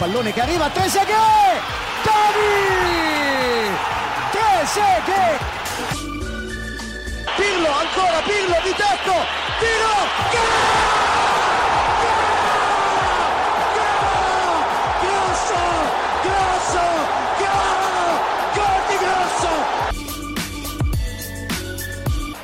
Pallone che arriva, Trezeguet! Totti! Trezeguet! Pirlo, ancora Pirlo di tacco, tiro, Grosso,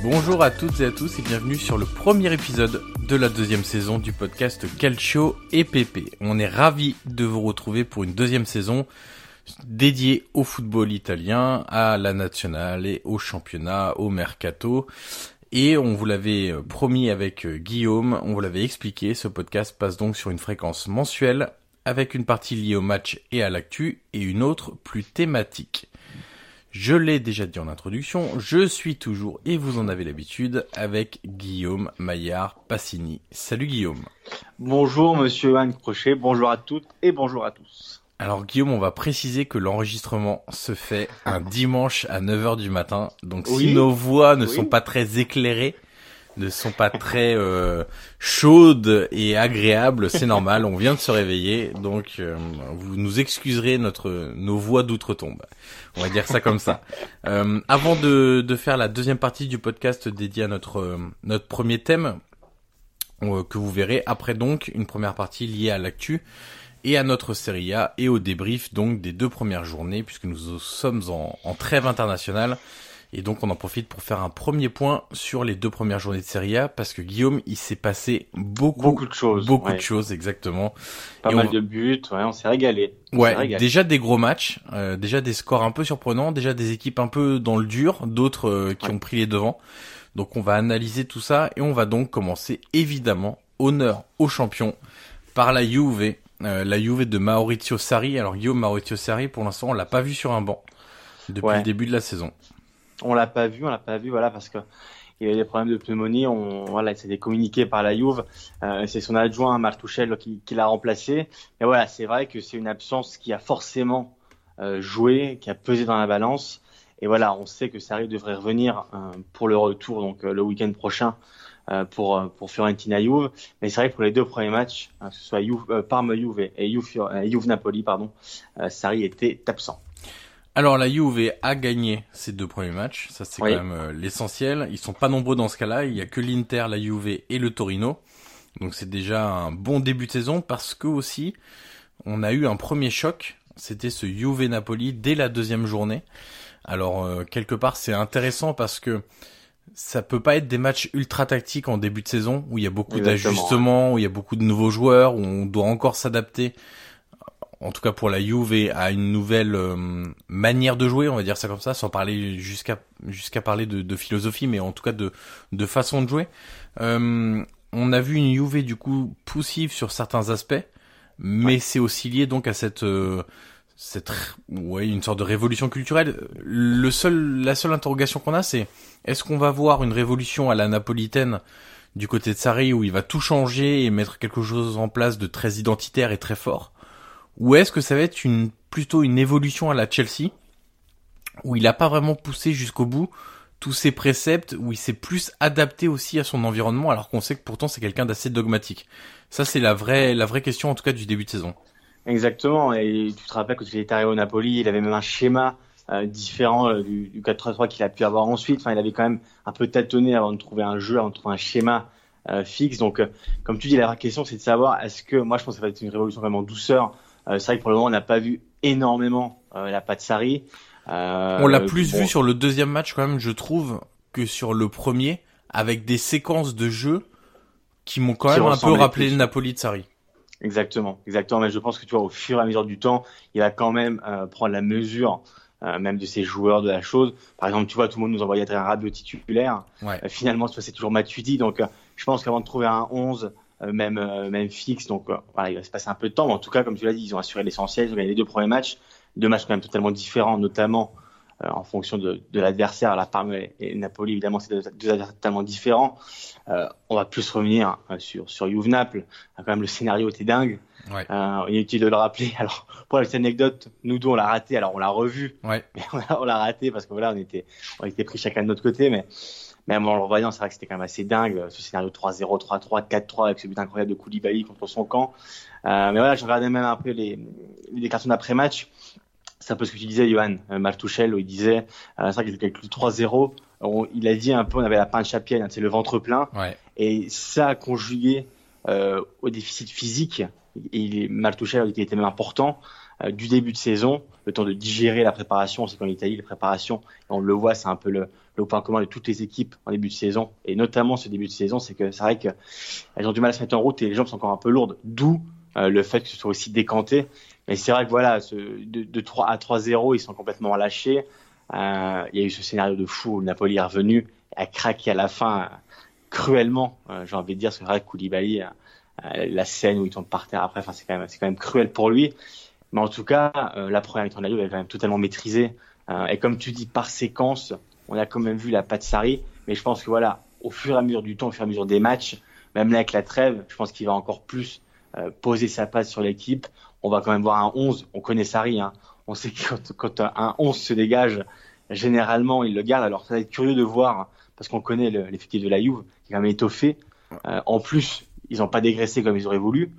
Bonjour à toutes et à tous et bienvenue sur le premier épisode de la deuxième saison du podcast Calcio et PP. On est ravis de vous retrouver pour une deuxième saison dédiée au football italien, à la nationale et au championnat, au mercato. Et on vous l'avait promis avec Guillaume, on vous l'avait expliqué, ce podcast passe donc sur une fréquence mensuelle avec une partie liée au match et à l'actu et une autre plus thématique. Je l'ai déjà dit en introduction, je suis toujours, et vous en avez l'habitude, avec Guillaume Maillard Passini. Salut Guillaume. Bonjour Monsieur Anne Crochet, bonjour à toutes et bonjour à tous. Alors Guillaume, on va préciser que l'enregistrement se fait un dimanche à 9h du matin, donc si nos voix ne Oui. sont pas très éclairées, ne sont pas très euh, chaudes et agréables, c'est normal, on vient de se réveiller, donc euh, vous nous excuserez notre nos voix d'outre-tombe. On va dire ça comme ça. Euh, avant de, de faire la deuxième partie du podcast dédié à notre notre premier thème, que vous verrez après donc une première partie liée à l'actu et à notre Serie A et au débrief donc des deux premières journées puisque nous sommes en, en trêve internationale et donc on en profite pour faire un premier point sur les deux premières journées de Serie A parce que Guillaume il s'est passé beaucoup Beaucoup de choses. beaucoup ouais. de choses exactement Pas Et mal on- de buts, ouais, on s'est régalé. On Ouais, régalé. déjà des gros matchs, euh, déjà des scores un peu surprenants, déjà des équipes un peu dans le dur, d'autres euh, qui Ouais. ont pris les devants. Donc on va analyser tout ça et on va donc commencer évidemment honneur aux champions par la Juve, euh, la Juve de Maurizio Sarri. Alors Guillaume Maurizio Sarri, pour l'instant on l'a pas vu sur un banc depuis Ouais. le début de la saison. On l'a pas vu, on l'a pas vu, voilà, parce que il y avait des problèmes de pneumonie. On, voilà, c'était communiqué par la Juve. Euh, c'est son adjoint Martuchel qui, qui l'a remplacé. Et voilà, c'est vrai que c'est une absence qui a forcément euh, joué, qui a pesé dans la balance. Et voilà, on sait que Sarri devrait revenir pour le retour, donc le week-end prochain, pour pour Fiorentina Juve. Mais c'est vrai que pour les deux premiers matchs, hein, que ce soit Juve, Parme Juve et Juve, Juve Napoli, pardon, Sarri était absent. Alors la Juve a gagné ses deux premiers matchs, ça c'est quand même euh, l'essentiel. Ils sont pas nombreux dans ce cas-là, il y a que l'Inter, la Juve et le Torino. Donc c'est déjà un bon début de saison parce que aussi on a eu un premier choc, c'était ce Juve Napoli dès la deuxième journée. Alors euh, quelque part c'est intéressant parce que ça peut pas être des matchs ultra tactiques en début de saison où il y a beaucoup d'ajustements, où il y a beaucoup de nouveaux joueurs, où on doit encore s'adapter en tout cas pour la Juve, à une nouvelle euh, manière de jouer, on va dire ça comme ça, sans parler jusqu'à jusqu'à parler de, de, philosophie, mais en tout cas de, de façon de jouer. Euh, on a vu une Juve du coup poussive sur certains aspects, mais c'est aussi lié donc à cette euh, cette ouais une sorte de révolution culturelle. Le seul la seule interrogation qu'on a, c'est est-ce qu'on va voir une révolution à la napolitaine du côté de Sarri où il va tout changer et mettre quelque chose en place de très identitaire et très fort? Ou est-ce que ça va être une plutôt une évolution à la Chelsea où il n'a pas vraiment poussé jusqu'au bout tous ses préceptes, où il s'est plus adapté aussi à son environnement, alors qu'on sait que pourtant c'est quelqu'un d'assez dogmatique. Ça c'est la vraie la vraie question en tout cas du début de saison. Exactement. Et tu te rappelles que il était arrivé au Napoli, il avait même un schéma euh, différent euh, du, du 4-3-3 qu'il a pu avoir ensuite. Enfin, il avait quand même un peu tâtonné avant de trouver un jeu, avant de trouver un schéma euh, fixe. Donc, comme tu dis, la vraie question c'est de savoir est-ce que moi je pense que ça va être une révolution vraiment douceur euh, c'est vrai que pour le moment, on n'a pas vu énormément euh, la patte Sarri. Euh, on l'a plus vu sur le deuxième match quand même, je trouve, que sur le premier, avec des séquences de jeu qui m'ont quand même un peu rappelé le Napoli de Sarri. Exactement, exactement. Mais je pense que tu vois, au fur et à mesure du temps, il va quand même prendre la mesure même de ses joueurs de la chose. Par exemple, tu vois, tout le monde nous envoyait un radio titulaire. finalement, c'est toujours Matuidi. Donc, je pense qu'avant de trouver un 11 euh, même euh, même fixe. Donc euh, voilà, il va se passer un peu de temps, mais en tout cas, comme tu l'as dit, ils ont assuré l'essentiel. Ils ont gagné les deux premiers matchs, deux matchs quand même totalement différents, notamment en fonction de, de l'adversaire. La Parme et, Napoli, évidemment, c'est deux, adversaires totalement différents. Euh, on va plus revenir sur sur Juve Naples. Quand même, le scénario était dingue. Ouais. Euh, il est utile de le rappeler. Alors, pour la petite anecdote, nous deux, on l'a raté. Alors, on l'a revu. Ouais. Mais on l'a raté parce que voilà, on était, on était pris chacun de notre côté. Mais même en le revoyant, c'est vrai que c'était quand même assez dingue, ce scénario 3-0, 3-3, 4-3 avec ce but incroyable de Koulibaly contre son camp. Euh, mais voilà, je regardais même un peu les, les cartons d'après-match. C'est un peu ce que tu disais, Johan, euh, Maltouchel, où il disait, euh, c'est vrai qu'il était avec le 3-0. Il a dit un peu, on avait la pince chapienne, hein, c'est le ventre plein. Ouais. Et ça, conjugué euh, au déficit physique, et Maltouchel, il était même important, euh, du début de saison, le temps de digérer la préparation. C'est qu'en Italie, la préparation, on le voit, c'est un peu le, le point commun de toutes les équipes en début de saison, et notamment ce début de saison, c'est que c'est vrai qu'elles ont du mal à se mettre en route et les jambes sont encore un peu lourdes, d'où euh, le fait que ce soit aussi décanté. Mais c'est vrai que voilà, de, de 3 à 3-0, ils sont complètement lâchés. Euh, il y a eu ce scénario de fou où Napoli est revenu, a craqué à la fin cruellement, j'ai envie de dire, vrai que Koulibaly, la scène où ils tombent par terre après, enfin c'est quand même quand même cruel pour lui. Mais en tout cas, euh, la première mi-temps la est quand même totalement maîtrisée. Euh, et comme tu dis, par séquence, on a quand même vu la patte Sarri. Mais je pense que voilà, au fur et à mesure du temps, au fur et à mesure des matchs, même là avec la trêve, je pense qu'il va encore plus euh, poser sa patte sur l'équipe. On va quand même voir un 11. On connaît Sarri. Hein. On sait que quand, quand, un 11 se dégage, généralement, il le garde. Alors ça va être curieux de voir, parce qu'on connaît l'effectif de la Juve, qui est quand même étoffé. en plus, ils n'ont pas dégraissé comme ils auraient voulu.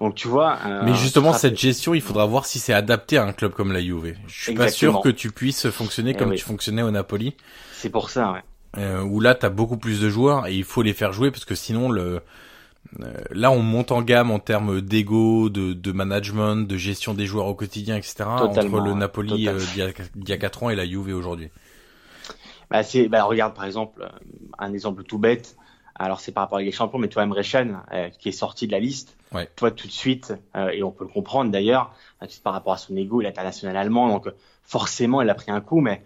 Donc tu vois. Euh, mais justement cette gestion, il faudra voir si c'est adapté à un club comme la Juve. Je suis pas sûr que tu puisses fonctionner eh comme tu fonctionnais au Napoli. C'est pour ça, ouais. Euh, où là t'as beaucoup plus de joueurs et il faut les faire jouer parce que sinon le euh, là on monte en gamme en termes d'ego, de, de management, de gestion des joueurs au quotidien, etc. entre le Napoli euh, d'il y, a 4 ans et la Juve aujourd'hui. Bah bah regarde par exemple un exemple tout bête. Alors c'est par rapport à les champions, mais toi Emre Can, qui est sorti de la liste Ouais. Toi, tout de suite, euh, et on peut le comprendre d'ailleurs, par rapport à son ego, il est international allemand, donc forcément, il a pris un coup, mais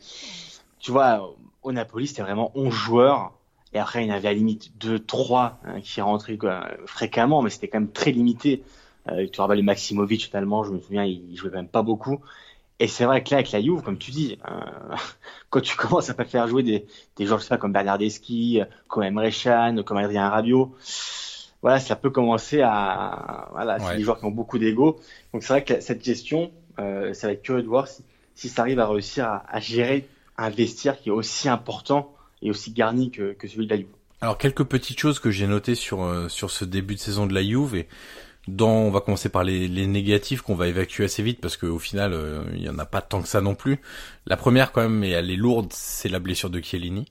tu vois, au Napoli, c'était vraiment 11 joueurs, et après, il y en avait à la limite 2, 3 hein, qui rentraient fréquemment, mais c'était quand même très limité. Euh, tu rappelles le Maximovic, totalement, je me souviens, il, jouait quand même pas beaucoup. Et c'est vrai que là, avec la Juve, comme tu dis, euh, quand tu commences à pas faire jouer des, des joueurs, je sais pas, comme Bernardeschi, comme Emre Can, comme Adrien Rabiot, voilà, ça peut commencer à, voilà, c'est des joueurs qui ont beaucoup d'ego. Donc c'est vrai que cette gestion, euh, ça va être curieux de voir si, si ça arrive à réussir à, à gérer un vestiaire qui est aussi important et aussi garni que, que celui de la Juve. Alors quelques petites choses que j'ai notées sur euh, sur ce début de saison de la Juve et dans on va commencer par les, les négatifs qu'on va évacuer assez vite parce qu'au final euh, il y en a pas tant que ça non plus. La première quand même et elle est lourde, c'est la blessure de Chiellini.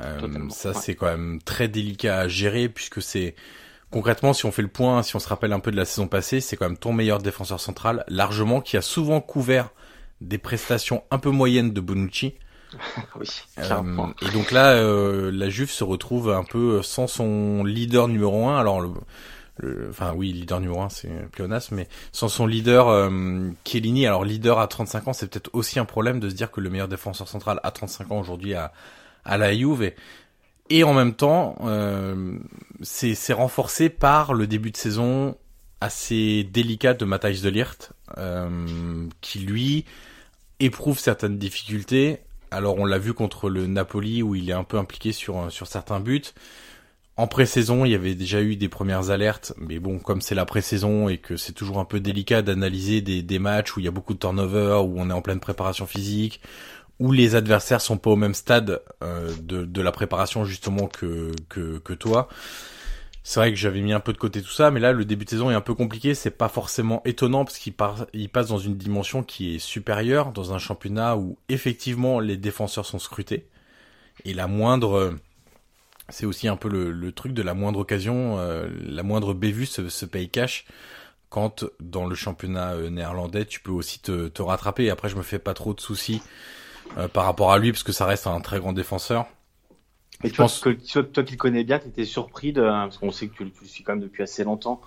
Euh, ça c'est quand même très délicat à gérer puisque c'est concrètement si on fait le point, si on se rappelle un peu de la saison passée, c'est quand même ton meilleur défenseur central largement qui a souvent couvert des prestations un peu moyennes de Bonucci. oui, euh, et donc là, euh, la Juve se retrouve un peu sans son leader numéro un. Alors, le, enfin oui, leader numéro un, c'est pléonasme, mais sans son leader euh. Alors leader à 35 ans, c'est peut-être aussi un problème de se dire que le meilleur défenseur central à 35 ans aujourd'hui à, à la Juve. Et, en même temps, euh, c'est renforcé par le début de saison assez délicat de Matthijs de Ligt, euh, qui lui éprouve certaines difficultés. Alors on l'a vu contre le Napoli où il est un peu impliqué sur sur certains buts. En pré-saison, il y avait déjà eu des premières alertes, mais bon, comme c'est la pré-saison et que c'est toujours un peu délicat d'analyser des, des matchs où il y a beaucoup de turnover, où on est en pleine préparation physique, où les adversaires sont pas au même stade euh, de, de la préparation justement que, que, que toi. C'est vrai que j'avais mis un peu de côté tout ça, mais là le début de saison est un peu compliqué. C'est pas forcément étonnant parce qu'il il passe dans une dimension qui est supérieure, dans un championnat où effectivement les défenseurs sont scrutés et la moindre, c'est aussi un peu le, le, truc de la moindre occasion, euh, la moindre bévue se, se, paye cash. Quand dans le championnat euh, néerlandais, tu peux aussi te, te rattraper. Et après, je me fais pas trop de soucis euh, par rapport à lui parce que ça reste un très grand défenseur. Et tu pense... que toi, qui le connais bien, tu étais surpris de, parce qu'on sait que tu, le suis quand même depuis assez longtemps,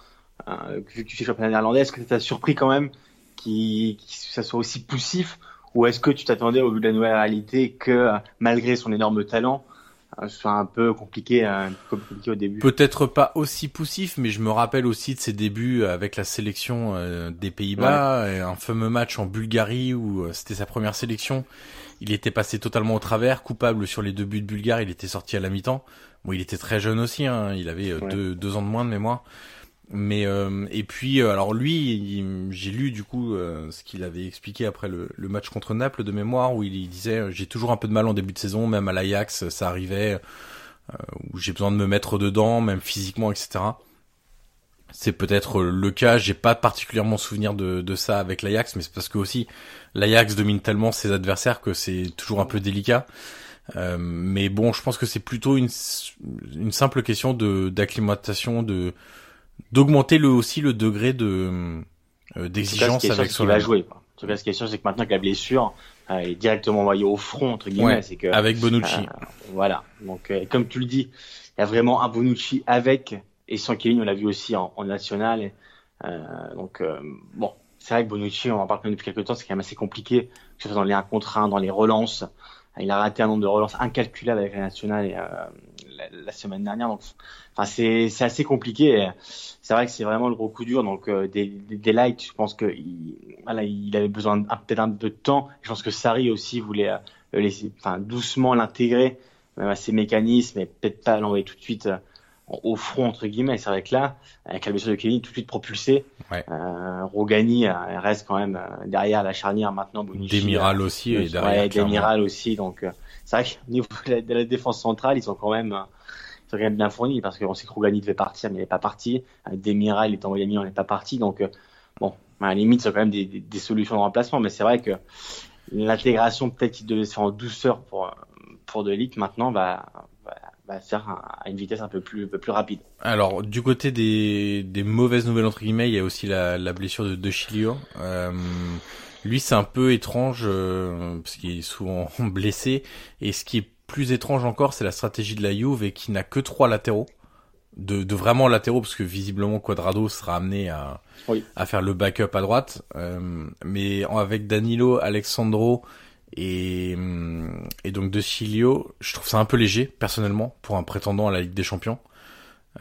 euh, que tu fais championnat néerlandais, est-ce que tu t'as surpris quand même qu'il, que ça soit aussi poussif, ou est-ce que tu t'attendais au vu de la nouvelle réalité que malgré son énorme talent, soit un peu compliqué, un peu compliqué au début. Peut-être pas aussi poussif, mais je me rappelle aussi de ses débuts avec la sélection euh, des Pays-Bas, ouais. un fameux match en Bulgarie où euh, c'était sa première sélection il était passé totalement au travers, coupable sur les deux buts bulgares, il était sorti à la mi-temps. Bon, il était très jeune aussi, hein, il avait euh, deux, deux, ans de moins de mémoire. Mais euh, et puis euh, alors lui, j'ai lu du coup ce qu'il avait expliqué après le, le, match contre Naples de mémoire où il, il disait j'ai toujours un peu de mal en début de saison, même à l'Ajax ça arrivait où j'ai besoin de me mettre dedans, même physiquement etc. C'est peut-être le cas, j'ai pas particulièrement souvenir de, de ça avec l'Ajax, mais c'est parce que aussi l'Ajax domine tellement ses adversaires que c'est toujours un peu délicat. Euh, mais bon, je pense que c'est plutôt une, une simple question de d'acclimatation, de d'augmenter le aussi le degré de euh, d'exigence avec son. va jouer. En tout cas, ce qui est sûr, c'est que maintenant que la blessure euh, est directement envoyée au front entre guillemets, ouais, c'est que avec Bonucci. Euh, voilà. Donc, euh, comme tu le dis, il y a vraiment un Bonucci avec et sans Kevin, on l'a vu aussi en, en national. Donc, bon, c'est vrai que Bonucci, on en parle depuis quelques temps, c'est quand même assez compliqué, que ce soit dans les 1 contre 1, dans les relances. Il a raté un nombre de relances incalculable avec la nationale et, euh, la, la, semaine dernière. Donc, enfin, c'est, assez compliqué. C'est vrai que c'est vraiment le gros coup dur. Donc, euh, des, des, des lights, je pense que il, voilà, il avait besoin peut-être un peu de temps. Je pense que Sarri aussi voulait euh, laisser, enfin, doucement l'intégrer même à ses mécanismes et peut-être pas l'envoyer tout de suite euh, au front entre guillemets. C'est vrai que là, avec la blessure de Kevin tout de suite propulsé, ouais. euh, Rogani reste quand même derrière la charnière maintenant. Bonucci, Demiral aussi euh, est derrière. Ouais, Demiral aussi. Donc c'est vrai niveau de la, défense centrale, ils sont quand même sont quand même bien fournis parce qu'on sait que Rogani devait partir mais il n'est pas parti. Demiral est envoyé on n'est pas parti. Donc bon, à la limite, c'est quand même des, des, solutions de remplacement. Mais c'est vrai que l'intégration peut-être qui devait se faire en douceur pour pour de maintenant va va faire à une vitesse un peu plus, un peu plus rapide. Alors du côté des, des mauvaises nouvelles entre guillemets, il y a aussi la, blessure de De Chilio. Euh, lui c'est un peu étrange euh, parce qu'il est souvent blessé et ce qui est plus étrange encore c'est la stratégie de la Juve et qui n'a que trois latéraux. De, de vraiment latéraux parce que visiblement Quadrado sera amené à, oui. à faire le backup à droite euh, mais avec Danilo, Alexandro et, et donc de Cilio, je trouve ça un peu léger personnellement pour un prétendant à la Ligue des Champions.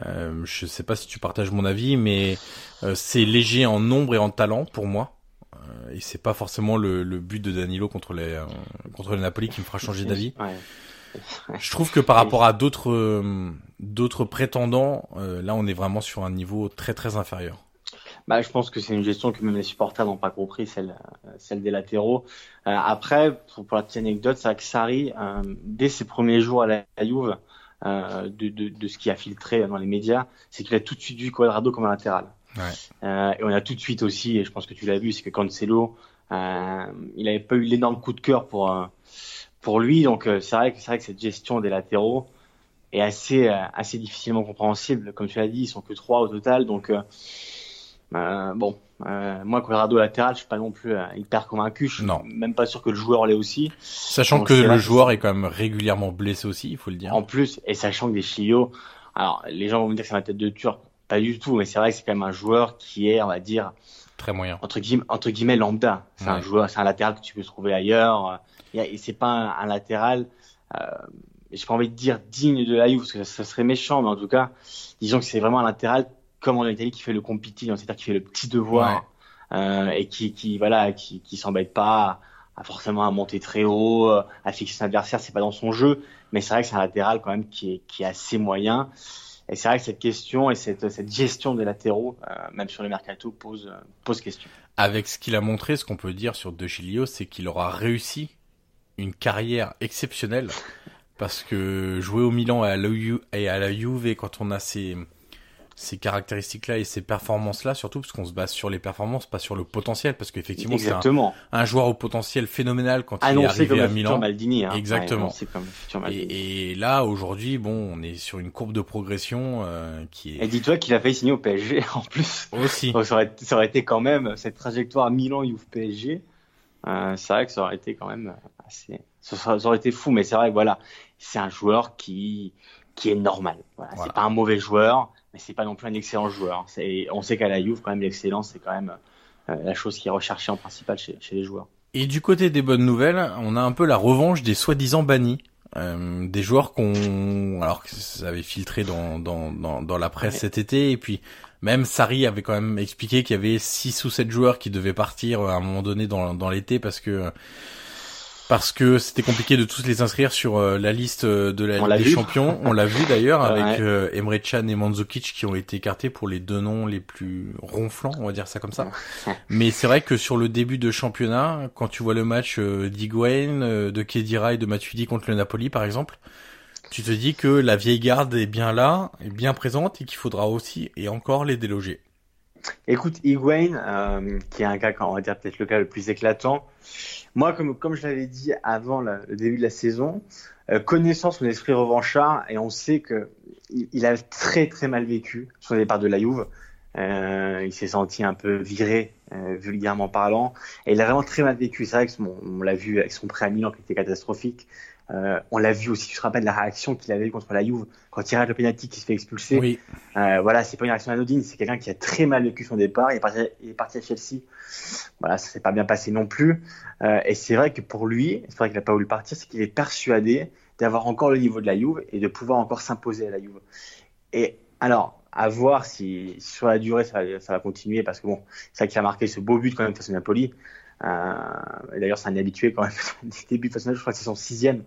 Euh, je sais pas si tu partages mon avis, mais euh, c'est léger en nombre et en talent pour moi. Euh, et c'est pas forcément le, le, but de Danilo contre les euh, contre le Napoli qui me fera changer d'avis. Ouais. Je trouve que par rapport à d'autres euh, d'autres prétendants, là on est vraiment sur un niveau très très inférieur. bah, je pense que c'est une gestion que même les supporters n'ont pas compris, celle, celle des latéraux. Euh, après, pour, la petite anecdote, c'est que Sarri, euh, dès ses premiers jours à la, Juve, euh, de, de, de, ce qui a filtré dans les médias, c'est qu'il a tout de suite vu Quadrado comme un latéral. Ouais. Euh, et on a tout de suite aussi, et je pense que tu l'as vu, c'est que Cancelo, euh, il n'avait pas eu l'énorme coup de cœur pour pour lui. Donc c'est vrai que vrai que cette gestion des latéraux est assez assez difficilement compréhensible. Comme tu l'as dit, ils sont que trois au total, donc euh, bon, euh, moi, Colorado latéral, je suis pas non plus euh, hyper convaincu. Je suis non. même pas sûr que le joueur l'est aussi. Sachant que le joueur est quand même régulièrement blessé aussi, il faut le dire. En plus, et sachant que des Chilio, alors les gens vont me dire que c'est ma tête de turc, pas du tout, mais c'est vrai que c'est quand même un joueur qui est, on va dire, très moyen. Entre guillemets, entre guillemets lambda. C'est un joueur, c'est un latéral que tu peux trouver ailleurs. Et c'est pas un, un latéral. Euh, j'ai pas envie de dire digne de la Juve parce que ça, ça serait méchant, mais en tout cas, disons que c'est vraiment un latéral comme en Italie qui fait le compiti, c'est-à-dire qui fait le petit devoir euh, et qui, qui voilà, qui, qui s'embête pas à, forcément à monter très haut, à fixer son adversaire, c'est pas dans son jeu, mais c'est vrai que c'est un latéral quand même qui est, qui est assez moyen. Et c'est vrai que cette question et cette, gestion des latéraux, euh, même sur le mercato, pose, euh, pose question. Avec ce qu'il a montré, ce qu'on peut dire sur De Chilio, c'est qu'il aura réussi une carrière exceptionnelle parce que jouer au Milan et à la, et à la Juve quand on a ces ces caractéristiques-là et ces performances-là, surtout parce qu'on se base sur les performances, pas sur le potentiel, parce qu'effectivement c'est un, un, joueur au potentiel phénoménal quand il est arrivé à Milan. Maldini, hein. Exactement. et, et, là aujourd'hui, bon, on est sur une courbe de progression euh, qui est. Et dis-toi qu'il a failli signer au PSG en plus. Aussi. ça, aurait, ça aurait été quand même cette trajectoire Milan, Juve, PSG. Euh, c'est vrai que ça aurait été quand même assez. Ça, aurait été fou, mais c'est vrai que voilà, c'est un joueur qui qui est normal. Voilà, voilà. C'est pas un mauvais joueur mais c'est pas non plus un excellent joueur. On sait qu'à la Juve, quand même, l'excellence, c'est quand même euh, la chose qui est recherchée en principal chez, chez, les joueurs. Et du côté des bonnes nouvelles, on a un peu la revanche des soi-disant bannis. Euh, des joueurs qu'on alors que ça avait filtré dans dans dans, dans la presse cet été et puis même Sari avait quand même expliqué qu'il y avait six ou sept joueurs qui devaient partir à un moment donné dans dans l'été parce que parce que c'était compliqué de tous les inscrire sur euh, la liste euh, de la Ligue des Champions. On l'a vu d'ailleurs avec euh, Emre Can et Mandzukic qui ont été écartés pour les deux noms les plus ronflants, on va dire ça comme ça. Mais c'est vrai que sur le début de championnat, quand tu vois le match d'Higuain, de Kedira et de Matuidi contre le Napoli par exemple, tu te dis que la vieille garde est bien là, est bien présente et qu'il faudra aussi et encore les déloger. Écoute, Higuain, qui est un cas, on va dire peut-être le cas le plus éclatant, moi, comme, je l'avais dit avant le début de la saison, euh, connaissant son esprit revanchard, et on sait que il, a très très mal vécu son départ de la Juve. Euh, il s'est senti un peu viré, euh, vulgairement parlant, et il a vraiment très mal vécu. C'est vrai que on l'a vu avec son prêt à Milan qui était catastrophique. Euh, on l'a vu aussi, tu te rappelles la réaction qu'il avait eu contre la Juve quand il rate le penalty qui se fait expulser. Oui. Euh, voilà, c'est pas une réaction anodine, c'est quelqu'un qui a très mal vécu son départ. Il est parti, il est parti à Chelsea. Voilà, ça s'est pas bien passé non plus. Euh, et c'est vrai que pour lui, c'est vrai qu'il a pas voulu partir, c'est qu'il est persuadé d'avoir encore le niveau de la Juve et de pouvoir encore s'imposer à la Juve. Et alors, à voir si, sur la durée ça, ça va continuer parce que bon, c'est vrai qu'il a marqué ce beau but quand même face à Napoli. Euh, d'ailleurs, c'est un habitué quand même des débuts de je crois que c'est son sixième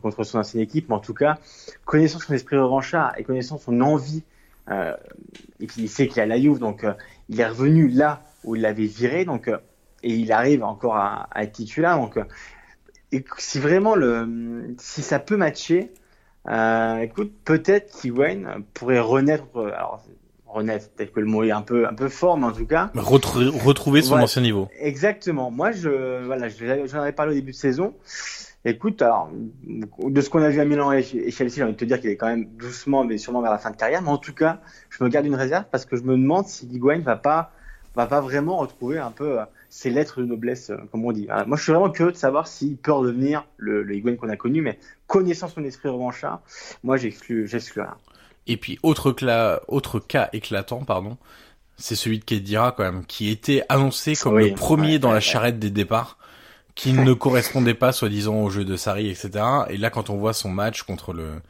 contre son ancienne équipe, mais en tout cas, connaissant son esprit revanchard et connaissant son envie, euh, et puis il sait qu'il a la Juve, donc euh, il est revenu là où il l'avait viré, donc euh, et il arrive encore à, être titulaire, donc si vraiment le, si ça peut matcher, écoute, peut-être qu'Iwan pourrait renaître. Renaître. Peut-être que le mot est un peu, un peu fort, mais en tout cas. retrouver son ancien niveau. Exactement. Moi, je, voilà, j'en avais parlé au début de saison. Écoute, alors, de ce qu'on a vu à Milan et Chelsea, j'ai envie de te dire qu'il est quand même doucement, mais sûrement vers la fin de carrière. Mais en tout cas, je me garde une réserve parce que je me demande si Higuain va pas, va pas vraiment retrouver un peu euh, ses lettres de noblesse, euh, comme on dit. Moi, je suis vraiment curieux de savoir s'il peut redevenir le, le Higuain qu'on a connu, mais connaissant son esprit revanchard, moi, j'exclus, j'exclus rien. Et puis autre, autre cas éclatant, pardon, c'est celui de Kedira quand même, qui était annoncé comme le premier dans la charrette des départs, qui ne correspondait pas soi-disant au jeu de Sarri, etc. Et là, quand on voit son match contre le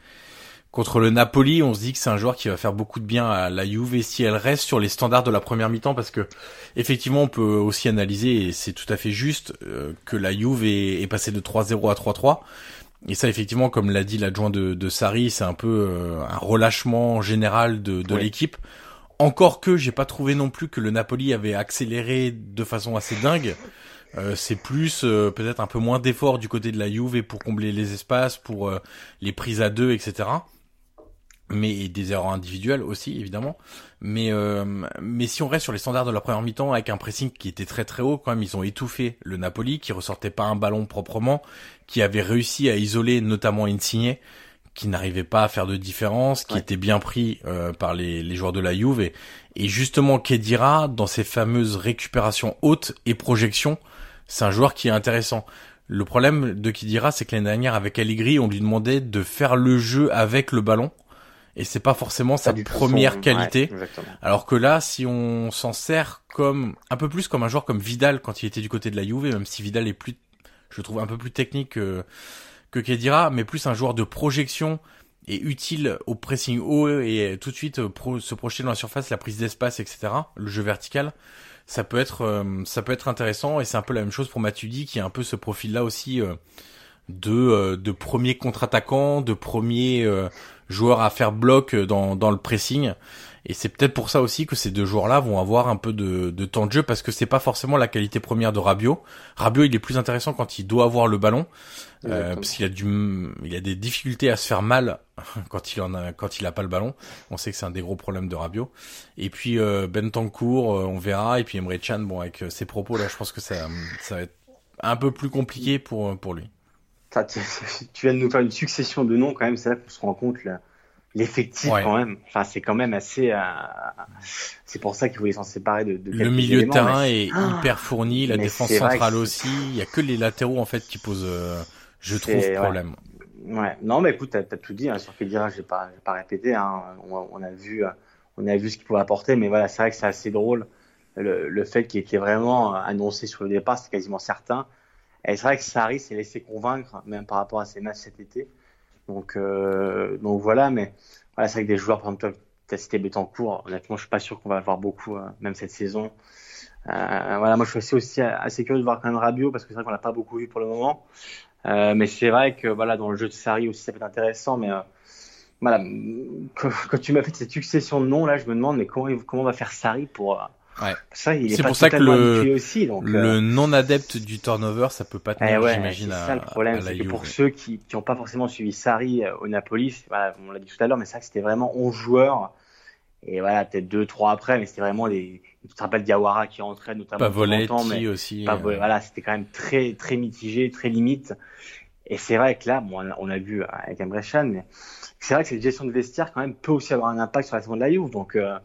contre le Napoli, on se dit que c'est un joueur qui va faire beaucoup de bien à la Juve. Si elle reste sur les standards de la première mi-temps, parce que effectivement, on peut aussi analyser, et c'est tout à fait juste, euh, que la Juve est, est passée de 3-0 à 3-3 et ça, effectivement, comme l'a dit l'adjoint de, de Sarri, c'est un peu euh, un relâchement général de, de l'équipe. encore que j'ai pas trouvé non plus que le Napoli avait accéléré de façon assez dingue. Euh, c'est plus euh, peut-être un peu moins d'effort du côté de la Juve pour combler les espaces, pour euh, les prises à deux, etc. Mais des erreurs individuelles aussi évidemment. Mais mais si on reste sur les standards de la première mi-temps avec un pressing qui était très très haut, quand même ils ont étouffé le Napoli qui ressortait pas un ballon proprement, qui avait réussi à isoler notamment Insigne qui n'arrivait pas à faire de différence, qui était bien pris par les, les, joueurs de la Juve et, et justement Kedira dans ses fameuses récupérations hautes et projections c'est un joueur qui est intéressant. Le problème de Kidira, c'est que l'année dernière avec Allegri, on lui demandait de faire le jeu avec le ballon et c'est pas forcément sa première qualité. alors que là, si on s'en sert comme un peu plus comme un joueur comme Vidal quand il était du côté de la Juve, même si Vidal est plus, je trouve un peu plus technique que Kedira, mais plus un joueur de projection et utile au pressing haut et tout de suite se projeter dans la surface, la prise d'espace, etc. Le jeu vertical ça peut être euh, ça peut être intéressant et c'est un peu la même chose pour Matuidi qui a un peu ce profil là aussi euh, de euh, de premier contre-attaquant, de premier joueur à faire bloc dans dans le pressing et c'est peut-être pour ça aussi que ces deux joueurs-là vont avoir un peu de, de temps de jeu parce que c'est pas forcément la qualité première de Rabiot. Rabiot, il est plus intéressant quand il doit avoir le ballon euh, parce qu'il a du, il a des difficultés à se faire mal quand il en a, quand il a pas le ballon. On sait que c'est un des gros problèmes de Rabiot. Et puis euh, Bentancourt, euh, on verra. Et puis Emre Can, bon avec euh, ses propos là, je pense que ça, ça va être un peu plus compliqué pour pour lui. tu, tu viens de nous faire une succession de noms quand même. C'est là qu'on se rend compte là l'effectif quand même. Enfin, c'est quand même assez. Euh, c'est pour ça qu'il voulait s'en séparer de. de le milieu de terrain est ah hyper fourni, la défense centrale aussi. Il y a que les latéraux en fait qui posent, euh, je trouve, problème. Ouais. Non, mais écoute, t'as as tout dit hein, sur Kedira. J'ai pas, pas répété. Hein. On, on, a vu, on a vu ce qu'il pouvait apporter, mais voilà, c'est vrai que c'est assez drôle le, le fait qu'il était vraiment annoncé sur le départ, c'est quasiment certain. Et c'est vrai que Sarri s'est laissé convaincre, même par rapport à ses matchs cet été. Donc, euh, donc voilà, mais voilà, c'est avec des joueurs, par exemple, tu as cité Betancourt. Honnêtement, je suis pas sûr qu'on va avoir beaucoup, euh, même cette saison. Euh, voilà, moi, je suis aussi, assez curieux de voir quand même Rabiot parce que c'est vrai qu'on l'a pas beaucoup vu pour le moment. Mais c'est vrai que voilà, dans le jeu de Sarri aussi, ça peut être intéressant. Mais voilà, quand, tu m'as fait cette succession de noms là, je me demande mais comment comment on va faire Sarri pour Ouais. C'est pour ça que le, aussi, donc, le euh, non adepte du turnover, ça peut pas tenir, eh j'imagine. C'est ça le problème, c'est que pour ceux qui n'ont pas forcément suivi Sarri euh, au Napoli, voilà, on l'a dit tout à l'heure, mais ça c'était vraiment 11 joueurs. Et voilà, peut-être 2 trois après, mais c'était vraiment les. Tu te rappelles Diawara qui rentrait notamment. Pavoletti mais aussi. Euh... Voilà, c'était quand même très très mitigé, très limite. Et c'est vrai que là, bon, on a vu avec Emre Can, mais c'est vrai que cette gestion de vestiaire quand même peut aussi avoir un impact sur la saison de la Juve. Donc euh,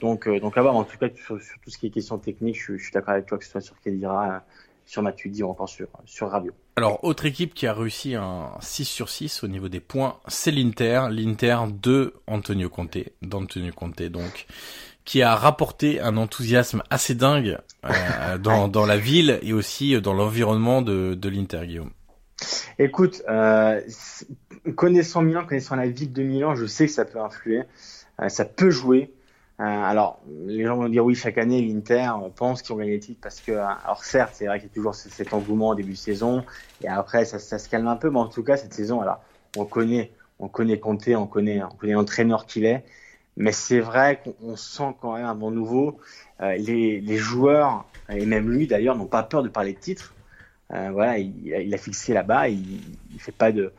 donc, euh, donc à voir. En tout cas, sur, tout ce qui est question technique, je, je suis d'accord avec toi, que ce soit sur Kedira, sur Matuidi ou encore sur, sur Rabiot. Alors, autre équipe qui a réussi un 6 sur 6 au niveau des points, c'est l'Inter. L'Inter de Antonio Conte, d'Antonio Conte, donc, qui a rapporté un enthousiasme assez dingue euh, dans, dans la ville et aussi dans l'environnement de, de l'Inter, Guillaume. Écoute, euh, connaissant Milan, connaissant la ville de Milan, je sais que ça peut influer, euh, ça peut jouer. Euh, alors, les gens vont dire oui, chaque année, l'Inter pense qu'ils ont gagné le titre parce que, alors certes, c'est vrai qu'il y a toujours cet engouement au début de saison et après, ça, ça, se calme un peu, mais en tout cas, cette saison, alors, on connaît, on connaît Conte, on connaît, on connaît l'entraîneur qu'il est, mais c'est vrai qu'on sent quand même un bon nouveau. Euh, les, les, joueurs et même lui d'ailleurs n'ont pas peur de parler de titre. Euh, voilà, il, il, a fixé là-bas, il, il fait pas de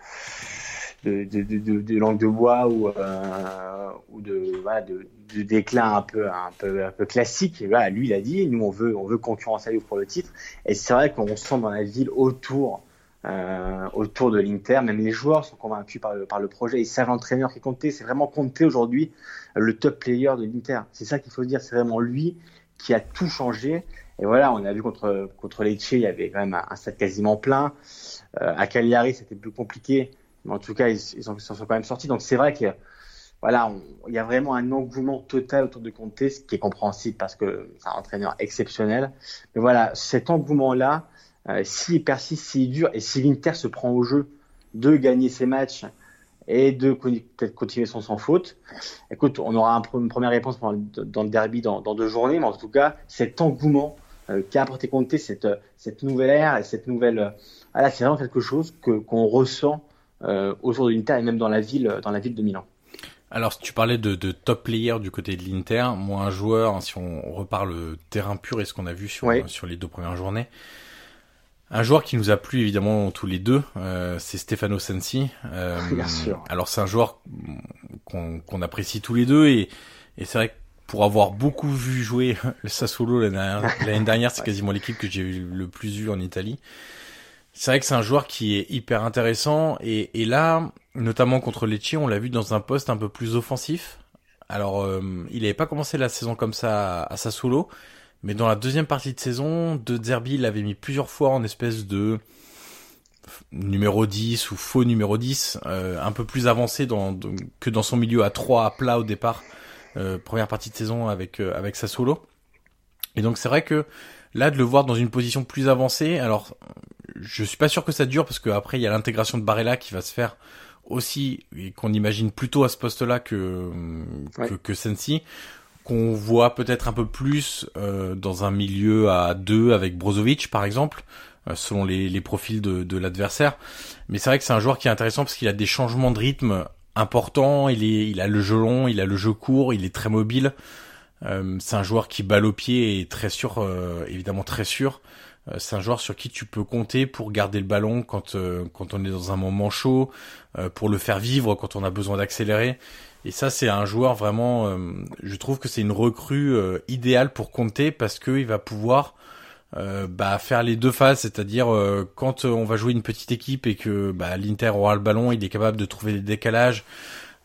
de, de, de, de, langue de bois ou, euh, ou de, voilà, de, de déclin un peu, un peu, un peu classique. Et voilà, lui, il a dit, nous, on veut, on veut concurrencer pour le titre. Et c'est vrai qu'on sent dans la ville autour, euh, autour de l'Inter, même les joueurs sont convaincus par le, par le projet. Ils savent l'entraîneur qui comptait. C'est vraiment compté aujourd'hui le top player de l'Inter. C'est ça qu'il faut dire. C'est vraiment lui qui a tout changé. Et voilà, on a vu contre, contre Lecce, il y avait quand même un, stade quasiment plein. Euh, à Cagliari, c'était plus compliqué. Mais en tout cas, ils, ils, sont, quand même sortis. Donc c'est vrai que voilà, il y a vraiment un engouement total autour de Conte, ce qui est compréhensible parce que c'est un entraîneur exceptionnel. Mais voilà, cet engouement-là, euh, s'il persiste, s'il dure, et si l'Inter se prend au jeu de gagner ses matchs et de peut-être continuer son sans faute, écoute, on aura un, une première réponse dans, le derby dans, deux journées, mais en tout cas, cet engouement euh, qu'a apporté Conte, cette, nouvelle ère et cette nouvelle, euh, voilà, c'est vraiment quelque chose qu'on ressent autour de l'Inter et même dans la ville, dans la ville de Milan. Alors, tu parlais de, de top player du côté de l'Inter, moi, un joueur, hein, si on reparle terrain pur et ce qu'on a vu sur, sur les deux premières journées, un joueur qui nous a plu évidemment tous les deux, euh, c'est Stefano Sensi. Euh, Bien sûr. Alors c'est un joueur qu'on apprécie tous les deux et, et c'est vrai que pour avoir beaucoup vu jouer le Sassuolo l'année dernière, c'est quasiment l'équipe que j'ai le plus vu en Italie. C'est vrai que c'est un joueur qui est hyper intéressant et, et là, notamment contre Lecce, on l'a vu dans un poste un peu plus offensif. Alors, euh, il n'avait pas commencé la saison comme ça à, à Sassuolo, mais dans la deuxième partie de saison, De Zerbi l'avait mis plusieurs fois en espèce de numéro 10 ou faux numéro 10, euh, un peu plus avancé que dans son milieu à 3 à plat au départ, euh, première partie de saison avec avec Sassuolo. Et donc c'est vrai que là de le voir dans une position plus avancée, alors je suis pas sûr que ça dure parce qu'après il y a l'intégration de Barella qui va se faire aussi et qu'on imagine plutôt à ce poste-là que, que, que Sensi qu'on voit peut-être un peu plus euh, dans un milieu à deux avec Brozovic par exemple, euh, selon les, les, profils de, de l'adversaire. Mais c'est vrai que c'est un joueur qui est intéressant parce qu'il a des changements de rythme importants. Il est, il a le jeu long, il a le jeu court, il est très mobile. Euh, c'est un joueur qui balle au pied et très sûr, euh, évidemment très sûr. C'est un joueur sur qui tu peux compter pour garder le ballon quand quand on est dans un moment chaud, pour le faire vivre quand on a besoin d'accélérer. Et ça, c'est un joueur vraiment. Euh, je trouve que c'est une recrue euh, idéale pour compter parce qu'il va pouvoir euh, bah, faire les deux phases, c'est-à-dire quand on va jouer une petite équipe et que bah, l'Inter aura le ballon, il est capable de trouver des décalages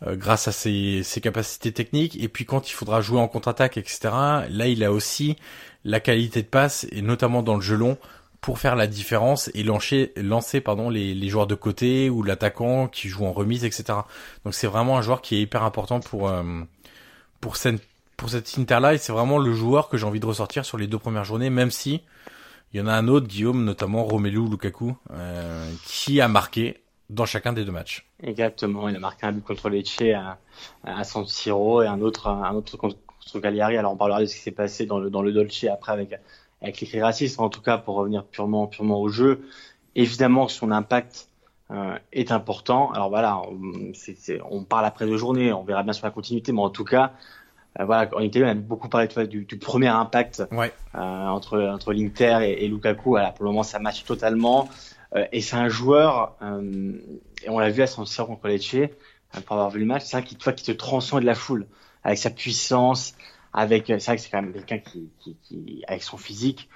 grâce à ses, ses, capacités techniques. Et puis quand il faudra jouer en contre-attaque, etc. Là, il a aussi la qualité de passe et notamment dans le jeu long pour faire la différence et lancer, lancer pardon, les, les joueurs de côté ou l'attaquant qui joue en remise, etc. Donc c'est vraiment un joueur qui est hyper important pour, euh, pour, cette, pour cette Inter-là et c'est vraiment le joueur que j'ai envie de ressortir sur les deux premières journées, même si il y en a un autre, Guillaume, notamment Romelu Lukaku, euh, qui a marqué dans chacun des deux matchs. Exactement, il a marqué un but contre Lecce à, à San Siro et un autre, un autre contre, contre Cagliari. Alors on parlera de ce qui s'est passé dans le, dans le Dolce après avec avec les racistes, en tout cas pour revenir purement, purement au jeu. Évidemment, son impact euh, est important. Alors voilà, on, on parle après de journée, on verra bien sur la continuité, mais en tout cas, euh, voilà, en Italie, on a beaucoup parlé du, du, premier impact ouais. euh, entre, entre l'Inter et, et, Lukaku. Voilà, pour le moment, ça match totalement. Et c'est un joueur, et on l'a vu à San Siro contre Lecce, pour avoir vu le match, c'est un qui, qui te transcende la foule avec sa puissance, avec c'est vrai que c'est quand même quelqu'un qui, avec son physique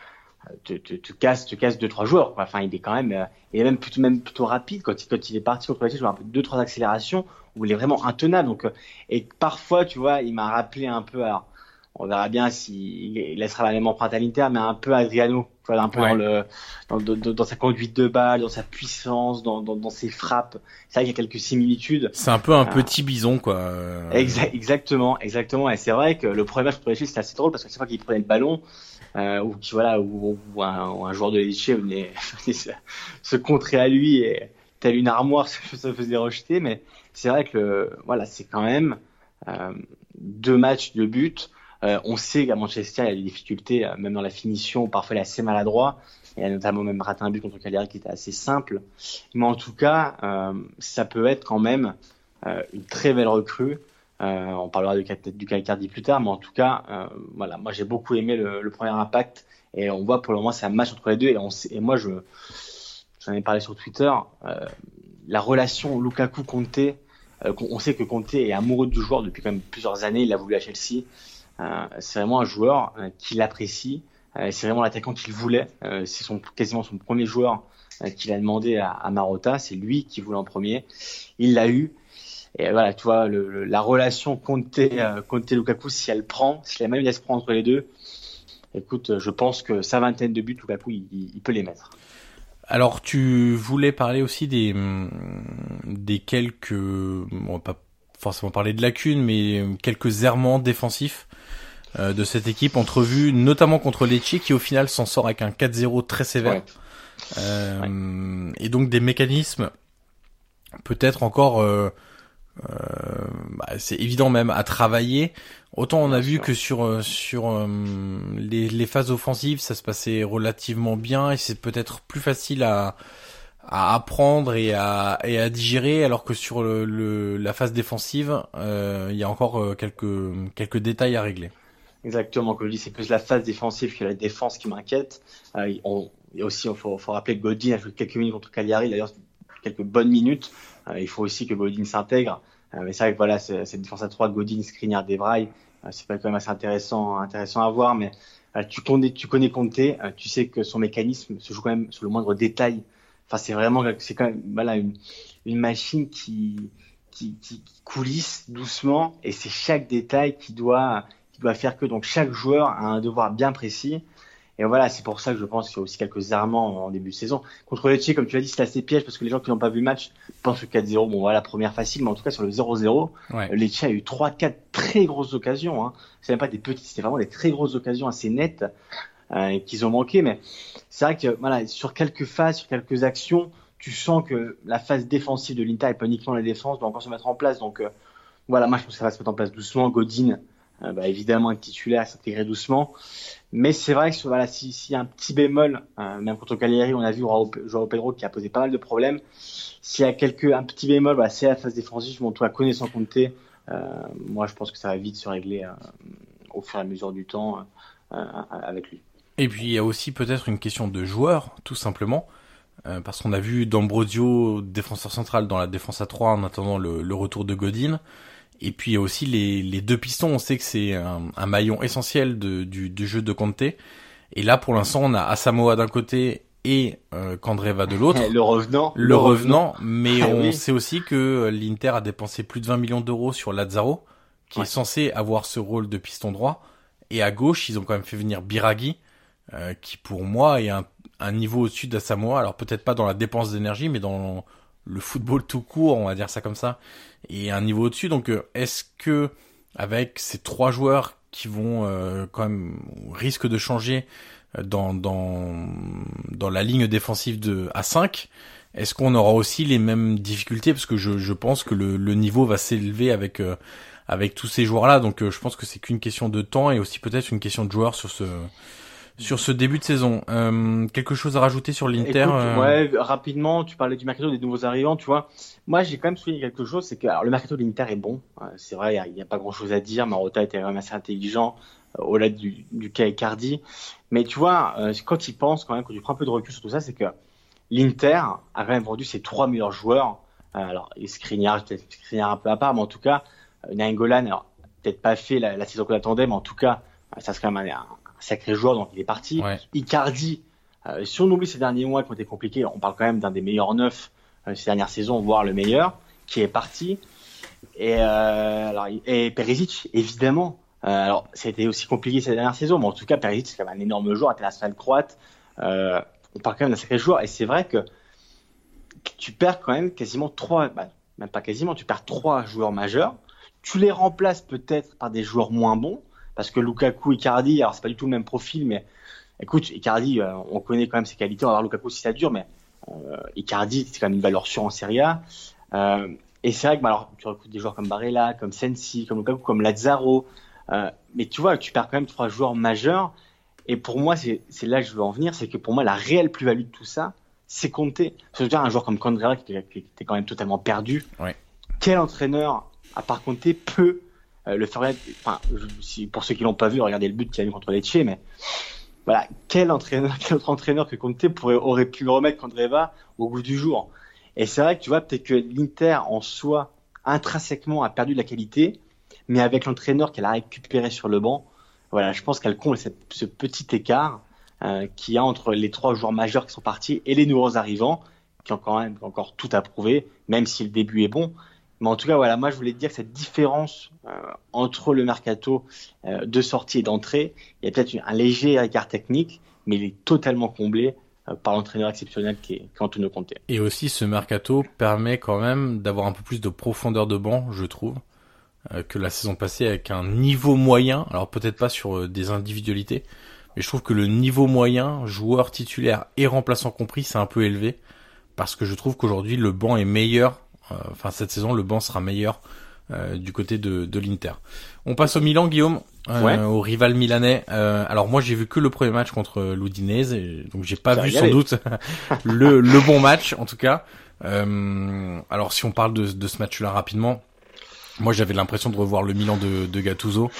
euh, te, te, casse te casse deux trois joueurs enfin il est quand même euh, il est même plutôt même plutôt rapide quand il, quand il est parti contre le je deux trois accélérations où il est vraiment intenable. Donc euh, et parfois tu vois il m'a rappelé un peu alors on verra bien s'il laissera la même empreinte à l'Inter mais un peu Adriano tu vois un peu Ouais. dans le dans, dans, dans sa conduite de balle dans sa puissance dans, dans, dans ses frappes c'est vrai qu'il y a quelques similitudes C'est un peu un Ah. petit bison, quoi. euh, Exa- exactement, exactement. Et c'est vrai que le premier match contre les c'était assez drôle parce que chaque fois qu'il prenait le ballon, euh, ou qui voilà, ou, ou un, ou un joueur de Lecce venait, se, se contrer à lui et tel une armoire se, se faisait rejeter. Mais c'est vrai que le, voilà, c'est quand même euh, deux matchs de but. Euh, on sait qu'à Manchester, il y a des difficultés, euh, même dans la finition, parfois il est assez maladroit. Il a notamment même raté un but contre Cagliari qui était assez simple. Mais en tout cas, euh, ça peut être quand même euh, une très belle recrue. Euh, on parlera du cas Icardi plus tard, mais en tout cas, voilà, moi j'ai beaucoup aimé le, le premier impact et on voit pour le moment c'est un match entre les deux et, on et moi je j'en ai parlé sur Twitter, la relation Lukaku Conte, qu'on- on sait que Conte est amoureux du joueur depuis quand même plusieurs années, il l'a voulu à Chelsea. Euh, c'est vraiment un joueur euh, qu'il apprécie, euh, c'est vraiment l'attaquant qu'il voulait, c'est son quasiment son premier joueur qu'il a demandé à, à Marotta, c'est lui qui voulait en premier, il l'a eu. Et voilà, tu vois, la relation Conte, euh, Conte Lukaku, si elle prend, si la même laisse prendre entre les deux, écoute, je pense que sa vingtaine de buts, Lukaku, il, il- peut les mettre. Alors, tu voulais parler aussi des des quelques, on va pas forcément parler de lacunes, mais quelques errements défensifs euh, de cette équipe entrevue, notamment contre Lecce, qui au final s'en sort avec un 4-0 très sévère. Ouais. Euh, Et donc des mécanismes peut-être encore, euh, euh, bah, c'est évident même à travailler. Autant on a vu que sur euh, sur euh, les, les phases offensives, ça se passait relativement bien et c'est peut-être plus facile à à apprendre et à, et à digérer, alors que sur le, la phase défensive, il y a encore quelques, quelques détails à régler. Exactement, comme je dis, c'est plus la phase défensive que la défense qui m'inquiète. il y a aussi, il faut, faut, rappeler que Godin a joué quelques minutes contre Cagliari, d'ailleurs quelques bonnes minutes. il faut aussi que Godin s'intègre. mais c'est vrai que voilà, cette défense à 3, Godin, Skriniar, Devray, c'est quand même assez intéressant, intéressant à voir. Mais tu connais, tu connais Conte, tu sais que son mécanisme se joue quand même sur le moindre détail. Enfin, c'est vraiment, c'est quand même, voilà, une, une machine qui, qui, qui, coulisse doucement et c'est chaque détail qui doit, qui doit faire que donc chaque joueur a un devoir bien précis. Et voilà, c'est pour ça que je pense qu'il y a aussi quelques errements en début de saison. Contre Lecce, comme tu l'as dit, c'est assez piège parce que les gens qui n'ont pas vu le match pensent que 4-0, bon voilà, première facile, mais en tout cas sur le 0-0, ouais. Lecce a eu 3-4 très grosses occasions. Hein. C'est même pas des petites, c'était vraiment des très grosses occasions assez nettes euh, qu'ils ont manqué. Mais c'est vrai que voilà, sur quelques phases, sur quelques actions, tu sens que la phase défensive de l'Inter et pas uniquement la défense doit encore se mettre en place. Donc euh, voilà, moi je pense que ça va se mettre en place doucement. Godin, bah, évidemment, être titulaire, s'intégrer doucement. Mais c'est vrai que s'il y a un petit bémol, euh, même contre Cagliari, on a vu Joao Pedro qui a posé pas mal de problèmes. S'il y a un petit bémol, bah, c'est la phase défensive. Bon, toi, connaissant compter, euh, moi, je pense que ça va vite se régler euh, au fur et à mesure du temps euh, avec lui. Et puis, il y a aussi peut-être une question de joueur, tout simplement. Euh, parce qu'on a vu D'Ambrosio, défenseur central, dans la défense à 3 en attendant le, le retour de Godin. Et puis il y a aussi les, les deux pistons, on sait que c'est un, un, maillon essentiel de, du, du, jeu de Conte. Et là, pour l'instant, on a Asamoah d'un côté et euh, Candreva de l'autre. Le revenant. Le, revenant, mais ah on sait aussi que l'Inter a dépensé plus de 20 millions d'euros sur Lazzaro, qui est censé avoir ce rôle de piston droit. Et à gauche, ils ont quand même fait venir Biraghi, euh, qui pour moi est un, un niveau au-dessus d'Asamoah. Alors peut-être pas dans la dépense d'énergie, mais dans le football tout court, on va dire ça comme ça et un niveau au-dessus. Donc, euh, est-ce que avec ces trois joueurs qui vont euh, quand même risque de changer euh, dans dans dans la ligne défensive de à 5 est-ce qu'on aura aussi les mêmes difficultés? Parce que je, je pense que le, le niveau va s'élever avec avec tous ces joueurs là donc je pense que c'est qu'une question de temps et aussi peut-être une question de joueurs sur ce sur ce début de saison. Euh, quelque chose à rajouter sur l'Inter euh Ouais, rapidement, tu parlais du mercato des nouveaux arrivants, tu vois. Moi, j'ai quand même souligné quelque chose, c'est que alors, le mercato de l'Inter est bon. Euh, c'est vrai, il n'y a, pas grand-chose à dire. Marotta était quand même assez intelligent euh, au-delà du, du cas Icardi. Mais tu vois, euh, quand il pense quand même, quand tu prends un peu de recul sur tout ça, c'est que l'Inter a quand même vendu ses trois meilleurs joueurs. alors, Skriniar, peut-être Skriniar un peu à part, mais en tout cas, Nainggolan, alors peut-être pas fait la, la saison qu'on attendait, mais en tout cas, ça serait quand même un, sacré joueur, donc il est parti. Icardi, euh, si on oublie ces derniers mois qui ont été compliqués, on parle quand même d'un des meilleurs neufs euh, ces dernières saisons, voire le meilleur, qui est parti. Et, euh, alors, et Perisic, évidemment. Euh, alors, c'était aussi compliqué ces dernières saisons, mais en tout cas, Perisic, c'est quand même un énorme joueur international croate. Euh, on parle quand même d'un sacré joueur, et c'est vrai que tu perds quand même quasiment trois, bah, même pas quasiment, tu perds trois joueurs majeurs. Tu les remplaces peut-être par des joueurs moins bons, parce que Lukaku, Icardi, alors c'est pas du tout le même profil, mais écoute, Icardi, euh, on connaît quand même ses qualités, on va voir Lukaku si ça dure, mais euh, Icardi, c'est quand même une valeur sûre en Serie A. Euh, et c'est vrai que bah, alors, tu recrutes des joueurs comme Barella, comme Sensi, comme Lukaku, comme Lazzaro, euh, mais tu vois, tu perds quand même trois joueurs majeurs. Et pour moi, c'est là que je veux en venir, c'est que pour moi, la réelle plus-value de tout ça, c'est compter. cest à un joueur comme Condrera qui, qui, était quand même totalement perdu. Ouais. Quel entraîneur, à part compter, peut le ferait, enfin, si, pour ceux qui l'ont pas vu, regardez le but qu'il a eu contre Lecce, mais voilà, quel entraîneur, quel autre entraîneur que Conte aurait pu remettre Candreva au goût du jour? Et c'est vrai que tu vois, peut-être que l'Inter en soi, intrinsèquement, a perdu de la qualité, mais avec l'entraîneur qu'elle a récupéré sur le banc, voilà, je pense qu'elle comble ce petit écart euh, qu'il y a entre les trois joueurs majeurs qui sont partis et les nouveaux arrivants, qui ont quand même encore tout à prouver, même si le début est bon. Mais en tout cas, voilà, moi je voulais dire que cette différence euh, entre le mercato euh, de sortie et d'entrée, il y a peut-être un léger écart technique, mais il est totalement comblé euh, par l'entraîneur exceptionnel qui est, Antonio Conte. Et aussi, ce mercato permet quand même d'avoir un peu plus de profondeur de banc, je trouve, que la saison passée avec un niveau moyen. Alors peut-être pas sur des individualités, mais je trouve que le niveau moyen, joueur titulaire et remplaçant compris, c'est un peu élevé parce que je trouve qu'aujourd'hui le banc est meilleur enfin cette saison le banc sera meilleur du côté de, de l'Inter. On passe au Milan, Guillaume, au rival milanais. alors moi j'ai vu que le premier match contre l'Udinese, donc j'ai pas vu sans doute le, le bon match en tout cas. alors si on parle de, de ce match-là rapidement, moi j'avais l'impression de revoir le Milan de, de Gattuso.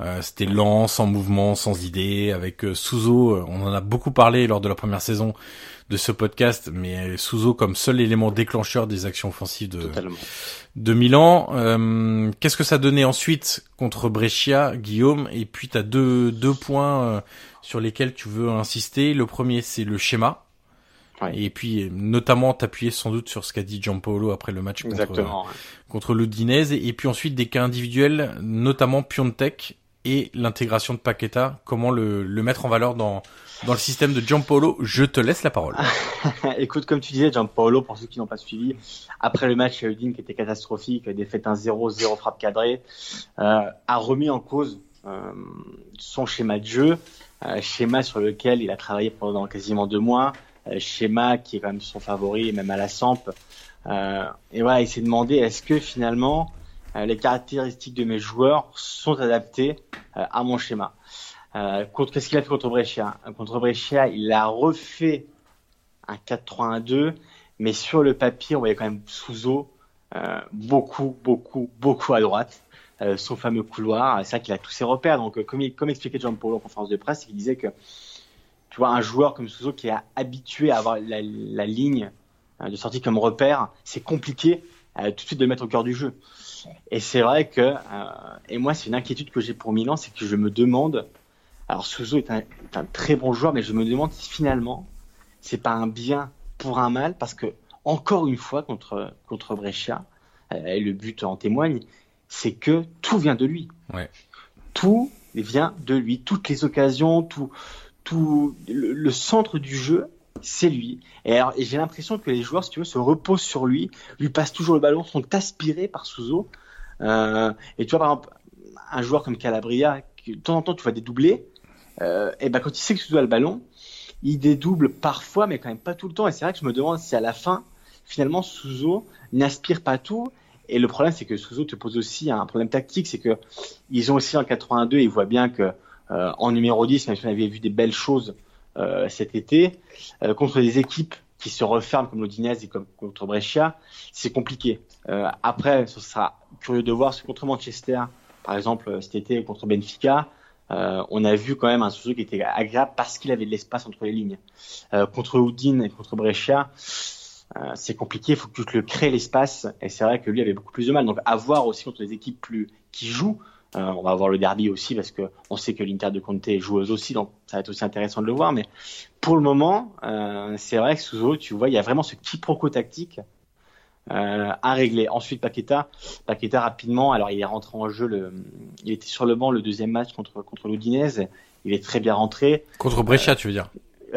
Euh, c'était lent, sans mouvement, sans idée. Avec euh, Suzo, euh, on en a beaucoup parlé lors de la première saison de ce podcast, mais Suzo comme seul élément déclencheur des actions offensives de, de Milan. Qu'est-ce que ça donnait ensuite contre Brescia, Guillaume? Et puis tu as deux, deux points sur lesquels tu veux insister. Le premier, c'est le schéma. Et puis notamment t'appuyer sans doute sur ce qu'a dit Giampaolo après le match contre, contre l'Udinese. Et puis ensuite des cas individuels, notamment Piontek et l'intégration de Paqueta, comment le, mettre en valeur dans, dans le système de Giampaolo Je te laisse la parole. Écoute, comme tu disais, Giampaolo, pour ceux qui n'ont pas suivi, après le match à Udine qui était catastrophique, défaite 1-0, 0 frappe cadrée, euh, a remis en cause euh, son schéma de jeu, euh, schéma sur lequel il a travaillé pendant quasiment deux mois, euh, schéma qui est quand même son favori, même à la Samp. Euh, et voilà, il s'est demandé est-ce que finalement euh, les caractéristiques de mes joueurs sont adaptées euh, à mon schéma. Euh, qu'est-ce qu'il a fait contre Brescia? Contre Brescia, il a refait un 4-3-1-2, mais sur le papier, on voyait quand même Souzo euh, beaucoup, beaucoup, beaucoup à droite. Euh, son fameux couloir, c'est vrai qu'il a tous ses repères. Donc, comme, expliquait Jean-Paul en conférence de presse, il disait que tu vois un joueur comme Souzo qui est habitué à avoir la ligne de sortie comme repère, c'est compliqué tout de suite de le mettre au cœur du jeu. Et c'est vrai que, euh, et moi, c'est une inquiétude que j'ai pour Milan, c'est que je me demande, alors Suzo est un, très bon joueur, mais je me demande si finalement, c'est pas un bien pour un mal, parce que, encore une fois, contre, contre Brescia, euh, et le but en témoigne, c'est que tout vient de lui. Ouais. Tout vient de lui. Toutes les occasions, tout, tout le centre du jeu, c'est lui. Et, alors, j'ai l'impression que les joueurs, si tu veux, se reposent sur lui, lui passent toujours le ballon, sont aspirés par Souzo. Euh, et tu vois, par exemple, un joueur comme Calabria, de temps en temps, tu vois des doublés, euh, et ben quand il sait que Souzo a le ballon, il dédouble parfois, mais quand même pas tout le temps. Et c'est vrai que je me demande si à la fin, finalement, Souzo n'aspire pas tout. Et le problème, c'est que Souzo te pose aussi un problème tactique, c'est que ils ont aussi en 82, ils voient bien que euh, en numéro 10, même si on avait vu des belles choses cet été euh, contre des équipes qui se referment comme l'Odinese et comme contre Brescia, c'est compliqué. Euh, après, ce sera curieux de voir ce contre Manchester, par exemple cet été contre Benfica, euh, on a vu quand même un Suzuki qui était agréable parce qu'il avait de l'espace entre les lignes. Euh, contre Udine et contre Brescia, euh, c'est compliqué, il faut que tu le crées l'espace, et c'est vrai que lui avait beaucoup plus de mal. Donc à voir aussi contre les équipes plus qui jouent, euh, on va avoir le derby aussi parce que on sait que l'Inter de Conte est joueuse aussi, donc ça va être aussi intéressant de le voir. Mais pour le moment, euh, c'est vrai que Suzo, tu vois, il y a vraiment ce quiproquo tactique euh, à régler. Ensuite, Paqueta, Paqueta rapidement. Alors, il est rentré en jeu. Le, il était sur le banc le deuxième match contre contre l'Udinese. Il est très bien rentré. Contre Brescia, tu veux dire?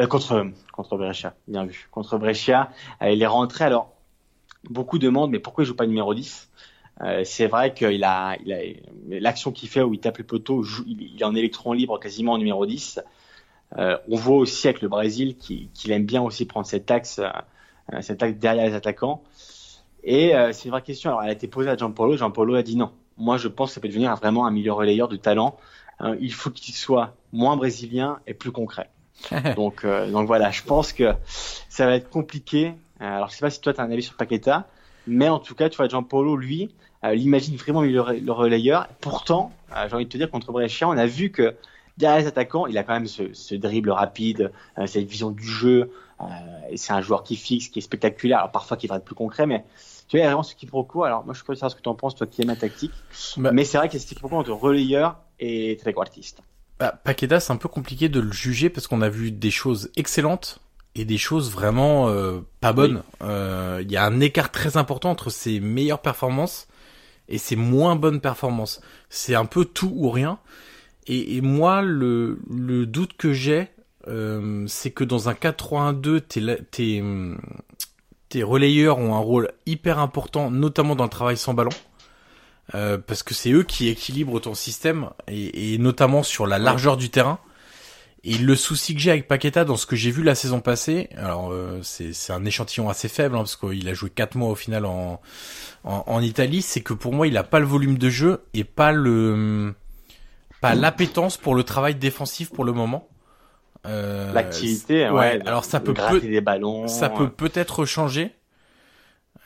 Contre contre Brescia, bien vu. Contre Brescia, il est rentré. Alors, beaucoup demandent, mais pourquoi il joue pas numéro 10 euh, c'est vrai qu'il a, il a l'action qu'il fait où il tape le poteau, il, est en électron libre quasiment en numéro 10. Euh, on voit aussi avec le Brésil qu'il aime bien aussi prendre cet axe, euh, cet axe derrière les attaquants. Et euh, c'est une vraie question. Alors, elle a été posée à Jean-Paulo. Jean-Paulo a dit non. Moi, je pense que ça peut devenir vraiment un milieu relayeur de talent. Euh, il faut qu'il soit moins brésilien et plus concret. donc, donc voilà, je pense que ça va être compliqué. alors, je sais pas si toi, tu as un avis sur Paqueta. Mais en tout cas, tu vois, Jean-Paulo, lui, euh, l'imagine vraiment le, le relayeur. Pourtant, euh, j'ai envie de te dire, contre Brescia, on a vu que derrière les attaquants, il a quand même ce, ce dribble rapide, euh, cette vision du jeu. Euh, et c'est un joueur qui fixe, qui est spectaculaire. Alors parfois, qui va être plus concret, mais tu vois, il y a vraiment ce quiproquo. Alors moi, je peux savoir ce que tu en penses, toi qui aimes la tactique. Bah, mais c'est vrai qu'il y a ce quiproquo entre relayeur et trequartiste. Bah, Paqueta, c'est un peu compliqué de le juger parce qu'on a vu des choses excellentes et des choses vraiment euh, pas bonnes. Il euh, y a un écart très important entre ses meilleures performances et ses moins bonnes performances. C'est un peu tout ou rien. Et, et moi, le, le doute que j'ai, euh, c'est que dans un 4-3-1-2, tes, tes, tes relayeurs ont un rôle hyper important, notamment dans le travail sans ballon. Euh, parce que c'est eux qui équilibrent ton système et, et, notamment sur la largeur du terrain. Et le souci que j'ai avec Paqueta dans ce que j'ai vu la saison passée, alors euh, c'est un échantillon assez faible hein, parce qu'il a joué quatre mois au final en, en, en Italie, c'est que pour moi il a pas le volume de jeu et pas le pas l'appétence pour le travail défensif pour le moment. Euh, L'activité, ouais, Alors ça peut peut des ballons. Ça peut peut-être changer.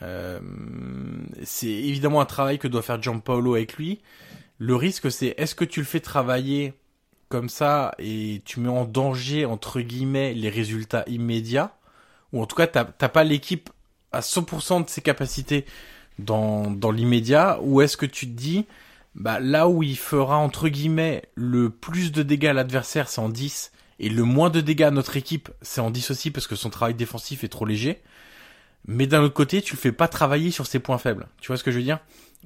Euh, c'est évidemment un travail que doit faire Giampaolo avec lui. Le risque, c'est est-ce que tu le fais travailler comme ça et tu mets en danger entre guillemets les résultats immédiats ou en tout cas t'as pas l'équipe à 100% de ses capacités dans dans l'immédiat ou est-ce que tu te dis bah là où il fera entre guillemets le plus de dégâts à l'adversaire c'est en 10 et le moins de dégâts à notre équipe c'est en 10 aussi parce que son travail défensif est trop léger. Mais d'un autre côté tu le fais pas travailler sur ses points faibles. Tu vois ce que je veux dire?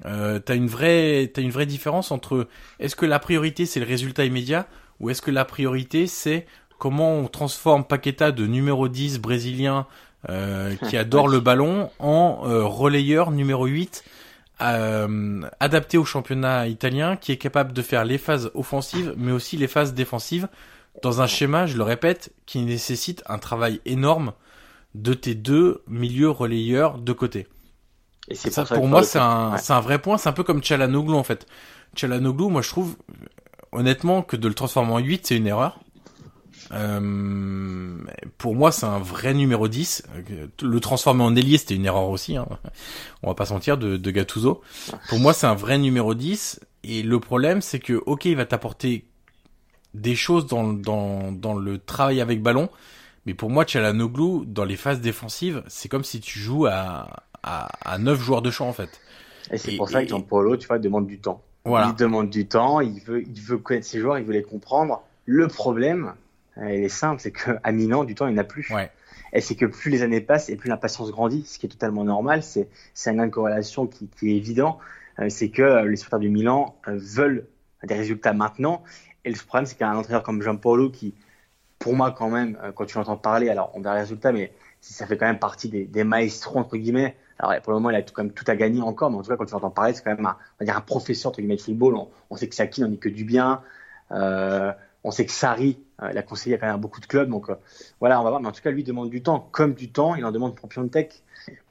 Euh, t'as une vraie t'as une vraie différence entre est-ce que la priorité c'est le résultat immédiat ou est-ce que la priorité c'est comment on transforme Paqueta de numéro 10 brésilien euh, qui adore le ballon en euh, relayeur numéro 8 euh, adapté au championnat italien qui est capable de faire les phases offensives mais aussi les phases défensives dans un schéma, je le répète, qui nécessite un travail énorme de tes deux milieux relayeurs de côté. Et c'est ça, pour moi, c'est un, c'est un vrai point. C'est un peu comme Chalanoglu, en fait. Chalanoglu, moi, je trouve, honnêtement, que de le transformer en 8, c'est une erreur. Euh, pour moi, c'est un vrai numéro 10. Le transformer en ailier, c'était une erreur aussi. Hein. On va pas sentir de, de Gattuso. Pour moi, c'est un vrai numéro 10. Et le problème, c'est que, ok, il va t'apporter des choses dans, dans, dans le travail avec ballon. Mais pour moi, Chalanoglu, dans les phases défensives, c'est comme si tu joues à, à, 9 joueurs de champ en fait. Et c'est pour ça que Jean-Paulo, tu vois, demande du temps. Voilà. Il demande du temps, il veut, il veut connaître ses joueurs, il veut les comprendre. Le problème, il est simple, c'est qu'à Milan, du temps, il n'a plus. Ouais. Et c'est que plus les années passent et plus l'impatience grandit, ce qui est totalement normal. C'est, c'est une corrélation qui, qui est évident. Euh, c'est que euh, les supporters du Milan euh, veulent des résultats maintenant. Et le problème, c'est qu'un entraîneur comme Jean-Paulo, qui, pour moi, quand même, quand tu l'entends parler, alors on verra les résultats, mais ça fait quand même partie des, des maestros, entre guillemets, alors pour le moment, il a tout, quand même tout à gagner encore, mais en tout cas, quand tu entends parler, c'est quand même un, on va dire un professeur entre guillemets de football. On, sait que Saki n'en dit que du bien. Euh, on sait que Sari, euh, il a conseillé quand même beaucoup de clubs. Donc euh, voilà, on va voir. Mais en tout cas, lui demande du temps, comme du temps, il en demande pour Piontek,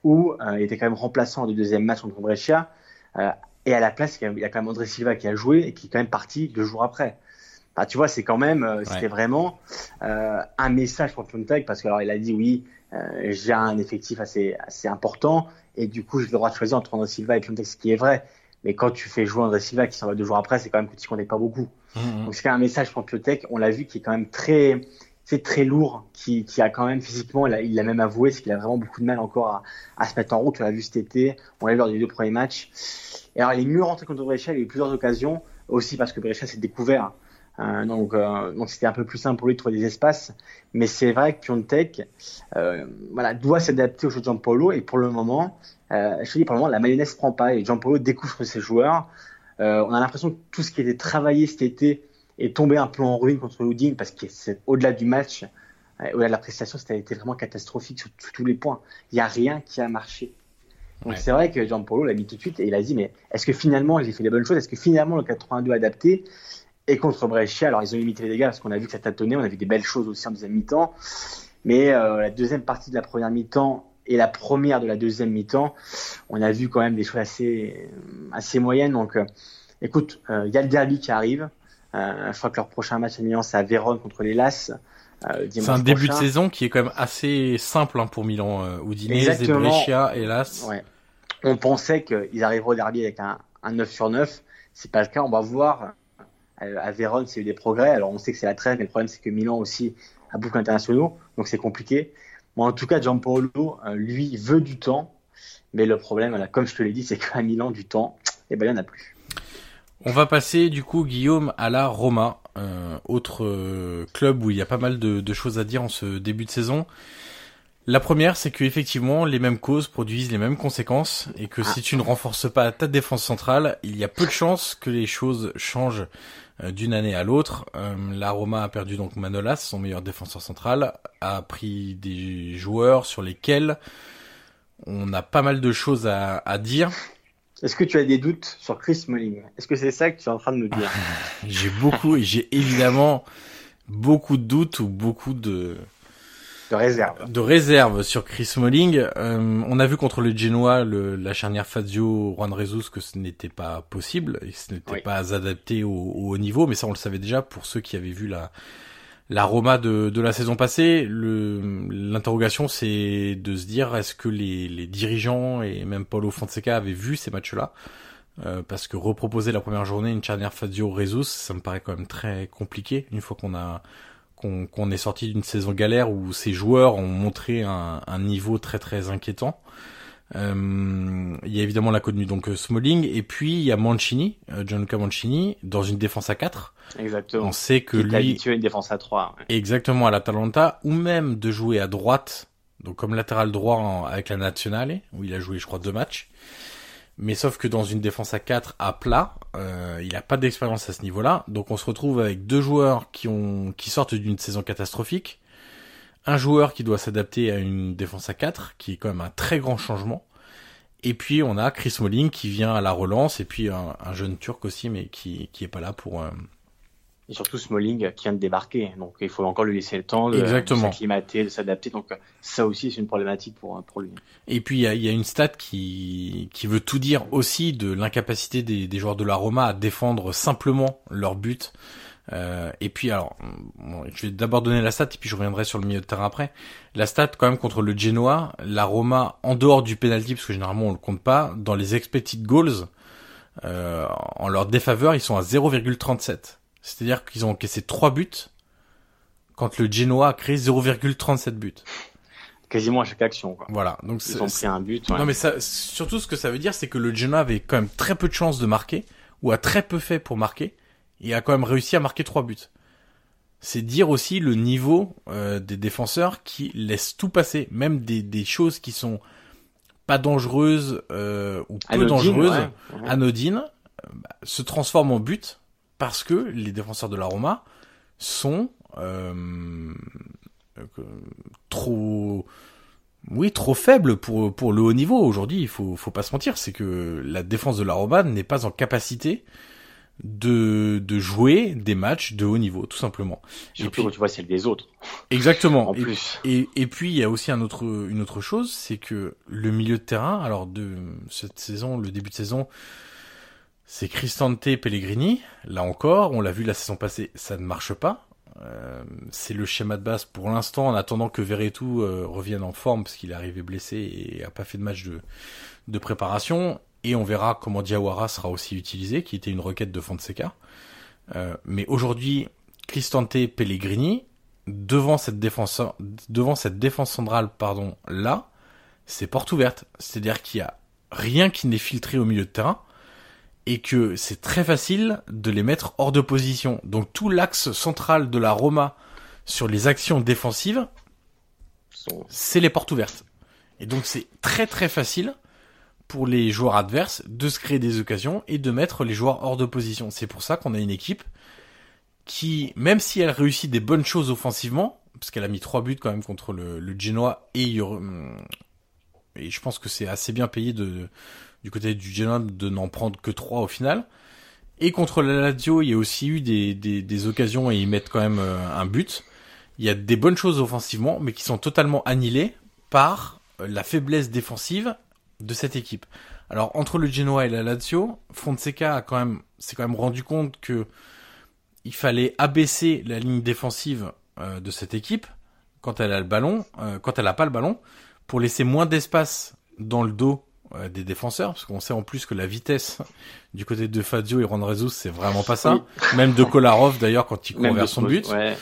où euh, il était quand même remplaçant du deuxième match contre Brescia. et à la place, il y a quand même André Silva qui a joué et qui est quand même parti deux jours après. Bah, tu vois, c'est quand même, c'était vraiment un message pour Piontek parce que alors il a dit oui, j'ai un effectif assez, assez important et du coup, j'ai le droit de choisir entre André Silva et Piontek, ce qui est vrai. Mais quand tu fais jouer André Silva qui s'en va deux jours après, c'est quand même que tu connais pas beaucoup. Mmh, mmh. Donc c'est un message pour Piontek, on l'a vu, qui est quand même très, c'est très lourd, qui, qui a quand même physiquement, il l'a même avoué, c'est qu'il a vraiment beaucoup de mal encore à, à se mettre en route. On l'a vu cet été, on l'a vu lors des deux premiers matchs. Et alors, il est mieux rentré contre Brescia, il a eu plusieurs occasions, aussi parce que Brescia s'est découvert euh, donc, euh, donc c'était un peu plus simple pour lui de trouver des espaces. Mais c'est vrai que Piontek, euh, voilà, doit s'adapter au jeu de Gianpaolo. Et pour le moment, euh, je te dis, pour le moment, la mayonnaise prend pas. Et Gianpaolo découvre ses joueurs. Euh, on a l'impression que tout ce qui était travaillé cet été est tombé un peu en ruine contre Udine parce que c'est au-delà du match, au-delà de la prestation, c'était été vraiment catastrophique sur, tous les points. Il n'y a rien qui a marché. Donc c'est vrai que Gianpaolo l'a mis tout de suite et il a dit mais est-ce que finalement j'ai fait les bonnes choses? Est-ce que finalement le 82 adapté et contre Brescia. Alors, ils ont limité les dégâts parce qu'on a vu que ça tâtonnait. On a vu des belles choses aussi en deuxième mi-temps. Mais euh, la deuxième partie de la première mi-temps et la première de la deuxième mi-temps, on a vu quand même des choses assez, assez moyennes. Donc, euh, écoute, il euh, y a le derby qui arrive. je crois que leur prochain match à Milan, c'est à Vérone contre les Las. c'est un début de saison qui est quand même assez simple hein, pour Milan. Euh, Udinese, et Brescia et Las. Ouais. On pensait qu'ils arriveraient au derby avec un, un 9 sur 9. C'est pas le cas. On va voir à Vérone, c'est eu des progrès. Alors, on sait que c'est la trêve, mais le problème, c'est que Milan aussi a beaucoup d'internationaux, donc c'est compliqué. Bon, en tout cas, Gianpaolo, euh, lui, veut du temps, mais le problème, comme je te l'ai dit, c'est qu'à Milan, du temps, eh ben, il n'y en a plus. On va passer, du coup, Guillaume, à la Roma, euh, autre euh, club où il y a pas mal de, de, choses à dire en ce début de saison. La première, c'est que effectivement, les mêmes causes produisent les mêmes conséquences et que si tu ne renforces pas ta défense centrale, il y a peu de chances que les choses changent euh, d'une année à l'autre. Euh, la Roma a perdu donc Manolas, son meilleur défenseur central, a pris des joueurs sur lesquels on a pas mal de choses à, à dire. Est-ce que tu as des doutes sur Chris Smalling? Est-ce que c'est ça que tu es en train de nous dire? J'ai beaucoup et j'ai évidemment beaucoup de doutes ou beaucoup de de réserve. De réserve sur Chris Smalling. Euh, on a vu contre le Genoa le, la charnière Fazio Juan Jesus que ce n'était pas possible et ce n'était pas adapté au, au, haut niveau, mais ça on le savait déjà pour ceux qui avaient vu la la Roma de, de la saison passée. L'interrogation c'est de se dire est-ce que les, les dirigeants et même Paulo Fonseca avaient vu ces matchs-là? Euh, parce que reproposer la première journée une charnière Fazio Jesus, ça me paraît quand même très compliqué une fois qu'on a qu'on est sorti d'une saison galère où ces joueurs ont montré un, un niveau très très inquiétant. Euh, il y a évidemment la connue donc euh, Smalling et puis il y a Mancini, euh, Gianluca Mancini dans une défense à 4. Exactement. On sait que est lui habitué à une défense à 3. ouais. exactement à l'Atalanta ou même de jouer à droite donc comme latéral droit en- avec la Nazionale où il a joué je crois deux matchs. Mais sauf que dans une défense à 4 à plat, euh, il a pas d'expérience à ce niveau-là. Donc on se retrouve avec deux joueurs qui ont qui sortent d'une saison catastrophique. Un joueur qui doit s'adapter à une défense à 4, qui est quand même un très grand changement. Et puis on a Chris Smalling qui vient à la relance, et puis un, un jeune turc aussi, mais qui qui est pas là pour. euh, Et surtout Smalling qui vient de débarquer. Donc il faut encore lui laisser le temps de, de s'acclimater, de s'adapter. Donc ça aussi c'est une problématique pour, pour lui. Et puis il y a, y a une stat qui qui veut tout dire aussi de l'incapacité des, des joueurs de la Roma à défendre simplement leur but. Euh, et puis alors, bon, je vais d'abord donner la stat et puis je reviendrai sur le milieu de terrain après. La stat quand même contre le Genoa, la Roma en dehors du penalty parce que généralement on le compte pas, dans les expected goals, euh, en leur défaveur ils sont à 0,37. C'est-à-dire qu'ils ont encaissé 3 buts quand le Genoa a créé 0,37 buts. Quasiment à chaque action. Quoi. Voilà, donc Ils ont pris un but. ouais. non mais ça, surtout ce que ça veut dire, c'est que le Genoa avait quand même très peu de chances de marquer, ou a très peu fait pour marquer, et a quand même réussi à marquer trois buts. C'est dire aussi le niveau euh, des défenseurs qui laissent tout passer, même des, des choses qui sont pas dangereuses euh, ou peu Anodine, dangereuses, ouais, anodines, euh, bah, se transforment en but parce que les défenseurs de la Roma sont euh, euh, trop oui, trop faibles pour pour le haut niveau aujourd'hui. Il faut faut pas se mentir, c'est que la défense de la Roma n'est pas en capacité de de jouer des matchs de haut niveau, tout simplement. Surtout puis- quand tu vois celle des autres. Exactement. En Et- plus. et, et puis il y a aussi un autre, une autre chose, c'est que le milieu de terrain, alors de cette saison, le début de saison, c'est Cristante Pellegrini. Là encore, on l'a vu la saison passée, ça ne marche pas. Euh, c'est le schéma de base pour l'instant, en attendant que Verretou euh, revienne en forme, parce qu'il est arrivé blessé et a pas fait de match de, de préparation. Et on verra comment Diawara sera aussi utilisé, qui était une requête de Fonseca. Euh, mais aujourd'hui, Cristante Pellegrini, devant cette défense, devant cette défense centrale, pardon, là, c'est porte ouverte. C'est-à-dire qu'il y a rien qui n'est filtré au milieu de terrain et que c'est très facile de les mettre hors de position. Donc tout l'axe central de la Roma sur les actions défensives, c'est les portes ouvertes. Et donc c'est très très facile pour les joueurs adverses de se créer des occasions et de mettre les joueurs hors de position. C'est pour ça qu'on a une équipe qui, même si elle réussit des bonnes choses offensivement, parce qu'elle a mis trois buts quand même contre le, le Genoa et, et je pense que c'est assez bien payé de, du côté du Genoa de n'en prendre que trois au final. Et contre la Lazio, il y a aussi eu des, des, occasions et ils mettent quand même euh, un but. Il y a des bonnes choses offensivement, mais qui sont totalement annihilées par euh, la faiblesse défensive de cette équipe. Alors entre le Genoa et la Lazio, Fonseca a quand même s'est quand même rendu compte que il fallait abaisser la ligne défensive euh, de cette équipe quand elle a le ballon, quand elle a pas le ballon, pour laisser moins d'espace dans le dos des défenseurs, parce qu'on sait en plus que la vitesse du côté de Fazio et Jesus, c'est vraiment pas ça. Même de Kolarov d'ailleurs quand il court Même vers son but. Ouais.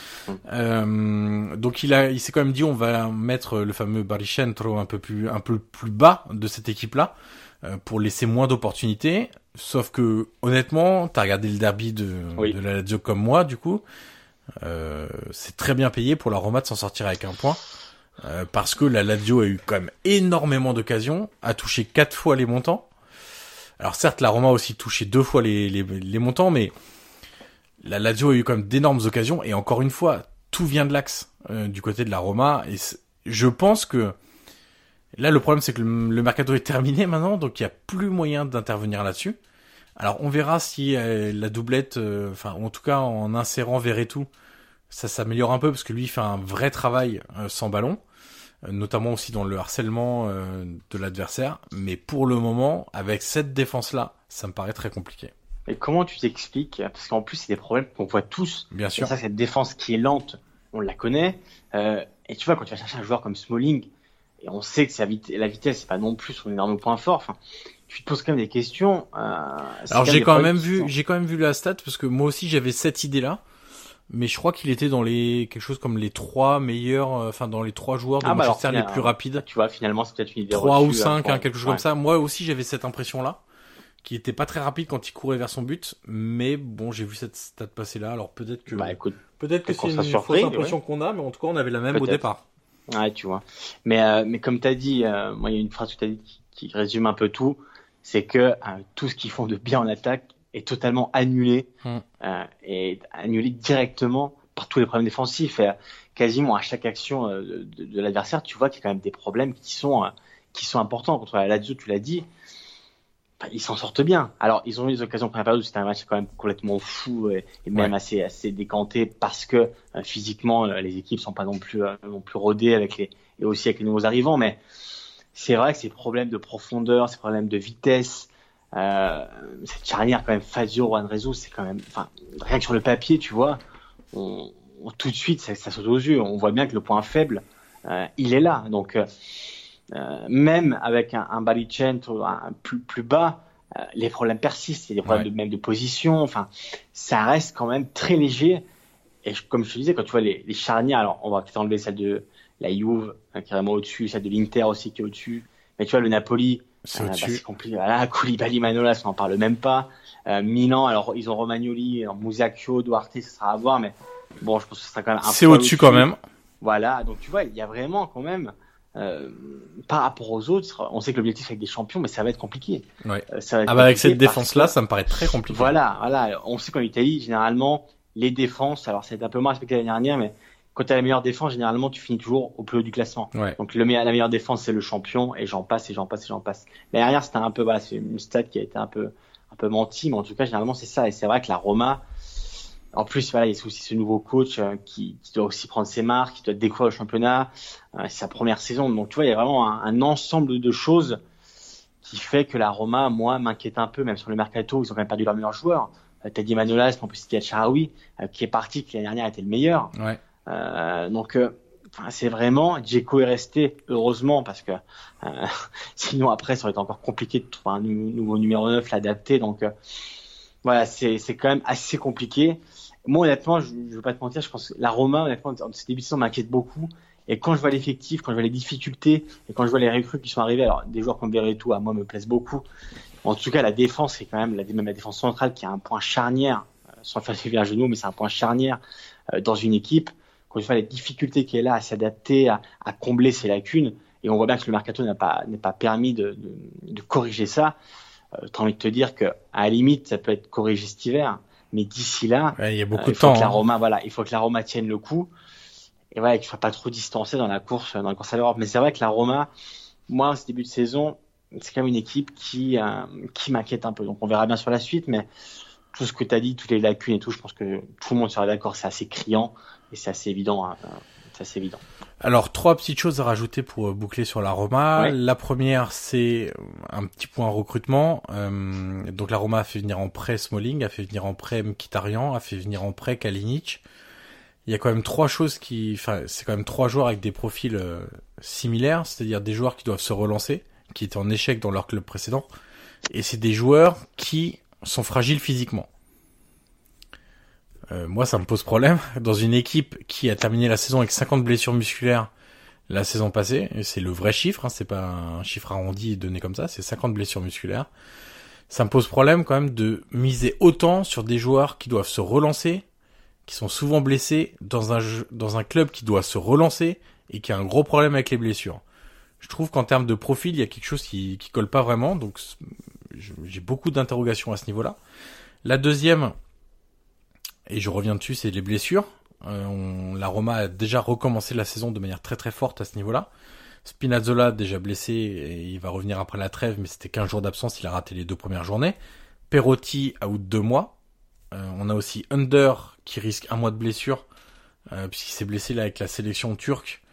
Euh, donc il a, il s'est quand même dit on va mettre le fameux Baricentro un peu plus, un peu plus bas de cette équipe-là euh, pour laisser moins d'opportunités. Sauf que honnêtement, t'as regardé le derby de, Oui. de la Lazio comme moi, du coup, euh, c'est très bien payé pour la Roma de s'en sortir avec un point. Euh, parce que la Lazio a eu quand même énormément d'occasions, a touché quatre fois les montants. Alors certes, la Roma a aussi touché deux fois les, montants, mais la Lazio a eu quand même d'énormes occasions. Et encore une fois, tout vient de l'axe euh, du côté de la Roma. Et je pense que là, le problème, c'est que le, mercato est terminé maintenant, donc il n'y a plus moyen d'intervenir là-dessus. Alors on verra si euh, la doublette, enfin en tout cas en insérant Verretou, ça s'améliore un peu parce que lui il fait un vrai travail sans ballon, notamment aussi dans le harcèlement de l'adversaire. Mais pour le moment, avec cette défense-là, ça me paraît très compliqué. Et comment tu t'expliques Parce qu'en plus, c'est des problèmes qu'on voit tous. Bien sûr. ça, cette défense qui est lente, on la connaît. Euh, et tu vois, quand tu vas chercher un joueur comme Smalling, et on sait que la vitesse, c'est pas non plus son énorme point fort. Enfin, tu te poses quand même des questions. Euh, Alors j'ai quand même vu, j'ai quand même vu la stat parce que moi aussi j'avais cette idée-là, mais je crois qu'il était dans les quelque chose comme les trois meilleurs, euh, enfin dans les trois joueurs de ah, bah Manchester les plus rapides. Tu vois, finalement c'est peut-être une idée. Trois ou cinq, hein, quelque chose comme ça. Moi aussi j'avais cette impression-là qui était pas très rapide quand il courait vers son but, mais bon, j'ai vu cette stat passer là, alors peut-être que bah, peut-être que c'est une fausse impression qu'on a, mais en tout cas, on avait la même au départ. Ouais, tu vois. Mais euh, mais comme tu as dit, euh, moi il y a une phrase que tu as dit qui, résume un peu tout, c'est que euh, tout ce qu'ils font de bien en attaque est totalement annulé hmm. et annulé directement par tous les problèmes défensifs. Et, quasiment à chaque action de, de l'adversaire, tu vois qu'il y a quand même des problèmes qui sont qui sont importants. Contre la Lazio, tu l'as dit, ils s'en sortent bien. Alors, ils ont eu des occasions première période où c'était un match quand même complètement fou et, même assez assez décanté parce que euh, physiquement euh, les équipes sont pas non plus euh, non plus rodées avec les et aussi avec les nouveaux arrivants. Mais c'est vrai que ces problèmes de profondeur, ces problèmes de vitesse, cette charnière quand même Fazio Juan Rezo, c'est quand même, enfin rien que sur le papier, tu vois, on, tout de suite ça, ça, saute aux yeux. On voit bien que le point faible, il est là. Donc euh, même avec un, un Baricento un, plus, plus bas, euh, les problèmes persistent. Il y a des problèmes de, même de position. Enfin, ça reste quand même très léger. Et comme je te disais, quand tu vois les, les charnières, alors on va peut-être enlever celle de la Juve hein, carrément au-dessus, celle de l'Inter aussi qui est au-dessus. Mais tu vois, le Napoli, c'est euh, bah, compliqué. Voilà, Koulibaly, Manolas, on n'en parle même pas. Euh, Milan, alors ils ont Romagnoli, Musacchio, Duarte, ça sera à voir, mais bon, je pense que ce sera quand même un C'est au-dessus quand même. Voilà, donc tu vois, il y a vraiment quand même euh, par rapport aux autres, on sait que l'objectif avec des champions, mais ça va être compliqué. Ouais. Euh, ah bah avec cette défense-là, ça me paraît très compliqué. Voilà, voilà. On sait qu'en Italie, généralement, les défenses, alors c'est un peu moins respecté l'année dernière, mais quand tu as la meilleure défense, généralement, tu finis toujours au plus haut du classement. Ouais. Donc le, la meilleure défense, c'est le champion, et j'en passe, et j'en passe, et j'en passe. L'année dernière, c'était un peu, voilà, c'est une stat qui a été un peu, un peu menti, mais en tout cas, généralement, c'est ça. Et c'est vrai que la Roma, en plus, voilà, il y a aussi ce nouveau coach euh, qui, qui, doit aussi prendre ses marques, qui doit découvrir le championnat. Euh, c'est sa première saison. Donc, tu vois, il y a vraiment un, un, ensemble de choses qui fait que la Roma, moi, m'inquiète un peu, même sur le mercato, ils ont quand même perdu leur meilleur joueur. Euh, dit Manolas, mais en plus, il y a qui est parti, qui l'année dernière était le meilleur. Ouais. Euh, donc, c'est vraiment, Djeko est resté, heureusement, parce que sinon, après, ça aurait été encore compliqué de trouver un nouveau numéro 9, l'adapter. Donc, voilà, c'est quand même assez compliqué. Moi, honnêtement, je, ne veux pas te mentir, je pense que la Roma, honnêtement, en cette édition m'inquiète beaucoup. Et quand je vois l'effectif, quand je vois les difficultés, et quand je vois les recrues qui sont arrivées, alors des joueurs comme Beretou, à moi, me plaisent beaucoup. En tout cas, la défense, c'est quand même la, même la défense centrale qui a un point charnière, euh, sans faire lever un genou, mais c'est un point charnière euh, dans une équipe. Quand je vois les difficultés qu'il y a là à s'adapter, à, à, combler ses lacunes, et on voit bien que le mercato n'a pas, n'est pas permis de, de, de corriger ça, euh, t'as envie de te dire que à la limite, ça peut être corrigé cet hiver. Mais d'ici là, il y a beaucoup euh, de temps. Que la hein. Roma, voilà, il faut que la Roma tienne le coup et voilà, qu'il soit pas trop distancé dans la course, dans la course à l'Europe. Mais c'est vrai que la Roma, moi, ce début de saison, c'est quand même une équipe qui euh, qui m'inquiète un peu. Donc on verra bien sur la suite, mais tout ce que tu as dit, toutes les lacunes et tout, je pense que tout le monde sera d'accord, c'est assez criant et c'est assez évident. Hein, c'est assez évident. Alors trois petites choses à rajouter pour euh, boucler sur la Roma. La première, c'est un petit point recrutement. Euh, donc la Roma a fait venir en prêt Smalling, a fait venir en prêt Mkhitaryan, a fait venir en prêt Kalinic. Il y a quand même trois choses qui, enfin, c'est quand même trois joueurs avec des profils euh, similaires, c'est-à-dire des joueurs qui doivent se relancer, qui étaient en échec dans leur club précédent, et c'est des joueurs qui sont fragiles physiquement. Euh, moi, ça me pose problème. Dans une équipe qui a terminé la saison avec 50 blessures musculaires la saison passée, c'est le vrai chiffre, hein, c'est pas un chiffre arrondi donné comme ça, c'est 50 blessures musculaires. Ça me pose problème quand même de miser autant sur des joueurs qui doivent se relancer, qui sont souvent blessés dans un dans un club qui doit se relancer et qui a un gros problème avec les blessures. Je trouve qu'en termes de profil, il y a quelque chose qui qui colle pas vraiment, donc j'ai beaucoup d'interrogations à ce niveau-là. La deuxième, et je reviens dessus, c'est les blessures. Euh, la Roma a déjà recommencé la saison de manière très très forte à ce niveau-là. Spinazzola déjà blessé il va revenir après la trêve, mais c'était 15 jours d'absence, il a raté les deux premières journées. Perotti out deux mois. Euh, on a aussi Under qui risque un mois de blessure puisqu'il s'est blessé là avec la sélection turque.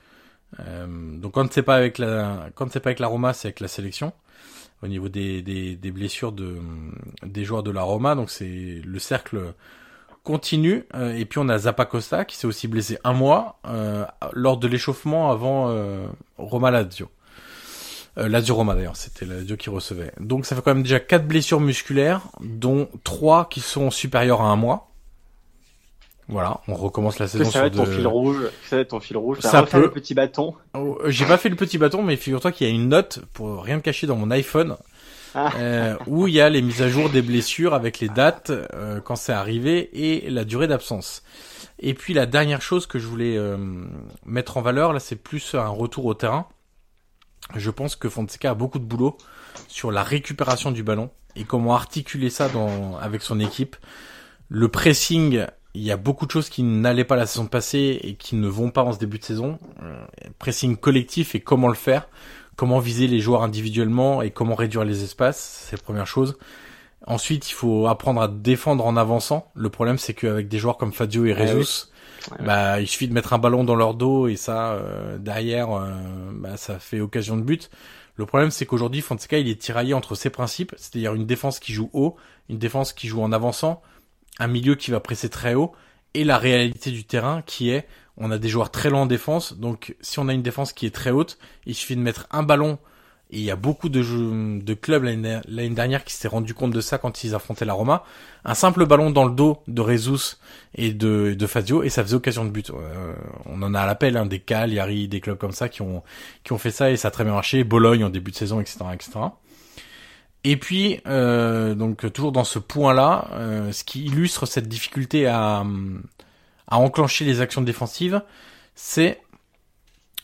donc quand c'est pas avec la c'est pas avec la Roma, c'est avec la sélection au niveau des, des, des, blessures de des joueurs de la Roma. Donc c'est le cercle continue. et puis on a Zappacosta qui s'est aussi blessé un mois lors de l'échauffement avant Roma Lazio. Euh, Lazio Roma d'ailleurs, c'était Lazio qui recevait. Donc ça fait quand même déjà quatre blessures musculaires, dont trois qui sont supérieures à un mois. Voilà, on recommence la saison ça va être ton fil rouge. Ça va être ton fil rouge. Ça peut. le petit bâton. Oh, euh, j'ai pas fait le petit bâton, mais figure-toi qu'il y a une note pour rien cacher dans mon iPhone. Euh, où il y a les mises à jour des blessures avec les dates euh, quand c'est arrivé et la durée d'absence. Et puis la dernière chose que je voulais euh, mettre en valeur là, c'est plus un retour au terrain je pense que Fonseca a beaucoup de boulot sur la récupération du ballon et comment articuler ça dans, avec son équipe. Le pressing, il y a beaucoup de choses qui n'allaient pas la saison passée et qui ne vont pas en ce début de saison. Euh, pressing collectif et comment le faire, comment viser les joueurs individuellement et comment réduire les espaces, c'est la première chose. Ensuite, il faut apprendre à défendre en avançant. Le problème, c'est qu'avec des joueurs comme Fadio et Rezus, bah, il suffit de mettre un ballon dans leur dos et ça, euh, derrière, euh, bah, ça fait occasion de but. Le problème, c'est qu'aujourd'hui, Fonseca, il est tiraillé entre ses principes, c'est-à-dire une défense qui joue haut, une défense qui joue en avançant, un milieu qui va presser très haut, et la réalité du terrain qui est, on a des joueurs très lents en défense, donc si on a une défense qui est très haute, il suffit de mettre un ballon et il y a beaucoup de, clubs l'année dernière qui s'étaient rendu compte de ça quand ils affrontaient la Roma. Un simple ballon dans le dos de Rezus et de, Fazio et ça faisait occasion de but. Euh, on en a à l'appel, hein, des Cagliari, des clubs comme ça qui ont fait ça et ça a très bien marché. Bologne en début de saison, etc., etc. Et puis euh, donc toujours dans ce point-là, euh, ce qui illustre cette difficulté à à enclencher les actions défensives, c'est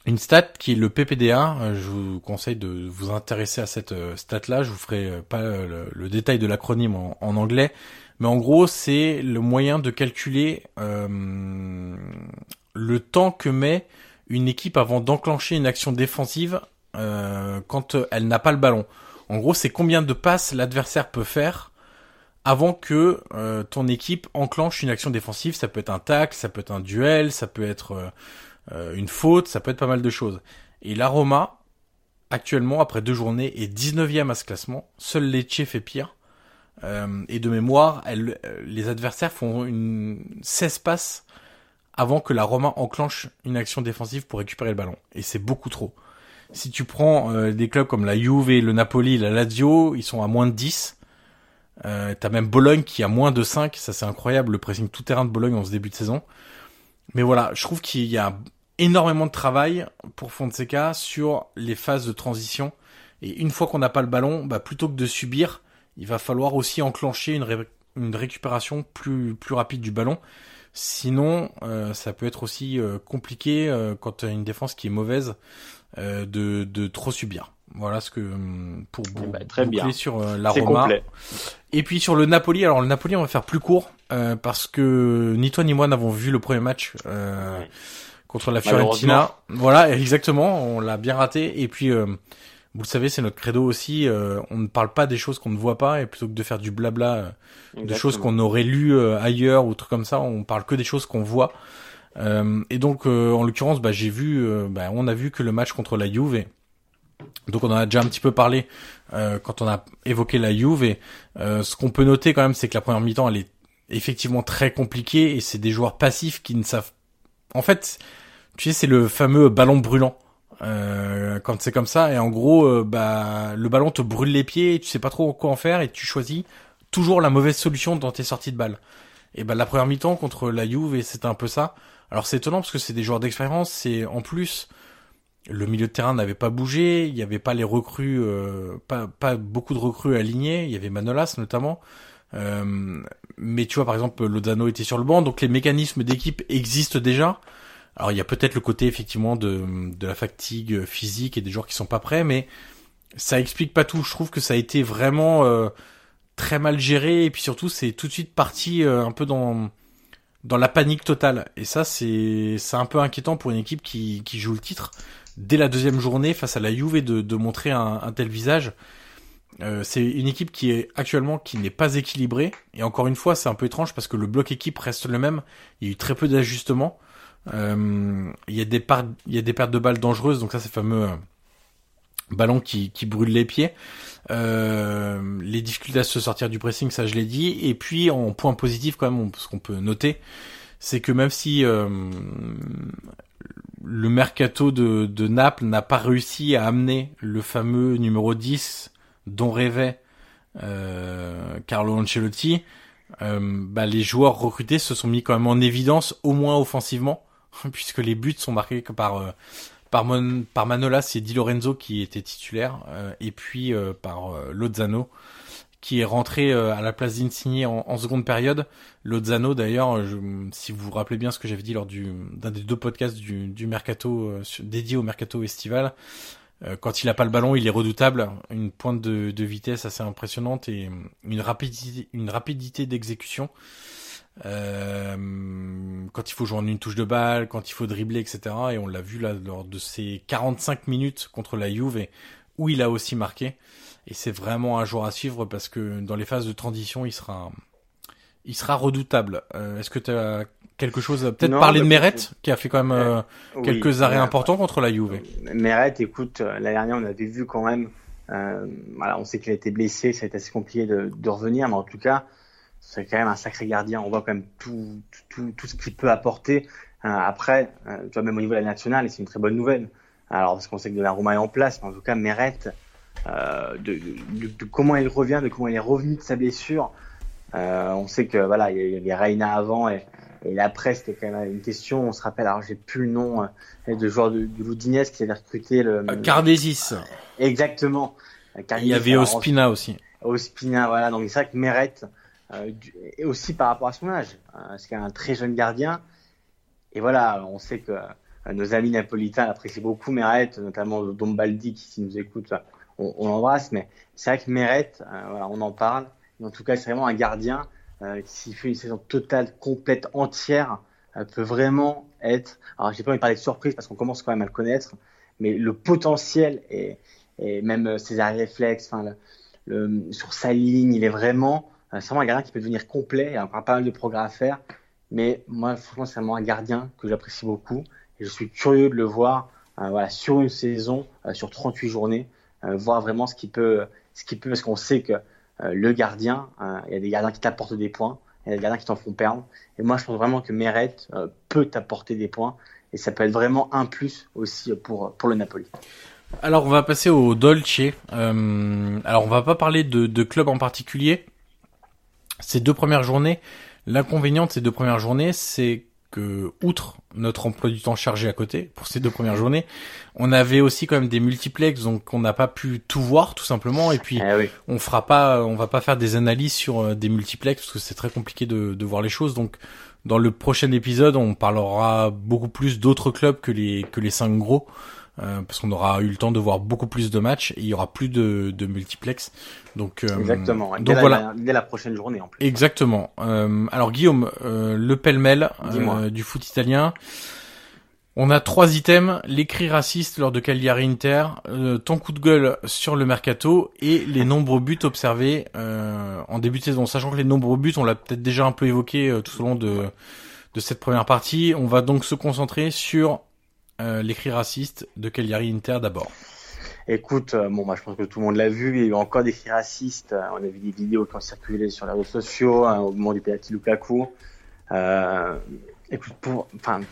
une stat qui est le PPDA, euh, je vous conseille de vous intéresser à cette euh, stat-là. Je vous ferai euh, pas le, détail de l'acronyme en, anglais, mais en gros, c'est le moyen de calculer le temps que met une équipe avant d'enclencher une action défensive quand elle n'a pas le ballon. En gros, c'est combien de passes l'adversaire peut faire avant que ton équipe enclenche une action défensive. Ça peut être un tac, ça peut être un duel, ça peut être euh, une faute, ça peut être pas mal de choses. Et la Roma, actuellement, après deux journées, est 19e à ce classement. Seul Lecce fait pire. Euh, et de mémoire, elle, euh, les adversaires font une 16 passes avant que la Roma enclenche une action défensive pour récupérer le ballon. Et c'est beaucoup trop. Si tu prends des clubs comme la Juve, le Napoli, la Lazio, ils sont à moins de 10. Euh, T'as même Bologne qui a moins de 5. Ça c'est incroyable, le pressing tout terrain de Bologne en ce début de saison. Mais voilà, je trouve qu'il y a énormément de travail pour Fonseca sur les phases de transition. Et une fois qu'on n'a pas le ballon, bah, plutôt que de subir, il va falloir aussi enclencher une, récupération plus, rapide du ballon. Sinon, euh, ça peut être aussi euh, compliqué euh, quand tu une défense qui est mauvaise de, de trop subir. Voilà ce que hum, pour eh ben, très bien. sur la Roma. Et puis sur le Napoli, alors le Napoli on va faire plus court parce que ni toi ni moi n'avons vu le premier match contre la Fiorentina. Voilà, exactement, on l'a bien raté. Et puis, euh, vous le savez, c'est notre credo aussi. Euh, on ne parle pas des choses qu'on ne voit pas, et plutôt que de faire du blabla, euh, de choses qu'on aurait lues ailleurs ou trucs comme ça, on parle que des choses qu'on voit. et donc, en l'occurrence, bah, j'ai vu, bah, on a vu que le match contre la Juve. Donc on en a déjà un petit peu parlé quand on a évoqué la Juve. Et, ce qu'on peut noter quand même, c'est que la première mi-temps, elle est effectivement très compliquée et c'est des joueurs passifs qui ne savent. En fait, tu sais, c'est le fameux ballon brûlant. Euh, quand c'est comme ça, et en gros, euh, bah, le ballon te brûle les pieds, et tu sais pas trop quoi en faire, et tu choisis toujours la mauvaise solution dans tes sorties de balle. Et bah, la première mi-temps contre la Juve, c'était un peu ça. Alors c'est étonnant parce que c'est des joueurs d'expérience, c'est en plus le milieu de terrain n'avait pas bougé, il y avait pas les recrues, euh, pas beaucoup de recrues alignés, il y avait Manolas notamment. mais tu vois par exemple Lozano était sur le banc, donc les mécanismes d'équipe existent déjà. Alors il y a peut-être le côté effectivement de, la fatigue physique et des joueurs qui sont pas prêts, mais ça explique pas tout. Je trouve que ça a été vraiment euh, très mal géré et puis surtout c'est tout de suite parti euh, un peu dans la panique totale. Et ça c'est c'est un peu inquiétant pour une équipe qui qui joue le titre dès la deuxième journée face à la Juve de montrer un, tel visage. Euh, c'est une équipe qui est actuellement qui n'est pas équilibrée et encore une fois c'est un peu étrange parce que le bloc équipe reste le même. Il y a eu très peu d'ajustements. il y a des il y a des pertes de balles dangereuses, donc ça c'est fameux ballon qui, qui brûle les pieds. Euh, les difficultés à se sortir du pressing, ça je l'ai dit. Et puis en point positif quand même, ce qu'on peut noter, c'est que même si euh, le mercato de, Naples n'a pas réussi à amener le fameux numéro 10 dont rêvait euh, Carlo Ancelotti, euh, bah, les joueurs recrutés se sont mis quand même en évidence, au moins offensivement, puisque les buts sont marqués que par euh, par, Manolas, c'est Di Lorenzo qui était titulaire, et puis par Lozano qui est rentré à la place d'Insigne en, seconde période. Lozano d'ailleurs, si vous vous rappelez bien ce que j'avais dit lors du d'un des deux podcasts du, du mercato dédié au mercato estival, quand il a pas le ballon, il est redoutable, une pointe de, de vitesse assez impressionnante et une rapidité, une rapidité d'exécution. Euh, quand il faut jouer en une touche de balle, quand il faut dribbler, etc. Et on l'a vu là lors de ces 45 minutes contre la Juve, où il a aussi marqué. Et c'est vraiment un joueur à suivre parce que dans les phases de transition, il sera, il sera redoutable. Euh, Est-ce que tu as quelque chose à peut-être parler de Meret, qui a fait quand même euh, quelques arrêts importants contre la Juve Meret, écoute, euh, la dernière, on avait vu quand même. Euh, voilà, on sait qu'il a été blessé, ça a été assez compliqué de, de revenir, mais en tout cas, c'est quand même un sacré gardien. On voit quand même tout, tout, tout ce qu'il peut apporter. Après, tu vois, même au niveau de la nationale, c'est une très bonne nouvelle. Alors, parce qu'on sait que de la Roma est en place, mais en tout cas, euh, de, de, de, comment il revient, de comment il est revenu de sa blessure. Euh, on sait que voilà, il y avait Reina avant et, et après, c'était quand même une question. On se rappelle, alors j'ai plus le nom euh, de joueur de, de l'Oudinès qui avait recruté le. Cardesis. Exactement. il y avait Ospina aussi. Ospina, voilà. Donc c'est vrai que Meret, euh, et aussi par rapport à son âge, hein, parce qu'il est un très jeune gardien. Et voilà, on sait que euh, nos amis napolitains apprécient beaucoup Meret, notamment Dombaldi qui, s'il nous écoute, on, l'embrasse. Mais c'est vrai que Meret, euh, on en parle. En tout cas, c'est vraiment un gardien euh, qui, s'il fait une saison totale, complète, entière, euh, peut vraiment être. Alors, j'ai pas envie de parler de surprise parce qu'on commence quand même à le connaître, mais le potentiel et, même ses arrêts réflexes, sur sa ligne, il est vraiment un gardien qui peut devenir complet, il y a pas mal de progrès à faire. Mais moi, franchement, c'est vraiment un gardien que j'apprécie beaucoup. Et je suis curieux de le voir sur une saison, sur 38 journées, voir vraiment ce qu'il peut, ce qu'il peut, parce qu'on sait que euh, le gardien, il y a des gardiens qui t'apportent des points, il y a des gardiens qui t'en font perdre. Et moi, je pense vraiment que Meret peut t'apporter des points. Et ça peut être vraiment un plus aussi pour, pour le Napoli. Alors, on va passer au Dolce. Euh, alors, on va pas parler de, de club en particulier, ces deux premières journées, l'inconvénient de ces deux premières journées, c'est que, outre notre emploi du temps chargé à côté, pour ces deux premières journées, on avait aussi quand même des multiplex, donc on n'a pas pu tout voir, tout simplement, et puis eh oui. on fera pas, on va pas faire des analyses sur euh, des multiplex, parce que c'est très compliqué de, de voir les choses, donc dans le prochain épisode, on parlera beaucoup plus d'autres clubs que les, que les cinq gros, euh, parce qu'on aura eu le temps de voir beaucoup plus de matchs et il y aura plus de, de multiplex. Donc, euh, Exactement. Donc dès voilà. La, dès la prochaine journée en plus. Exactement. Euh, alors Guillaume, euh, le pêle-mêle euh, du foot italien. On a trois items les cris racistes lors de Cagliari Inter, euh, ton coup de gueule sur le mercato et les nombreux buts observés en début de saison. Sachant que les nombreux buts, on l'a peut-être déjà un peu évoqué tout au long de de cette première partie. On va donc se concentrer sur euh, les cris racistes de Cagliari Inter d'abord Écoute, euh, bon, bah, je pense que tout le monde l'a vu. Il y a eu encore des cris racistes. Euh, on a vu des vidéos qui ont circulé sur les réseaux sociaux hein, au moment du penalty Lukaku. Euh, écoute, pour, enfin,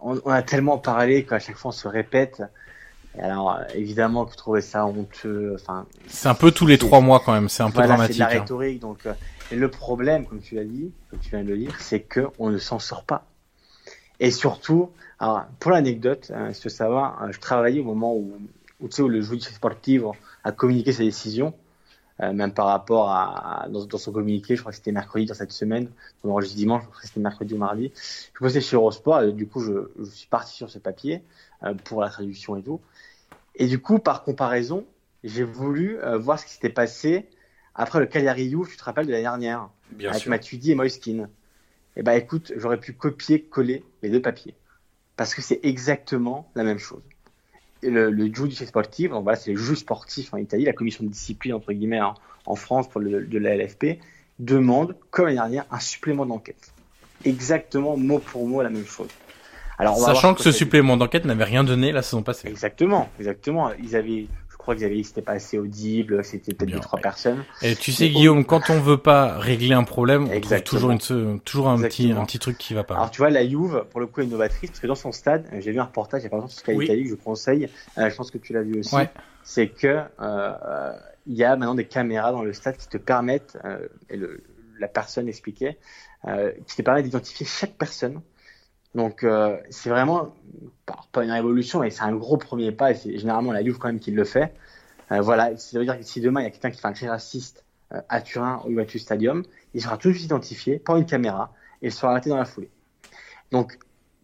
on, on, a tellement parlé qu'à chaque fois on se répète. Et alors, évidemment, que trouver ça honteux. Enfin, c'est un peu tous les trois mois quand même. C'est un peu dramatique. C'est de la rhétorique. Hein. Donc, et le problème, comme tu l'as dit, comme tu viens de le dire, c'est que on ne s'en sort pas. Et surtout, alors, pour l'anecdote, hein, si tu veux savoir, je travaillais au moment où, où, tu sais, où le juge sportif a communiqué sa décision, euh, même par rapport à, à dans, dans, son communiqué, je crois que c'était mercredi dans cette semaine, on enregistre dimanche, je crois que c'était mercredi ou mardi. Je bossais chez Eurosport, et du coup, je, je suis parti sur ce papier euh, pour la traduction et tout. Et du coup, par comparaison, j'ai voulu euh, voir ce qui s'était passé après le Cagliari Juve, tu te rappelles de l'année dernière, Bien avec sûr. Matuidi et Moiskin. Et ben écoute, j'aurais pu copier-coller les deux papiers parce que c'est exactement la même chose. Et le, le giudice sportif, donc voilà, c'est le juge sportif en Italie, la commission de discipline entre guillemets en, en France pour le, de la LFP, demande, comme l'année dernière, un supplément d'enquête. Exactement mot pour mot la même chose. Alors, Sachant que ce supplément d'enquête n'avait rien donné la saison passée. Exactement, exactement. Ils avaient, crois qu'ils avaient dit que c'était pas assez audible, c'était peut-être deux, trois personnes. Et tu sais, Guillaume, quand on veut pas régler un problème, on trouve toujours une, toujours un petit, un petit truc qui va pas. Alors, tu vois, la Juve, pour le coup, est innovatrice, parce que dans son stade, j'ai vu un reportage il y a pas longtemps sur Italie que je conseille, euh, je pense que tu l'as vu aussi. C'est que, euh, il y a maintenant des caméras dans le stade qui te permettent, euh, et le, la personne expliquait, euh, qui te permet d'identifier chaque personne. Donc euh, c'est vraiment pas une révolution, mais c'est un gros premier pas. Et c'est généralement la Juve quand même qui le fait. Euh, voilà, ça veut dire que si demain il y a quelqu'un qui fait un cri raciste euh, à Turin au Juventus Stadium, il sera tout de suite identifié par une caméra et sera arrêté dans la foulée. Donc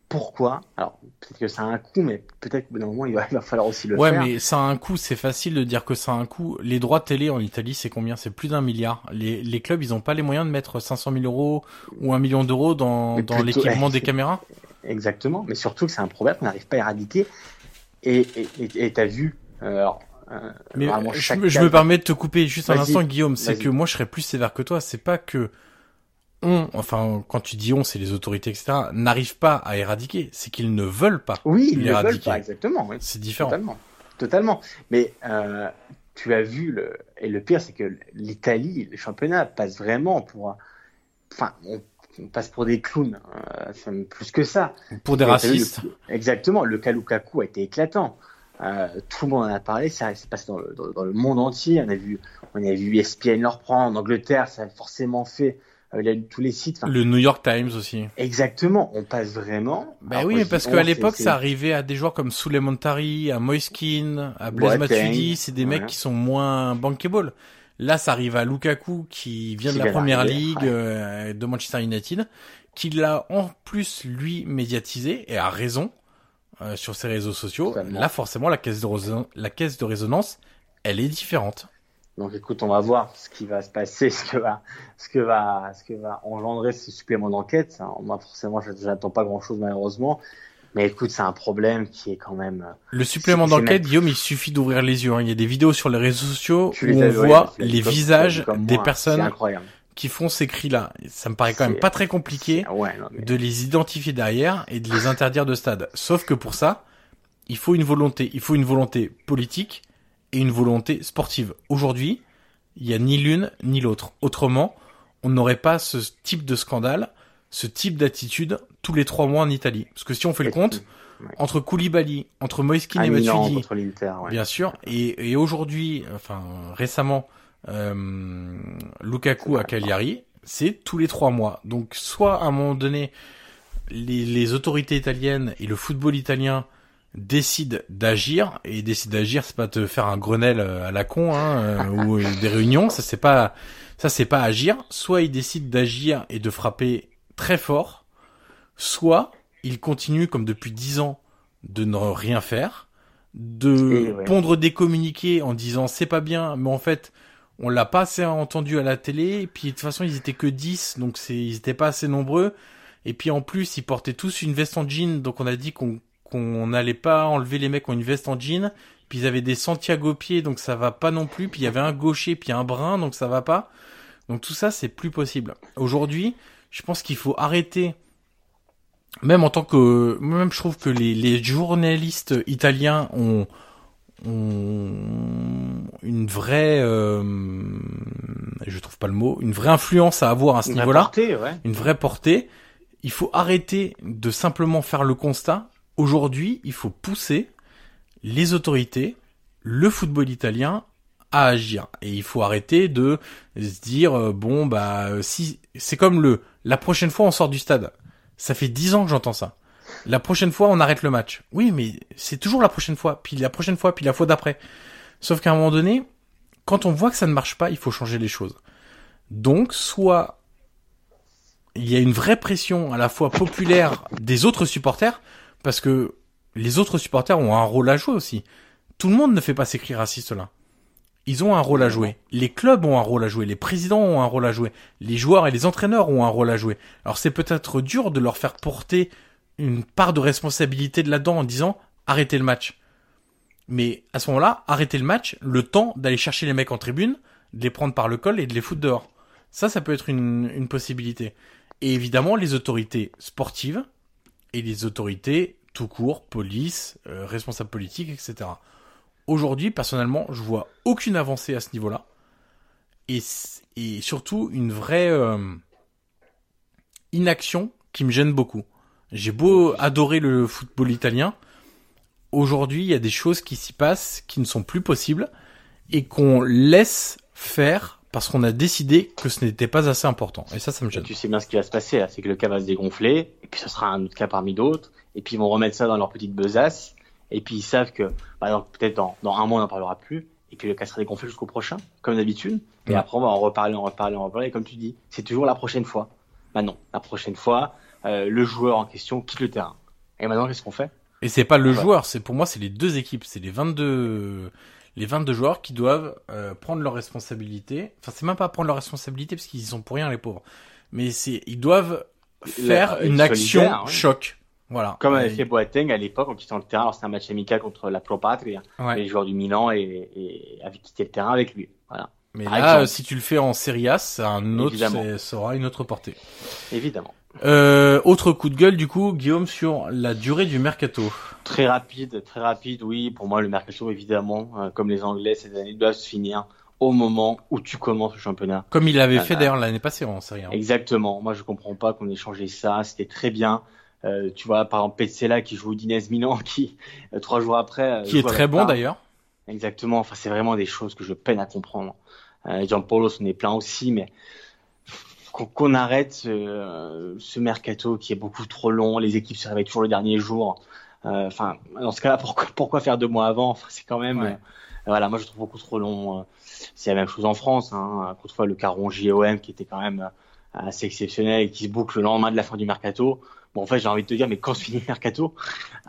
pourquoi? Alors, peut-être que ça a un coût, mais peut-être qu'au bout d'un moment, il va, falloir aussi le faire. Ouais, mais ça a un coût, c'est facile de dire que ça a un coût. Les droits de télé en Italie, c'est combien? C'est plus d'un milliard. Les, les clubs, ils n'ont pas les moyens de mettre 500 000 euros ou un million d'euros dans, dans l'équipement des caméras? Exactement, mais surtout que c'est un problème qu'on n'arrive pas à éradiquer. Et tu as vu, euh, alors, euh, mais je, me permets de te couper juste un instant, Guillaume. C'est que moi, je serais plus sévère que toi. C'est pas que enfin, quand tu dis on, c'est les autorités, etc., n'arrivent pas à éradiquer. C'est qu'ils ne veulent pas. Oui, ils ne veulent pas, exactement. C'est différent. Totalement. Totalement. Mais euh, tu as vu, le... et le pire, c'est que l'Italie, le championnat, passe vraiment pour. Enfin, on, passe pour des clowns, euh, plus que ça. Pour des racistes. Exactement. Le cas Lukaku a été éclatant. Euh, tout le monde en a parlé, ça s'est passé dans le, dans, le, monde entier. On a vu, on a vu ESPN le reprendre. En Angleterre, ça a forcément fait euh, tous les sites. Le New York Times aussi. Exactement, on passe vraiment. Bah oui, parce qu'à l'époque, ça arrivait à des joueurs comme Souleymane Tari, à Moiskin, à Blaise Matuidi, c'est des mecs qui sont moins bankable. Là, ça arrive à Lukaku qui vient de la première ligue euh, de Manchester United, qui l'a en plus lui médiatisé et a raison euh, sur ses réseaux sociaux. Là, forcément, la caisse de la caisse de résonance, elle est différente. Donc écoute, on va voir ce qui va se passer, ce que va, ce que va, ce que va engendrer ce supplément d'enquête. Moi, forcément, j'attends pas grand-chose malheureusement. Mais écoute, c'est un problème qui est quand même. Euh, le supplément d'enquête, Guillaume, il suffit d'ouvrir les yeux. Hein. Il y a des vidéos sur les réseaux sociaux où on voit les visages des personnes qui font ces cris-là. Ça me paraît quand même pas très compliqué de les identifier derrière et de les interdire de stade. Sauf que pour ça, il faut une volonté. Il faut une volonté politique et une volonté sportive. Aujourd'hui, il n'y a ni l'une ni l'autre. Autrement, on n'aurait pas ce type de scandale, ce type d'attitude tous les trois mois en Italie. Parce que si on fait le compte, entre Koulibaly, entre Moiskin et Matuidi, bien sûr, et, aujourd'hui, enfin récemment, euh, Lukaku à Cagliari, c'est tous les trois mois. Donc soit à un moment donné, les, les autorités italiennes et le football italien décide d'agir et décide d'agir c'est pas te faire un Grenelle euh, à la con hein, euh, ou euh, des réunions ça c'est pas ça c'est pas agir soit il décide d'agir et de frapper très fort soit il continue comme depuis dix ans de ne rien faire de pondre des communiqués en disant c'est pas bien mais en fait on l'a pas assez entendu à la télé et puis de toute façon ils étaient que 10 donc c'est ils étaient pas assez nombreux et puis en plus ils portaient tous une veste en jean donc on a dit qu'on qu'on n'allait pas enlever les mecs en une veste en jean. Puis ils avaient des Santiago pieds, donc ça va pas non plus. Puis il y avait un gaucher, puis un brun, donc ça va pas. Donc tout ça, c'est plus possible. Aujourd'hui, je pense qu'il faut arrêter. Même en tant que, même je trouve que les, journalistes italiens ont, une vraie, euh, je trouve pas le mot, une vraie influence à avoir à ce niveau-là, une vraie portée. Il faut arrêter de simplement faire le constat Aujourd'hui, il faut pousser les autorités, le football italien à agir. Et il faut arrêter de se dire euh, bon bah si c'est comme le la prochaine fois on sort du stade. Ça fait dix ans que j'entends ça. La prochaine fois on arrête le match. Oui mais c'est toujours la prochaine fois, puis la prochaine fois, puis la fois d'après. Sauf qu'à un moment donné, quand on voit que ça ne marche pas, il faut changer les choses. Donc soit il y a une vraie pression à la fois populaire des autres supporters, parce que les autres supporters ont un rôle à jouer aussi. Tout le monde ne fait pas ces cris racistes-là. Ils ont un rôle à jouer. Les clubs ont un rôle à jouer. Les présidents ont un rôle à jouer. Les joueurs et les entraîneurs ont un rôle à jouer. Alors c'est peut-être dur de leur faire porter une part de responsabilité de là-dedans en disant arrêtez le match. Mais à ce moment-là, arrêtez le match, le temps d'aller chercher les mecs en tribune, de les prendre par le col et de les foutre dehors. Ça, ça peut être une, possibilité. Et évidemment, les autorités sportives, et les autorités tout court, police, euh, responsable politique, etc. Aujourd'hui, personnellement, je vois aucune avancée à ce niveau-là. Et, et, surtout une vraie euh, inaction qui me gêne beaucoup. J'ai beau adorer le football italien, aujourd'hui il y a des choses qui s'y passent qui ne sont plus possibles et qu'on laisse faire parce qu'on a décidé que ce n'était pas assez important. Et ça, ça me gêne. tu sais bien ce qui va se passer, c'est que le cas va se dégonfler, et puis ce sera un autre cas parmi d'autres, et puis ils vont remettre ça dans leur petite besace, et puis ils savent que, par exemple, peut-être dans, dans un mois on n'en parlera plus, et puis le cas sera dégonflé jusqu'au prochain, comme d'habitude, et après on va en reparler, en reparler, en reparler, et comme tu dis, c'est toujours la prochaine fois. Bah non, la prochaine fois, euh, le joueur en question quitte le terrain. Et maintenant, qu'est-ce qu'on fait? Et c'est pas le joueur, c'est pour moi, c'est les deux équipes, c'est les 22 les 22 joueurs qui doivent euh, prendre leurs responsabilités. Enfin, c'est même pas prendre leurs responsabilités parce qu'ils y sont pour rien, les pauvres. Mais c'est, ils doivent faire une action choc. Voilà. Comme avait fait Boateng à l'époque en quittant le terrain. C'était un match amical contre la Pro Patria. Les joueurs du Milan et, et avaient quitté le terrain avec lui. Voilà. Mais là, si tu le fais en Serie A, ça, un autre, ça aura une autre portée. Évidemment. Euh, autre coup de gueule du coup, Guillaume, sur la durée du mercato. Très rapide, très rapide, oui. Pour moi, le mercato, évidemment, euh, comme les Anglais ces années, doit se finir au moment où tu commences le championnat. Comme il avait euh, fait d'ailleurs l'année passée en Serie A. Exactement. Moi, je comprends pas qu'on ait changé ça. C'était très bien. Euh, tu vois, par exemple, Petzela qui joue au Dinez Milan, qui trois jours après, qui est très bon d'ailleurs. Exactement. Enfin, c'est vraiment des choses que je peine à comprendre. Euh, Paulo, on est plein aussi, mais qu'on arrête ce, mercato qui est beaucoup trop long. Les équipes se réveillent toujours le dernier jour. Euh, enfin, dans ce cas-là, pourquoi, pourquoi faire deux mois avant? Enfin, C'est quand même, euh, voilà, moi je trouve beaucoup trop long. Euh. C'est la même chose en France. Hein. Autrefois, le caron JOM qui était quand même assez exceptionnel et qui se boucle le lendemain de la fin du mercato. Bon, en fait, j'ai envie de te dire, mais quand se finit le mercato,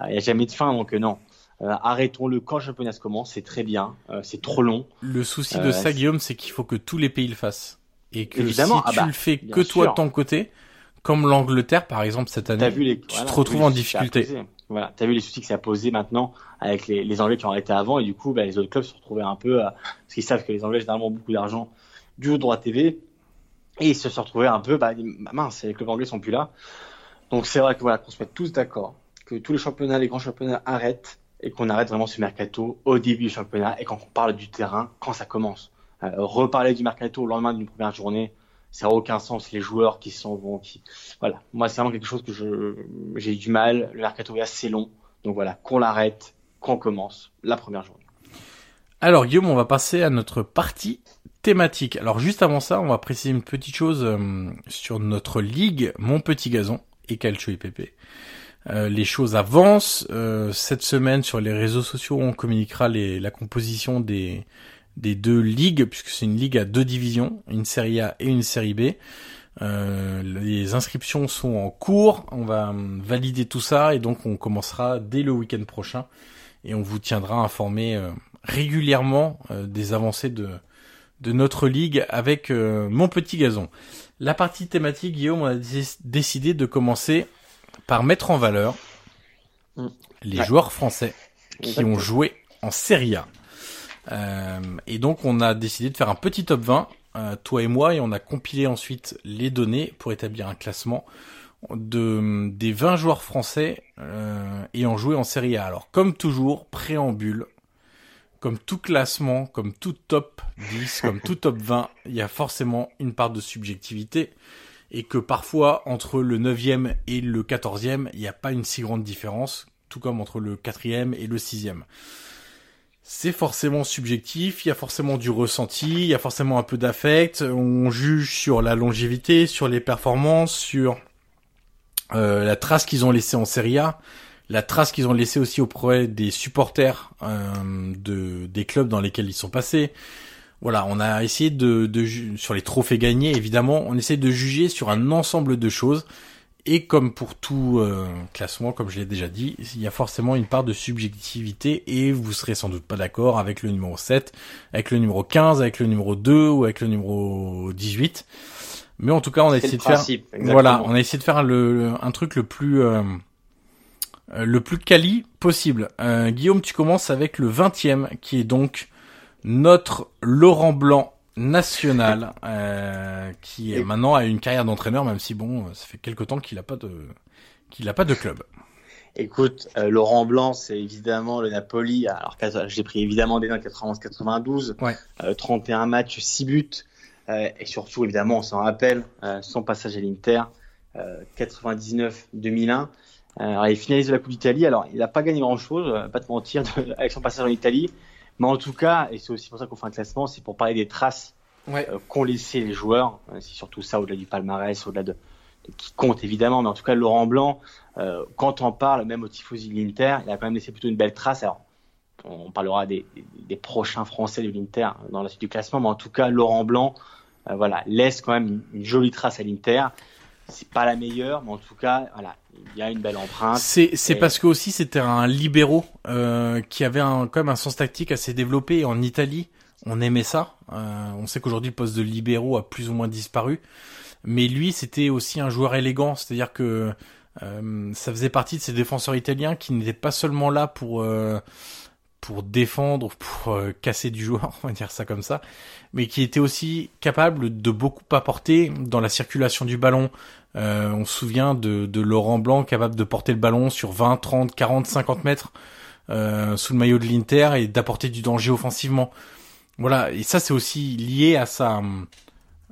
il n'y a jamais de fin, donc non. Arrêtons-le quand le championnat commence, c'est très bien, c'est trop long. Le souci de ça, Guillaume, c'est qu'il faut que tous les pays le fassent. Et que Évidemment, si ah tu bah, le fais que toi de ton côté, comme l'Angleterre par exemple cette année, tu te retrouves en difficulté. Voilà, t'as vu les soucis que ça a posé maintenant avec les, les Anglais qui ont arrêté avant et du coup, bah, les autres clubs se retrouvaient un peu, parce qu'ils savent que les Anglais généralement ont beaucoup d'argent du droit TV et ils se sont retrouvés un peu, bah, bah, mince, les clubs anglais sont plus là. Donc c'est vrai que voilà, qu'on se mette tous d'accord, que tous les championnats, les grands championnats arrêtent et qu'on arrête vraiment ce mercato au début du championnat et quand on parle du terrain quand ça commence. Euh, reparler du mercato au lendemain d'une première journée, ça n'a aucun sens. Les joueurs qui sont vont, qui, voilà. Moi, c'est vraiment quelque chose que je, j'ai du mal. Le mercato est assez long. Donc voilà, qu'on l'arrête, qu'on commence la première journée. Alors Guillaume, on va passer à notre partie thématique. Alors juste avant ça, on va préciser une petite chose euh, sur notre ligue Mon Petit Gazon et Calcio IPP. Euh, les choses avancent. Euh, cette semaine sur les réseaux sociaux, on communiquera la composition des, des deux ligues, puisque c'est une ligue à deux divisions, une série A et une série B. Euh, les inscriptions sont en cours, on va valider tout ça et donc on commencera dès le week-end prochain et on vous tiendra informé euh, régulièrement euh, des avancées de, de notre ligue avec mon petit gazon. La partie thématique, Guillaume, on a décidé de commencer par mettre en valeur mm. les joueurs français qui ont joué en Serie A. Euh, et donc on a décidé de faire un petit top 20, euh, toi et moi, et on a compilé ensuite les données pour établir un classement de des 20 joueurs français euh, ayant joué en Serie A. Alors comme toujours, préambule, comme tout classement, comme tout top 10, comme tout top 20, il y a forcément une part de subjectivité et que parfois entre le 9e et le 14e, il n'y a pas une si grande différence, tout comme entre le 4e et le 6e c'est forcément subjectif, il y a forcément du ressenti, il y a forcément un peu d'affect, on juge sur la longévité, sur les performances, sur euh, la trace qu'ils ont laissée en Serie A, la trace qu'ils ont laissée aussi auprès des supporters euh, de, des clubs dans lesquels ils sont passés. Voilà, on a essayé de, de sur les trophées gagnés, évidemment, on essaie de juger sur un ensemble de choses et comme pour tout euh, classement, comme je l'ai déjà dit, il y a forcément une part de subjectivité et vous serez sans doute pas d'accord avec le numéro 7, avec le numéro 15, avec le numéro 2 ou avec le numéro 18. Mais en tout cas, on a essayé de faire voilà, on a essayé de faire le, un truc le plus euh, le plus quali possible. Guillaume, tu commences avec le 20e qui est donc notre Laurent Blanc national, euh, qui maintenant a une carrière d'entraîneur, même si bon, ça fait quelque temps qu'il n'a pas de qu'il a pas de club. Écoute, euh, Laurent Blanc, c'est évidemment le Napoli. Alors j'ai pris évidemment des 91-92, ouais. 31 matchs, 6 buts, euh, et surtout évidemment, on s'en rappelle, son passage à l'Inter, 99-2001. Alors, il finalise la Coupe d'Italie. Alors, il n'a pas gagné grand-chose, pas de mentir, avec son passage en Italie. Mais en tout cas, et c'est aussi pour ça qu'on fait un classement, c'est pour parler des traces ouais. euh, qu'ont laissé les joueurs. Euh, c'est surtout ça au-delà du palmarès, au-delà de, de, qui compte évidemment. Mais en tout cas, Laurent Blanc, euh, quand on parle, même au tifosi de l'Inter, il a quand même laissé plutôt une belle trace. Alors, on parlera des, des, des prochains Français de l'Inter dans la suite du classement, mais en tout cas, Laurent Blanc, euh, voilà, laisse quand même une, une jolie trace à l'Inter c'est pas la meilleure, mais en tout cas, voilà, il y a une belle empreinte. C'est c'est parce que aussi c'était un libéraux euh, qui avait un, quand même un sens tactique assez développé. Et en Italie, on aimait ça. Euh, on sait qu'aujourd'hui le poste de libéraux a plus ou moins disparu, mais lui c'était aussi un joueur élégant, c'est-à-dire que euh, ça faisait partie de ces défenseurs italiens qui n'étaient pas seulement là pour euh, pour défendre, pour euh, casser du joueur, on va dire ça comme ça, mais qui était aussi capable de beaucoup apporter dans la circulation du ballon. Euh, on se souvient de, de, Laurent Blanc capable de porter le ballon sur 20, 30, 40, 50 mètres euh, sous le maillot de l'Inter et d'apporter du danger offensivement. Voilà, et ça c'est aussi lié à sa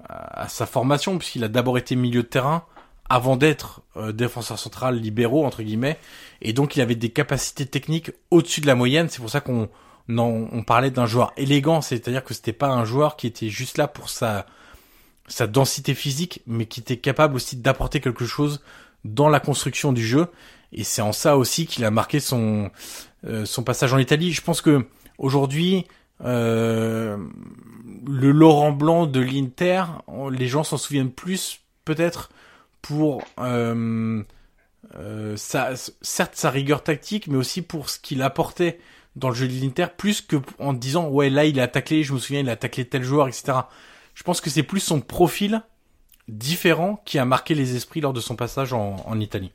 à sa formation puisqu'il a d'abord été milieu de terrain avant d'être euh, défenseur central libéraux entre guillemets. Et donc il avait des capacités techniques au-dessus de la moyenne. C'est pour ça qu'on on parlait d'un joueur élégant. C'est-à-dire que c'était pas un joueur qui était juste là pour sa sa densité physique mais qui était capable aussi d'apporter quelque chose dans la construction du jeu. Et c'est en ça aussi qu'il a marqué son euh, son passage en Italie. Je pense que aujourd'hui euh, le Laurent Blanc de l'Inter les gens s'en souviennent plus peut-être pour euh, euh, sa, certes sa rigueur tactique, mais aussi pour ce qu'il apportait dans le jeu de l'Inter, plus que en disant ouais là il a taclé, je me souviens il a taclé tel joueur, etc. Je pense que c'est plus son profil différent qui a marqué les esprits lors de son passage en, en Italie.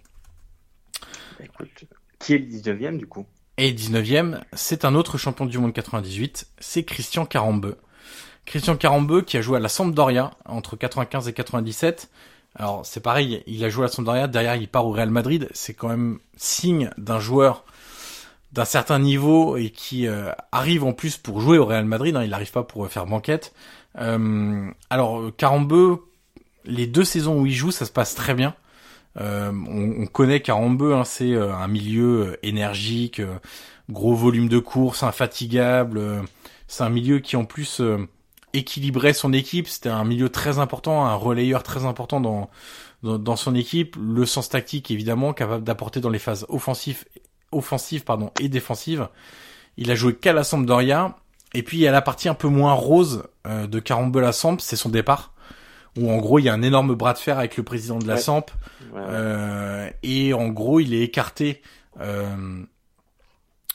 Écoute, qui est le 19e du coup? Et 19e, c'est un autre champion du monde 98, c'est Christian Carambeu. Christian Carambeu qui a joué à la Sampdoria entre 95 et 97. Alors c'est pareil, il a joué à Sampdoria, derrière il part au Real Madrid, c'est quand même signe d'un joueur d'un certain niveau et qui euh, arrive en plus pour jouer au Real Madrid, hein, il n'arrive pas pour faire banquette. Euh, alors Carambeu, les deux saisons où il joue, ça se passe très bien. Euh, on, on, connaît Carambeu, hein, c'est un milieu énergique, gros volume de course, infatigable. c'est un milieu qui en plus équilibrait son équipe. C'était un milieu très important, un relayeur très important dans, dans, dans son équipe. Le sens tactique, évidemment, capable d'apporter dans les phases offensives, offensives pardon, et défensives. Il a joué qu'à la Sampdoria. Et puis il y a la partie un peu moins rose euh, de Carambola Samp, c'est son départ. Où en gros il y a un énorme bras de fer avec le président de la ouais. Samp. Ouais, ouais. Euh, et en gros il est écarté euh,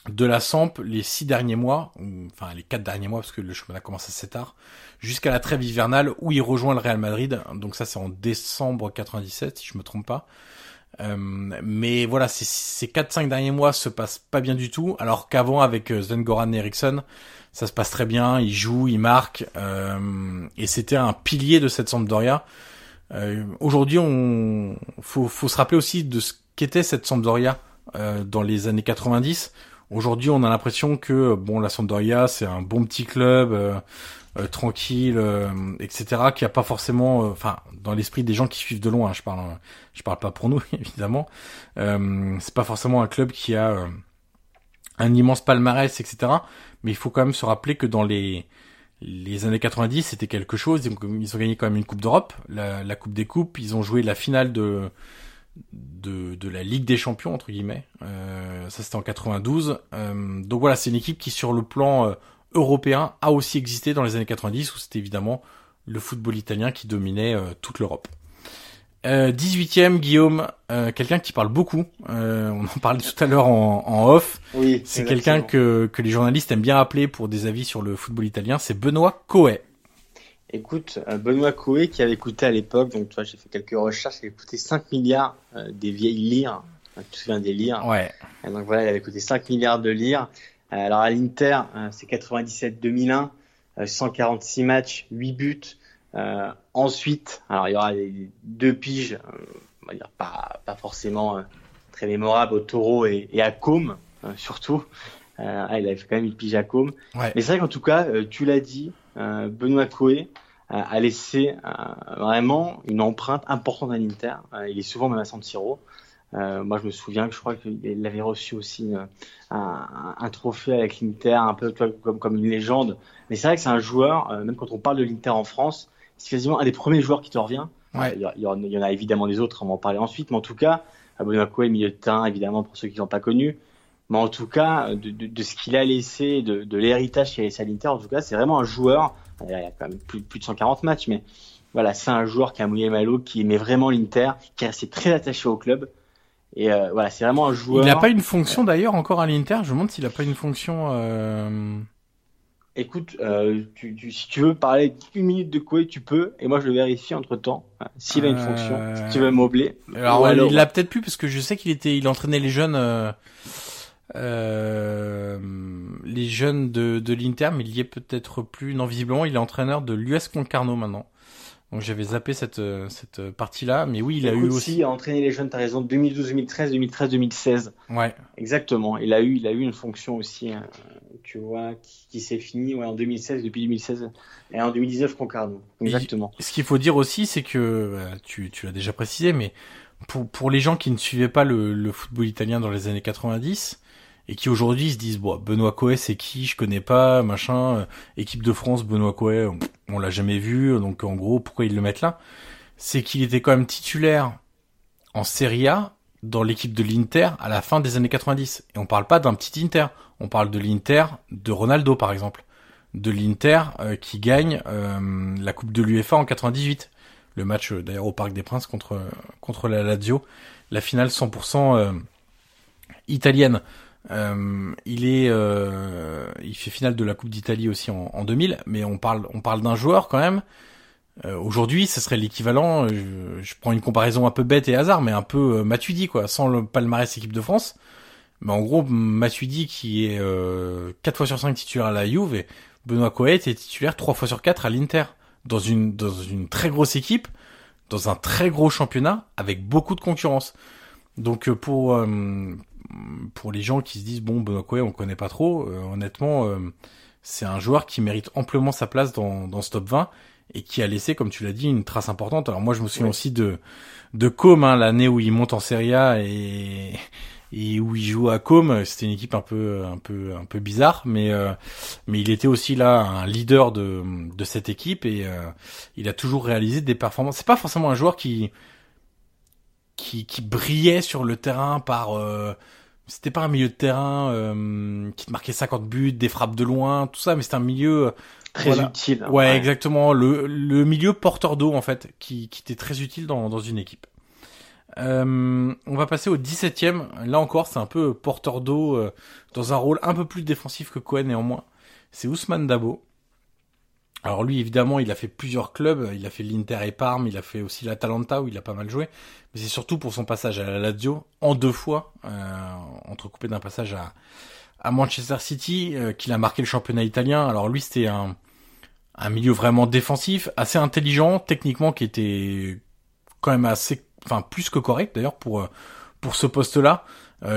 de la Samp les six derniers mois, enfin les quatre derniers mois parce que le championnat commence assez tard, jusqu'à la trêve hivernale où il rejoint le Real Madrid. Donc ça c'est en décembre 97 si je me trompe pas. Euh, mais voilà, ces, ces 4-5 derniers mois se passent pas bien du tout, alors qu'avant avec euh, Sven Goran Eriksson, ça se passe très bien, il joue, il marque, euh, et c'était un pilier de cette Sampdoria. Euh, Aujourd'hui, on faut, faut se rappeler aussi de ce qu'était cette Sampdoria euh, dans les années 90 Aujourd'hui, on a l'impression que bon, la Sampdoria, c'est un bon petit club euh, euh, tranquille, euh, etc., qui a pas forcément, enfin, dans l'esprit des gens qui suivent de loin. Hein, je parle, je parle pas pour nous, évidemment. c'est pas forcément un club qui a un immense palmarès, etc. Mais il faut quand même se rappeler que dans les les années 90, c'était quelque chose. Ils ont, ils ont, gagné quand même une Coupe d'Europe, la, la Coupe des Coupes. Ils ont joué la finale de de, de la Ligue des Champions entre guillemets. Euh, ça c'était en 92. Euh, donc voilà, c'est une équipe qui sur le plan euh, européen a aussi existé dans les années 90 où c'était évidemment le football italien qui dominait euh, toute l'Europe. 18e, Guillaume, quelqu'un qui parle beaucoup. on en parlait tout à l'heure en, en, off. Oui, c'est quelqu'un que, que les journalistes aiment bien appeler pour des avis sur le football italien. C'est Benoît Coet. Écoute, Benoît Coé qui avait coûté à l'époque, donc tu vois, j'ai fait quelques recherches, il avait coûté 5 milliards euh, des vieilles lires. Tu te souviens des lires? Ouais. Et donc voilà, il avait coûté 5 milliards de lires. Euh, alors à l'Inter, euh, c'est 97-2001. 146 matchs, 8 buts. ensuite, alors il y aura deux piges, on va dire pas, pas forcément très mémorables au Taureau et, et à Com, surtout. Ah, il avait fait quand même une pige à Com. Mais c'est vrai qu'en tout cas, tu l'as dit, Benoît Coé, a laissé vraiment une empreinte importante à l'Inter. il est souvent même à San Siro. Euh, moi, je me souviens que je crois qu'il avait reçu aussi euh, un, un, trophée avec l'Inter, un peu comme, comme une légende. Mais c'est vrai que c'est un joueur, euh, même quand on parle de l'Inter en France, c'est quasiment un des premiers joueurs qui te revient. Ouais. Il, y en, a évidemment des autres, on va en parler ensuite. Mais en tout cas, Abonako est milieu de terrain, évidemment, pour ceux qui l'ont pas connu. Mais en tout cas, de, de, de ce qu'il a laissé, de, de l'héritage qu'il a laissé à l'Inter, en tout cas, c'est vraiment un joueur. Il y a quand même plus, plus de 140 matchs, mais voilà, c'est un joueur qui a mouillé malo, qui aimait vraiment l'Inter, qui est resté très attaché au club. Et euh, voilà, c'est vraiment un joueur. Il n'a pas une fonction d'ailleurs encore à l'Inter? Je me demande s'il n'a pas une fonction. Euh... Écoute, euh, tu, tu, si tu veux parler une minute de quoi tu peux, et moi je le vérifie entre temps. S'il a une fonction, si tu veux m'obler. Alors, alors, il l'a peut-être plus parce que je sais qu'il était, il entraînait les jeunes, euh, les jeunes de, de l'Inter, mais il y est peut-être plus. Non, visiblement, il est entraîneur de l'US Concarneau maintenant. Donc j'avais zappé cette, euh, cette partie-là, mais oui, il a eu aussi. a entraîné les jeunes, t'as raison, 2012, 2013, 2013, 2016. Ouais. Exactement. Il a eu, il a eu une fonction aussi, euh, tu vois, qui, s'est finie ouais, en 2016, depuis 2016, et en 2019 Concarneau. Exactement. ce qu'il faut dire aussi, c'est que, euh, tu, tu l'as déjà précisé, mais pour, pour les gens qui ne suivaient pas le, le football italien dans les années 90, et qui aujourd'hui se disent bon Benoît Coé c'est qui? Je connais pas machin euh, équipe de France Benoît Coé on, l'a jamais vu donc en gros pourquoi ils le mettent là? C'est qu'il était quand même titulaire en Serie A dans l'équipe de l'Inter à la fin des années 90 et on parle pas d'un petit Inter on parle de l'Inter de Ronaldo par exemple. De l'Inter euh, qui gagne euh, la coupe de l'UEFA en 98 le match d'ailleurs au Parc des Princes contre contre la Lazio. La finale 100% italienne euh, il est, euh, il fait finale de la Coupe d'Italie aussi en, en, 2000, mais on parle, on parle d'un joueur quand même. Euh, Aujourd'hui, ce serait l'équivalent. Je, je, prends une comparaison un peu bête et hasard, mais un peu euh, Matuidi quoi, sans le palmarès équipe de France. Mais en gros, Matuidi qui est 4 euh, fois sur 5 titulaire à la Juve et Benoît Coët est titulaire 3 fois sur 4 à l'Inter dans une dans une très grosse équipe, dans un très gros championnat avec beaucoup de concurrence. Donc pour pour les gens qui se disent bon Benoît Coé on connaît pas trop, euh, honnêtement euh, c'est un joueur qui mérite amplement sa place dans, dans ce top 20 et qui a laissé comme tu l'as dit une trace importante. Alors moi je me souviens aussi de de Com hein, l'année où il monte en Serie A et et où il joue à Com, c'était une équipe un peu un peu un peu bizarre mais euh, mais il était aussi là un leader de de cette équipe et il a toujours réalisé des performances. C'est pas forcément un joueur qui qui, qui brillait sur le terrain par c'était pas un milieu de terrain euh, qui te marquait 50 buts, des frappes de loin, tout ça, mais c'était un milieu euh, très utile. Ouais, exactement, le, le milieu porteur d'eau en fait, qui, qui était très utile dans, dans une équipe. Euh, on va passer au 17ème. Là encore, c'est un peu porteur d'eau euh, dans un rôle un peu plus défensif que Cohen néanmoins. C'est Ousmane Dabo. Alors lui, évidemment, il a fait plusieurs clubs. Il a fait l'Inter et Parme, il a fait aussi l'Atalanta où il a pas mal joué. Mais c'est surtout pour son passage à la Lazio en deux fois, euh, entrecoupé d'un passage à, à Manchester City, euh, qu'il a marqué le championnat italien. Alors lui, c'était un, un milieu vraiment défensif, assez intelligent, techniquement, qui était quand même assez, enfin plus que correct d'ailleurs pour euh, pour ce poste-là.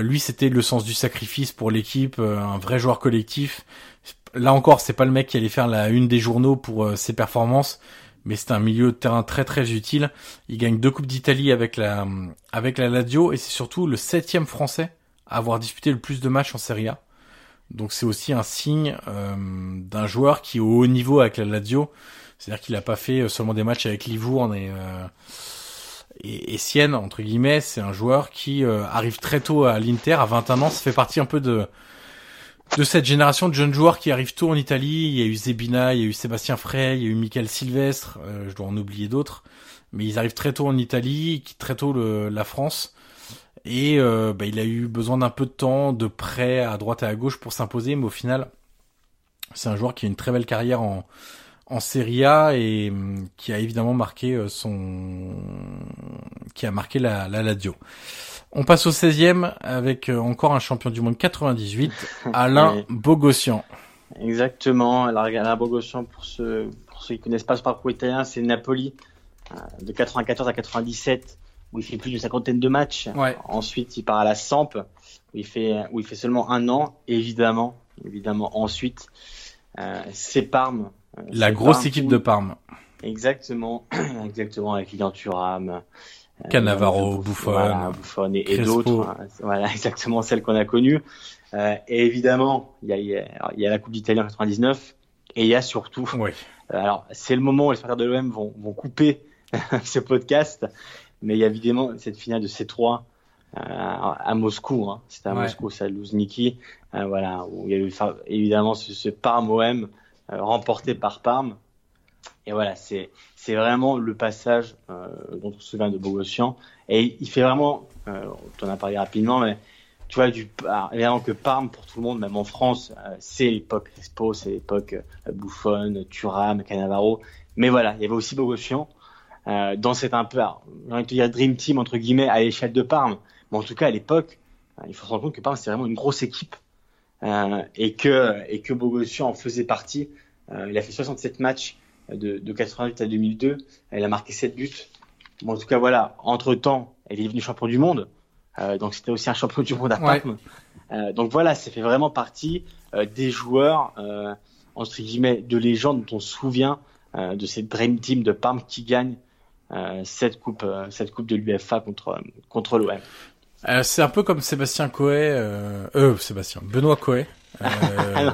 Lui, c'était le sens du sacrifice pour l'équipe, un vrai joueur collectif là encore, c'est pas le mec qui allait faire la une des journaux pour euh, ses performances, mais c'est un milieu de terrain très très utile. Il gagne deux coupes d'Italie avec la avec la Lazio et c'est surtout le septième français à avoir disputé le plus de matchs en Serie A. Donc c'est aussi un signe euh, d'un joueur qui est au haut niveau avec la Lazio. C'est-à-dire qu'il a pas fait euh, seulement des matchs avec Livourne et, et, et Sienne, entre guillemets. C'est un joueur qui arrive très tôt à l'Inter, à 21 ans. Ça fait partie un peu de, de cette génération de jeunes joueurs qui arrivent tôt en Italie. Il y a eu Zebina, il y a eu Sébastien Frey, il y a eu Michael Sylvestre, euh, je dois en oublier d'autres. Mais ils arrivent très tôt en Italie, très tôt la France. Et euh, bah, il a eu besoin d'un peu de temps, de prêt à droite et à gauche pour s'imposer. Mais au final, c'est un joueur qui a une très belle carrière en, en Serie A et hum, qui a évidemment marqué euh, son... qui a marqué la, la Lazio. On passe au 16e avec euh, encore un champion du monde 98, Alain Bogossian. Exactement. Alors, la Bogossian, pour ceux, pour ceux qui connaissent pas ce parcours italien, c'est Napoli, euh, de 94 à 97, où il fait plus d'une cinquantaine de matchs. Ensuite, il part à la Samp, où il fait, où il fait seulement un an. évidemment, évidemment, ensuite, euh, c'est Parme. La grosse équipe de Parme. Exactement, exactement, avec Lilian Thuram. Cannavaro, Buffon, Buffon et, d'autres. Hein. Voilà, exactement celle qu'on a connue. Euh, et évidemment, il y a, il y a la Coupe d'Italie en 99 et il y a surtout. Oui. Euh, alors, c'est le moment où les supporters de l'OM vont, vont couper ce podcast, mais il y a évidemment cette finale de C3 euh, à Moscou. Hein. C'était à Moscou, c'est à Luzniki. Euh, voilà, où il y a eu évidemment ce, ce Parme OM euh, remporté par Parme. Et voilà, c'est c'est vraiment le passage dont on se souvient de Bogossian. Et il fait vraiment, on en a parlé rapidement, mais tu vois, du, évidemment que Parme, pour tout le monde, même en France, euh, c'est l'époque Respo, c'est l'époque euh, Buffon, Thuram, Cannavaro. Mais voilà, il y avait aussi Bogossian euh, dans cette un peu, j'ai envie de dire Dream Team, entre guillemets, à l'échelle de Parme. Mais en tout cas, à l'époque, euh, il faut se rendre compte que Parme, c'est vraiment une grosse équipe. Euh, et que, et que Bogossian en faisait partie. il a fait 67 matchs de, de 88 à 2002. Il a marqué 7 buts. Bon, en tout cas, voilà, entre-temps, il est devenu champion du monde. Euh, donc c'était aussi un champion du monde à Parme. Euh, donc voilà, ça fait vraiment partie euh, des joueurs entre guillemets de légende dont on se souvient de cette Dream Team de Parme qui gagne cette coupe, cette coupe de l'UFA contre contre l'OM. c'est un peu comme Sébastien Coé, euh, Sébastien, Benoît Coé. Euh,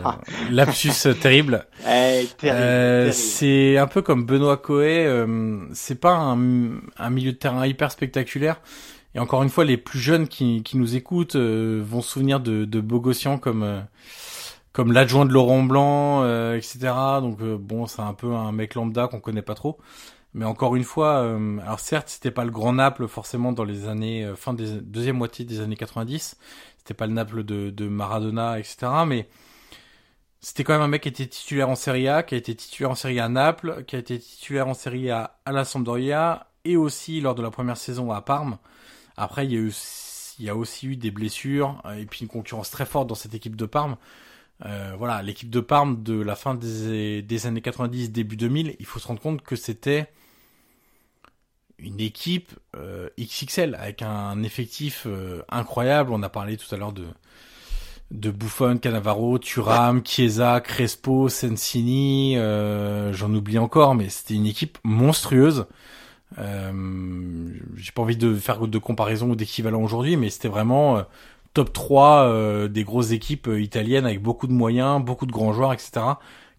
lapsus terrible. Eh, terrible, c'est un peu comme Benoît Coé. c'est pas un, un, milieu de terrain hyper spectaculaire, et encore une fois, les plus jeunes qui, qui nous écoutent euh, vont se souvenir de, de Bogossian comme euh, comme l'adjoint de Laurent Blanc, euh, etc. Donc bon, c'est un peu un mec lambda qu'on connaît pas trop. Mais encore une fois, alors certes, c'était pas le grand Naples forcément dans les années fin des deuxième moitié des années 90. C'était pas le Naples de, Maradona, etc. Mais c'était quand même un mec qui était titulaire en Serie A, qui a été titulaire en Serie A à Naples, qui a été titulaire en Serie A à la Sampdoria et aussi lors de la première saison à Parme. Après, il y a eu, il y a aussi eu des blessures euh, et puis une concurrence très forte dans cette équipe de Parme. Euh, voilà, l'équipe de Parme de la fin des, des, années 90, début 2000, il faut se rendre compte que c'était une équipe euh, XXL avec un effectif euh, incroyable. On a parlé tout à l'heure de de Buffon, Cannavaro, Thuram, Chiesa, Crespo, Sensini, euh, j'en oublie encore, mais c'était une équipe monstrueuse. Euh, j'ai pas envie de faire de comparaison ou d'équivalent aujourd'hui, mais c'était vraiment euh, top 3 euh, des grosses équipes italiennes avec beaucoup de moyens, beaucoup de grands joueurs, etc.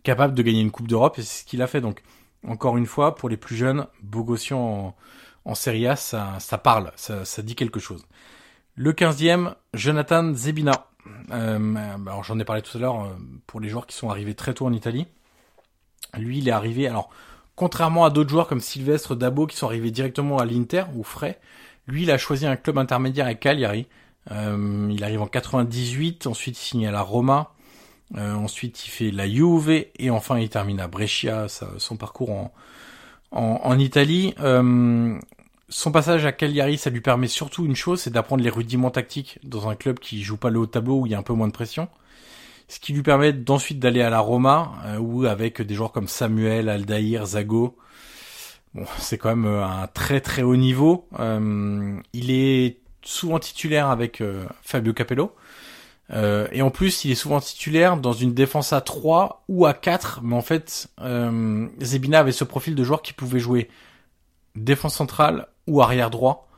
Capable de gagner une Coupe d'Europe et c'est ce qu'il a fait. Donc, encore une fois, pour les plus jeunes, Bogossian en, en Serie A, ça, ça parle, ça, dit quelque chose. Le 15e, Jonathan Zebina. Euh, alors j'en ai parlé tout à l'heure pour les joueurs qui sont arrivés très tôt en Italie. Lui, il est arrivé. Alors, Contrairement à d'autres joueurs comme Sylvestre Dabo qui sont arrivés directement à l'Inter ou frais, lui il a choisi un club intermédiaire à Cagliari. Euh, il arrive en 98, ensuite il signe à la Roma, euh, ensuite il fait la Juve et enfin il termine à Brescia son parcours en, en, Italie. Euh, son passage à Cagliari, ça lui permet surtout une chose, c'est d'apprendre les rudiments tactiques dans un club qui joue pas le haut tableau où il y a un peu moins de pression ce qui lui permet d'ensuite d'aller à la Roma, euh, où avec des joueurs comme Samuel, Aldair, Zago, bon, c'est quand même euh, un très très haut niveau. Euh, il est souvent titulaire avec Fabio Capello. Et en plus, il est souvent titulaire dans une défense à 3 ou à 4, mais en fait, Zebina avait ce profil de joueur qui pouvait jouer défense centrale ou arrière droit.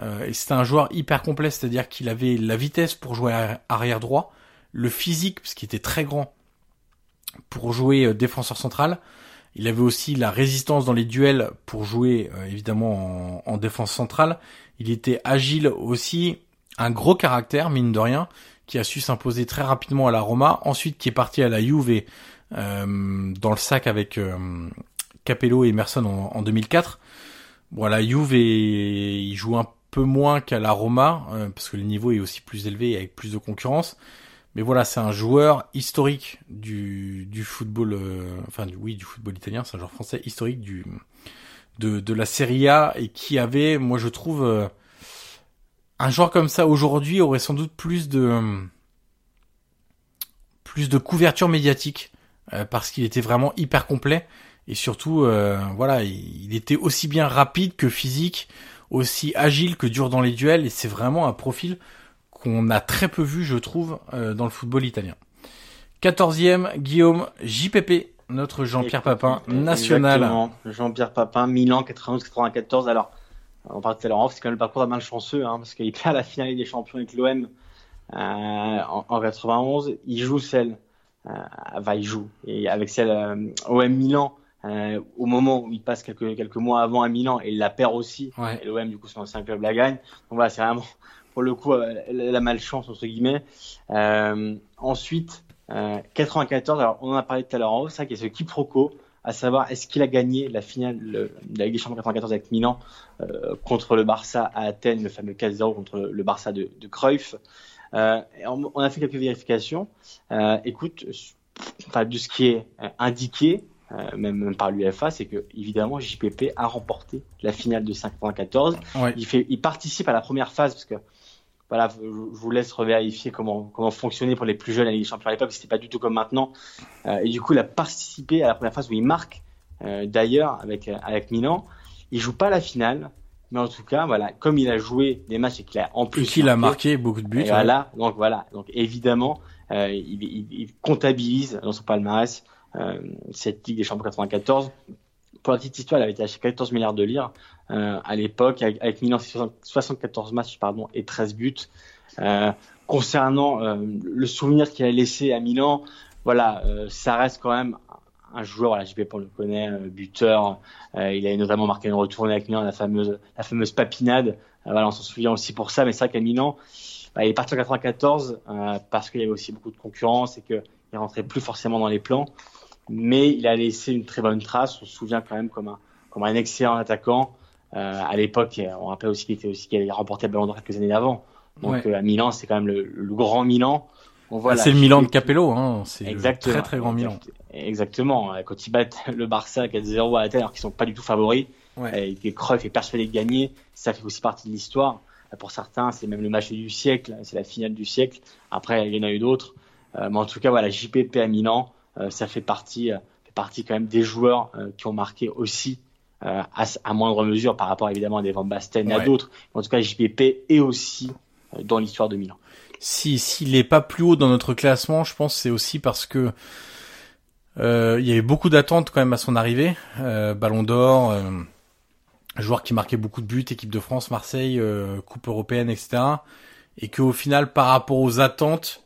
et c'était un joueur hyper complet, c'est-à-dire qu'il avait la vitesse pour jouer arrière droit, le physique, parce qu'il était très grand pour jouer euh, défenseur central. Il avait aussi la résistance dans les duels pour jouer euh, évidemment en, défense centrale. Il était agile aussi, un gros caractère mine de rien, qui a su s'imposer très rapidement à la Roma. Ensuite, qui est parti à la Juve euh, dans le sac avec Capello et Emerson en, 2004. Bon, à la Juve, il joue un peu moins qu'à la Roma parce que le niveau est aussi plus élevé et avec plus de concurrence. Mais voilà, c'est un joueur historique du, du football, euh, enfin oui, du football italien, c'est un joueur français historique du de, de la Serie A et qui avait, moi je trouve, euh, un joueur comme ça aujourd'hui aurait sans doute plus de plus de couverture médiatique parce qu'il était vraiment hyper complet et surtout voilà il, il, était aussi bien rapide que physique, aussi agile que dur dans les duels et c'est vraiment un profil qu'on a très peu vu je trouve dans le football italien. 14e Guillaume JPP notre Jean-Pierre Papin national. Jean-Pierre Papin, Milan 91-94. Alors, on parle tout à l'heure c'est quand même le parcours d'un malchanceux, hein, parce qu'il perd la finale des champions avec l'OM euh, en, en, 91. Il joue celle, euh, enfin, il joue, et avec celle euh, OM Milan. Euh, au moment où il passe quelques, quelques mois avant à Milan et il la perd aussi. Et l'OM du coup son ancien club la gagne. Donc voilà c'est vraiment pour le coup euh, la malchance entre guillemets. Euh, ensuite 94, euh, alors on en a parlé tout à l'heure en haut, ça qui est ce quiproquo, à savoir est-ce qu'il a gagné la finale de la Ligue des Champions 94 avec Milan euh, contre le Barça à Athènes, le fameux 4-0 contre le Barça de, de Cruyff? Euh, on, a fait quelques vérifications. Euh, écoute, enfin, de ce qui est indiqué, même, même, par l'UFA, c'est que évidemment JPP a remporté la finale de 594. Il, fait, il participe à la première phase parce que voilà, je vous laisse revérifier comment, comment fonctionnait pour les plus jeunes à la Ligue des Champions à l'époque, c'était pas du tout comme maintenant. Euh, et du coup, il a participé à la première phase où il marque, euh, d'ailleurs, avec, avec Milan. Il joue pas la finale, mais en tout cas, voilà, comme il a joué des matchs et qu'il a en plus. qu'il a marqué beaucoup de buts. Voilà, donc voilà, donc évidemment, euh, il, il, il, comptabilise dans son palmarès euh, cette Ligue des Champions 94 pour la petite histoire, elle avait été acheté 14 milliards de lire euh, à l'époque, avec, Milan, 74 matchs pardon, et 13 buts. Euh, concernant euh, le souvenir qu'il a laissé à Milan, voilà, ça reste quand même un joueur, voilà, JP on le connaît, buteur. il a notamment marqué une retournée avec Milan, la fameuse, la fameuse papinade. voilà, on s'en souvient aussi pour ça, mais c'est vrai qu'à Milan, bah, il est parti en 94 parce qu'il y avait aussi beaucoup de concurrence et qu'il rentrait plus forcément dans les plans mais il a laissé une très bonne trace. On se souvient quand même comme un, comme un excellent attaquant. Euh, à l'époque, on rappelle aussi qu'il était aussi qu'il avait remporté le Ballon d'Or quelques années d'avant. Donc euh, à Milan, c'est quand même le, le, grand Milan. Voilà, c'est le Milan de Capello, hein. c'est le très très grand Milan. Exactement. Quand ils battent le Barça 4-0 à Athènes, alors qu'ils sont pas du tout favoris, ouais. et que Cruyff est persuadé de gagner, ça fait aussi partie de l'histoire. Pour certains, c'est même le match du siècle, c'est la finale du siècle. Après, il y en a eu d'autres. Euh, mais en tout cas, voilà, JPP à Milan, euh, ça fait partie, euh, fait partie quand même des joueurs euh, qui ont marqué aussi à, à, moindre mesure par rapport évidemment à des Van Basten et à d'autres. En tout cas, JPP est aussi dans l'histoire de Milan. Si s'il n'est pas plus haut dans notre classement, je pense c'est aussi parce que euh, il y avait beaucoup d'attentes quand même à son arrivée. Euh, Ballon d'Or, euh, joueur qui marquait beaucoup de buts, équipe de France, Marseille, Coupe européenne, etc. Et qu'au final, par rapport aux attentes,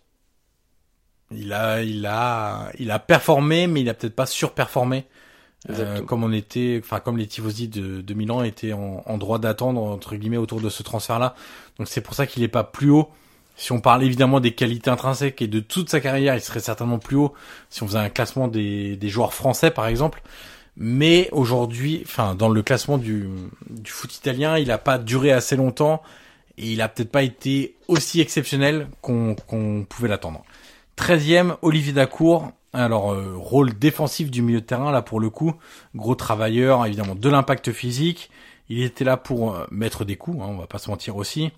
il a, il a, il a performé, mais il a peut-être pas surperformé. Euh, comme on était, enfin comme les tifosi de, de Milan étaient en, en droit d'attendre entre guillemets autour de ce transfert-là. Donc c'est pour ça qu'il est pas plus haut. Si on parle évidemment des qualités intrinsèques et de toute sa carrière, il serait certainement plus haut si on faisait un classement des, des joueurs français par exemple. Mais aujourd'hui, enfin dans le classement du, du foot italien, il a pas duré assez longtemps et il a peut-être pas été aussi exceptionnel qu'on qu'on pouvait l'attendre. 13e, Olivier Dacour. Alors, euh, rôle défensif du milieu de terrain, là pour le coup. Gros travailleur, évidemment, de l'impact physique. Il était là pour euh, mettre des coups, hein, on va pas se mentir aussi.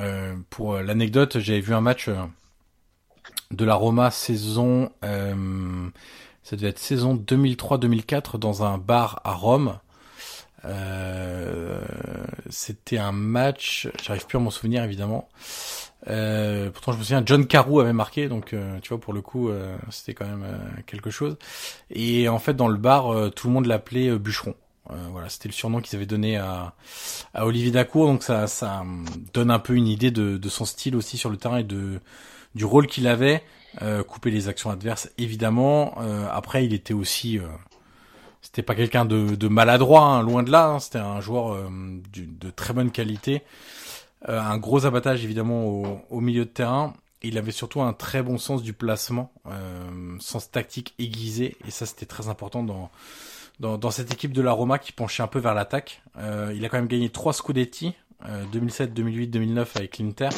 Euh, pour l'anecdote, j'avais vu un match de la Roma saison... ça devait être saison 2003-2004 dans un bar à Rome. C'était un match, j'arrive plus à m'en souvenir évidemment. Euh, pourtant, je me souviens, John Carew avait marqué, donc euh, tu vois, pour le coup, euh, c'était quand même quelque chose. Et en fait, dans le bar, tout le monde l'appelait Bûcheron. voilà, c'était le surnom qu'ils avaient donné à, à Olivier Dacour, donc ça, ça donne un peu une idée de, de son style aussi sur le terrain et de du rôle qu'il avait. couper les actions adverses, évidemment. après, il était aussi c'était pas quelqu'un de, de, maladroit, hein, loin de là. Hein, c'était un joueur de très bonne qualité. Euh, un gros abattage évidemment au, milieu de terrain. Il avait surtout un très bon sens du placement, euh, sens tactique aiguisé, et ça c'était très important dans, dans, cette équipe de la Roma qui penchait un peu vers l'attaque. Euh, il a quand même gagné trois Scudetti, 2007, 2008, 2009 avec l'Inter,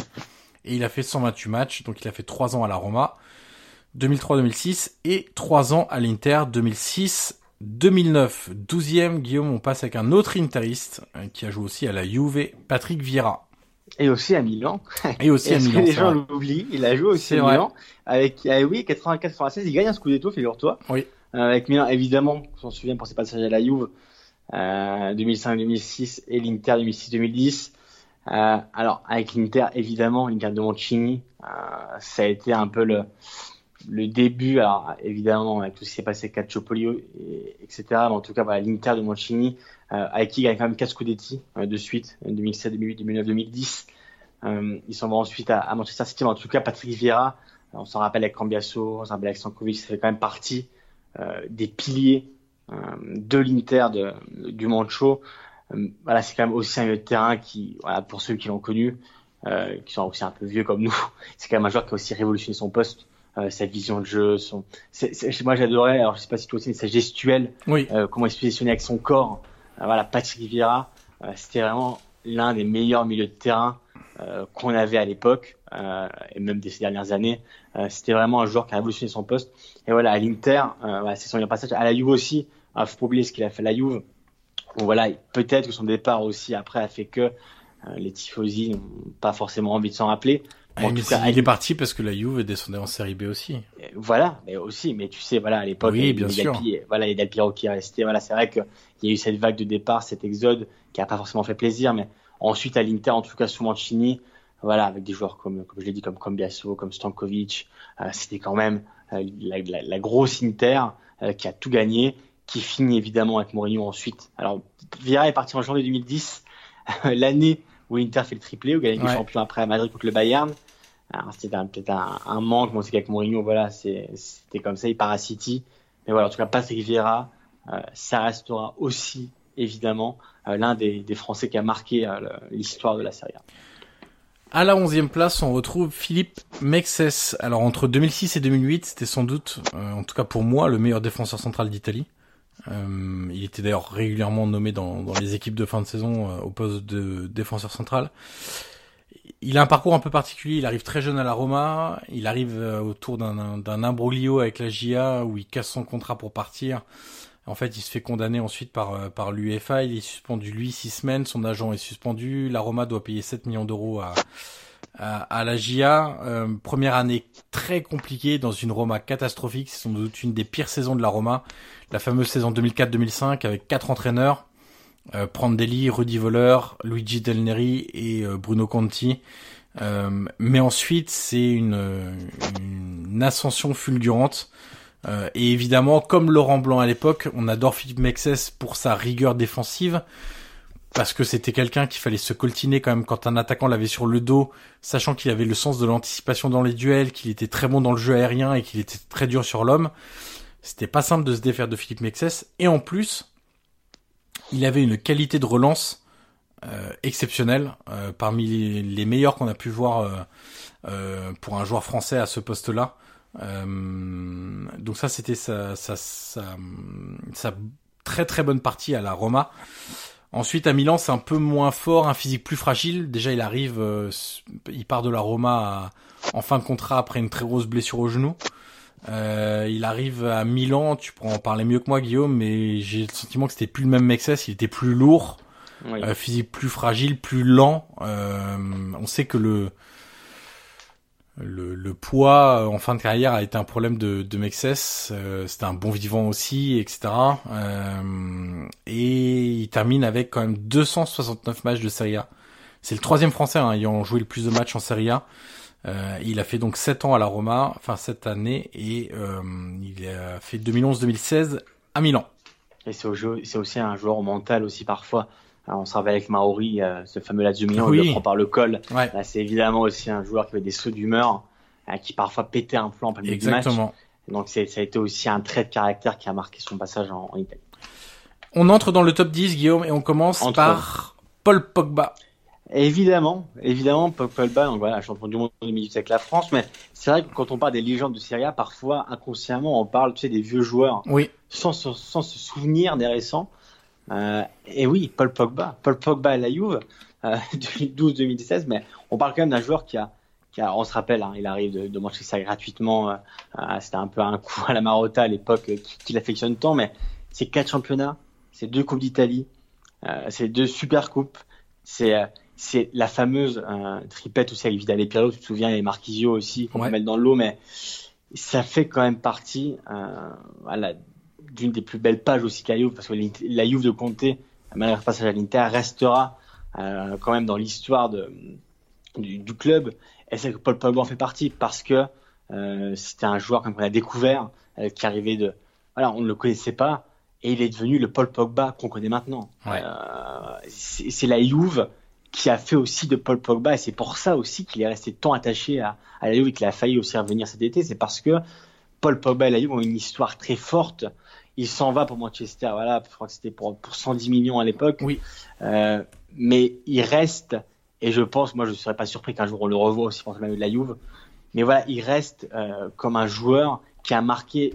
et il a fait 128 matchs, donc il a fait trois ans à la Roma, 2003-2006 et trois ans à l'Inter, 2006 2009, 12e, Guillaume, on passe avec un autre interiste qui a joué aussi à la Juve, Patrick Vieira. Et aussi à Milan. Et aussi à Milan. les gens l'oublient? Il a joué aussi à Milan. Avec, ah oui, 84-96, il gagne un Scudetto, figure-toi. Oui. Euh, avec Milan, évidemment, on s'en souvient pour ses passages à la Juve, euh, 2005-2006 et l'Inter 2006-2010. Euh, alors, avec l'Inter, évidemment, l'Inter de Mancini, euh, ça a été un peu le, le début, alors évidemment, avec tout ce qui s'est passé avec Calciopoli, etc. Mais en tout cas, l'Inter de Mancini, euh, avec qui il a quand même 4 Scudetti euh, de suite, 2007, 2008, 2009, 2010. Euh, ils s'en vont ensuite à, à, Manchester City, mais en tout cas, Patrick Vieira, on s'en rappelle avec Cambiasso, on s'en rappelle avec Stankovic, ça fait quand même partie euh, des piliers euh, de l'Inter du Mancho. Euh, voilà, c'est quand même aussi un terrain qui, voilà, pour ceux qui l'ont connu, qui sont aussi un peu vieux comme nous, c'est quand même un joueur qui a aussi révolutionné son poste. Euh, sa vision de jeu, son, moi j'adorais, alors je sais pas si toi aussi, mais sa gestuelle, oui. euh, comment il se positionnait avec son corps. Euh, voilà, Patrick Vieira, c'était vraiment l'un des meilleurs milieux de terrain qu'on avait à l'époque et même des ces dernières années. c'était vraiment un joueur qui a révolutionné son poste. Et voilà, à l'Inter, voilà, c'est son passage. À la Juve aussi, il faut pas oublier ce qu'il a fait à la Juve. Bon, voilà, peut-être que son départ aussi après a fait que les tifosi n'ont pas forcément envie de s'en rappeler. En tout cas, il est parti parce que la Juve descendait en série B aussi. Voilà, mais aussi, mais tu sais, voilà, à l'époque, oui, bien sûr. voilà, il y a Del Piero qui est resté. Voilà, c'est vrai qu'il y a eu cette vague de départ, cet exode qui a pas forcément fait plaisir, mais ensuite à l'Inter, en tout cas sous Mancini, voilà, avec des joueurs comme, comme je l'ai dit, comme Cambiasso, comme Stankovic, euh, c'était quand même euh, la, la, la, grosse Inter euh, qui a tout gagné, qui finit évidemment avec Mourinho ensuite. Alors, Vieira est parti en janvier 2010, l'année où l'Inter fait le triplé, où gagne ouais. champion après à Madrid contre le Bayern. Alors c'était peut-être un, un, manque, bon c'est qu'avec Mourinho, voilà, c'était comme ça, il part. Mais voilà, en tout cas, Patrick Vieira, euh, ça restera aussi, évidemment, euh, l'un des, des, Français qui a marqué euh, l'histoire de la Serie A. À la onzième place, on retrouve Philippe Mexes. Alors entre 2006 et 2008, c'était sans doute, euh, en tout cas pour moi, le meilleur défenseur central d'Italie. Euh, il était d'ailleurs régulièrement nommé dans, dans, les équipes de fin de saison euh, au poste de défenseur central. Il a un parcours un peu particulier. Il arrive très jeune à la Roma. Il arrive euh, autour d'un imbroglio avec la GIA où il casse son contrat pour partir. En fait, il se fait condamner ensuite par, euh, par l'UEFA. Il est suspendu, lui, six semaines. Son agent est suspendu. La Roma doit payer 7 millions d'euros à, à, la GIA. Euh, première année très compliquée dans une Roma catastrophique. C'est sans doute une des pires saisons de la Roma. La fameuse saison 2004-2005 avec quatre entraîneurs. Euh, Prandelli, Rudy Voller, Luigi Del Neri et euh, Bruno Conti. Euh, mais ensuite, c'est une, une, ascension fulgurante. Et évidemment, comme Laurent Blanc à l'époque, on adore Philippe Mexès pour sa rigueur défensive. Parce que c'était quelqu'un qu'il fallait se coltiner quand même quand un attaquant l'avait sur le dos, sachant qu'il avait le sens de l'anticipation dans les duels, qu'il était très bon dans le jeu aérien et qu'il était très dur sur l'homme. C'était pas simple de se défaire de Philippe Mexès. Et en plus, il avait une qualité de relance euh, exceptionnelle, euh, parmi les, meilleurs qu'on a pu voir euh, pour un joueur français à ce poste-là. Donc ça, c'était sa, très très bonne partie à la Roma. Ensuite, à Milan, c'est un peu moins fort, un physique plus fragile. Déjà, il arrive, il part de la Roma en fin de contrat après une très grosse blessure au genou. Il arrive à Milan, tu pourras en parler mieux que moi Guillaume, mais j'ai le sentiment que c'était plus le même Mexès, il était plus lourd, oui. euh, physique plus fragile, plus lent. Euh, on sait que le, le, le poids en fin de carrière a été un problème de, de Mexès, euh, c'était un bon vivant aussi, etc. Euh, et il termine avec quand même 269 matchs de Serie A. C'est le troisième Français hein, ayant joué le plus de matchs en Serie A. Euh, il a fait donc 7 ans à la Roma, enfin cette année, et euh, il a fait 2011-2016 à Milan. Et c'est aussi un joueur mental aussi parfois. Alors, on se rappelle avec Maori, euh, ce fameux Lazio Milan, oui. il le prend par le col. Ouais. C'est évidemment aussi un joueur qui avait des sauts d'humeur, qui parfois pétait un plan en plein milieu du match. Donc ça a été aussi un trait de caractère qui a marqué son passage en, en Italie. On entre dans le top 10, Guillaume, et on commence entre par Paul Pogba. Évidemment, évidemment, Pogba, donc voilà, champion du monde de minutes avec la France, mais c'est vrai que quand on parle des légendes de Serie A, parfois inconsciemment on parle, tu sais, des vieux joueurs, oui. sans, sans, sans se souvenir des récents. Euh, et oui, Paul Pogba, Paul Pogba à la Juve, euh, 2012-2016, mais on parle quand même d'un joueur qui a, qui a, on se rappelle, hein, il arrive de, de Manchester gratuitement, euh, c'était un peu un coup à la Marotta à l'époque qui, qui l'affectionne tant, mais c'est quatre championnats, c'est deux coupes d'Italie, euh, c'est deux super coupes, c'est c'est la fameuse euh, tripette aussi avec Vidal et Pirlo. Tu te souviens, et Marquisio aussi, qu'on va mettre dans l'eau, mais ça fait quand même partie voilà, d'une des plus belles pages aussi qu'a Juve, parce que la Juve de Conte, malgré le passage à l'Inter, restera quand même dans l'histoire du, du, club. Et c'est que Paul Pogba en fait partie, parce que c'était un joueur qu'on a découvert, qui arrivait de... Voilà, on ne le connaissait pas, et il est devenu le Paul Pogba qu'on connaît maintenant. Euh, c'est la Juve qui a fait aussi de Paul Pogba, et c'est pour ça aussi qu'il est resté tant attaché à, à la Juve et qu'il a failli aussi revenir cet été. C'est parce que Paul Pogba et la Juve ont une histoire très forte. Il s'en va pour Manchester, voilà, je crois que c'était pour, pour 110 millions à l'époque. Oui. Euh, mais il reste, et je pense, moi je ne serais pas surpris qu'un jour on le revoie aussi pour de la Juve, mais voilà, il reste euh, comme un joueur qui a marqué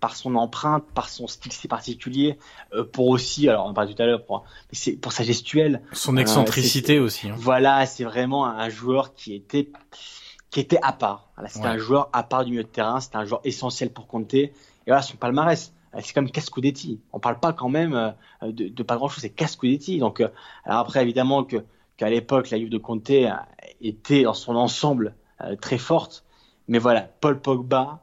par son empreinte, par son style si particulier, euh, pour aussi, alors on en parlait tout à l'heure, pour, c'est pour sa gestuelle. Son euh, excentricité aussi. Hein. Voilà, c'est vraiment un joueur qui était qui était à part. Voilà, c'était un joueur à part du milieu de terrain, c'était un joueur essentiel pour compter. Et voilà, son palmarès, euh, c'est comme Cascudetti. On parle pas quand même de, de pas grand chose, c'est Cascudetti. Donc, alors après, évidemment que qu'à l'époque, la Juve de Conte était dans son ensemble très forte. Mais voilà, Paul Pogba,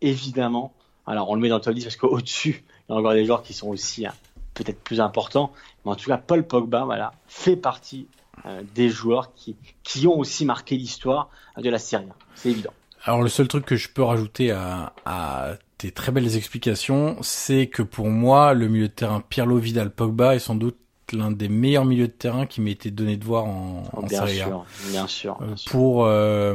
évidemment, alors, on le met dans le top 10 parce qu'au-dessus, il y a encore des joueurs qui sont aussi hein, peut-être plus importants. Mais en tout cas, Paul Pogba, voilà, fait partie euh, des joueurs qui, qui ont aussi marqué l'histoire de la Serie C'est évident. Alors, le seul truc que je peux rajouter à, à tes très belles explications, c'est que pour moi, le milieu de terrain Pirlo Vidal Pogba est sans doute l'un des meilleurs milieux de terrain qui m'a été donné de voir en, en bien Serie sûr, Bien sûr, bien sûr. Pour euh,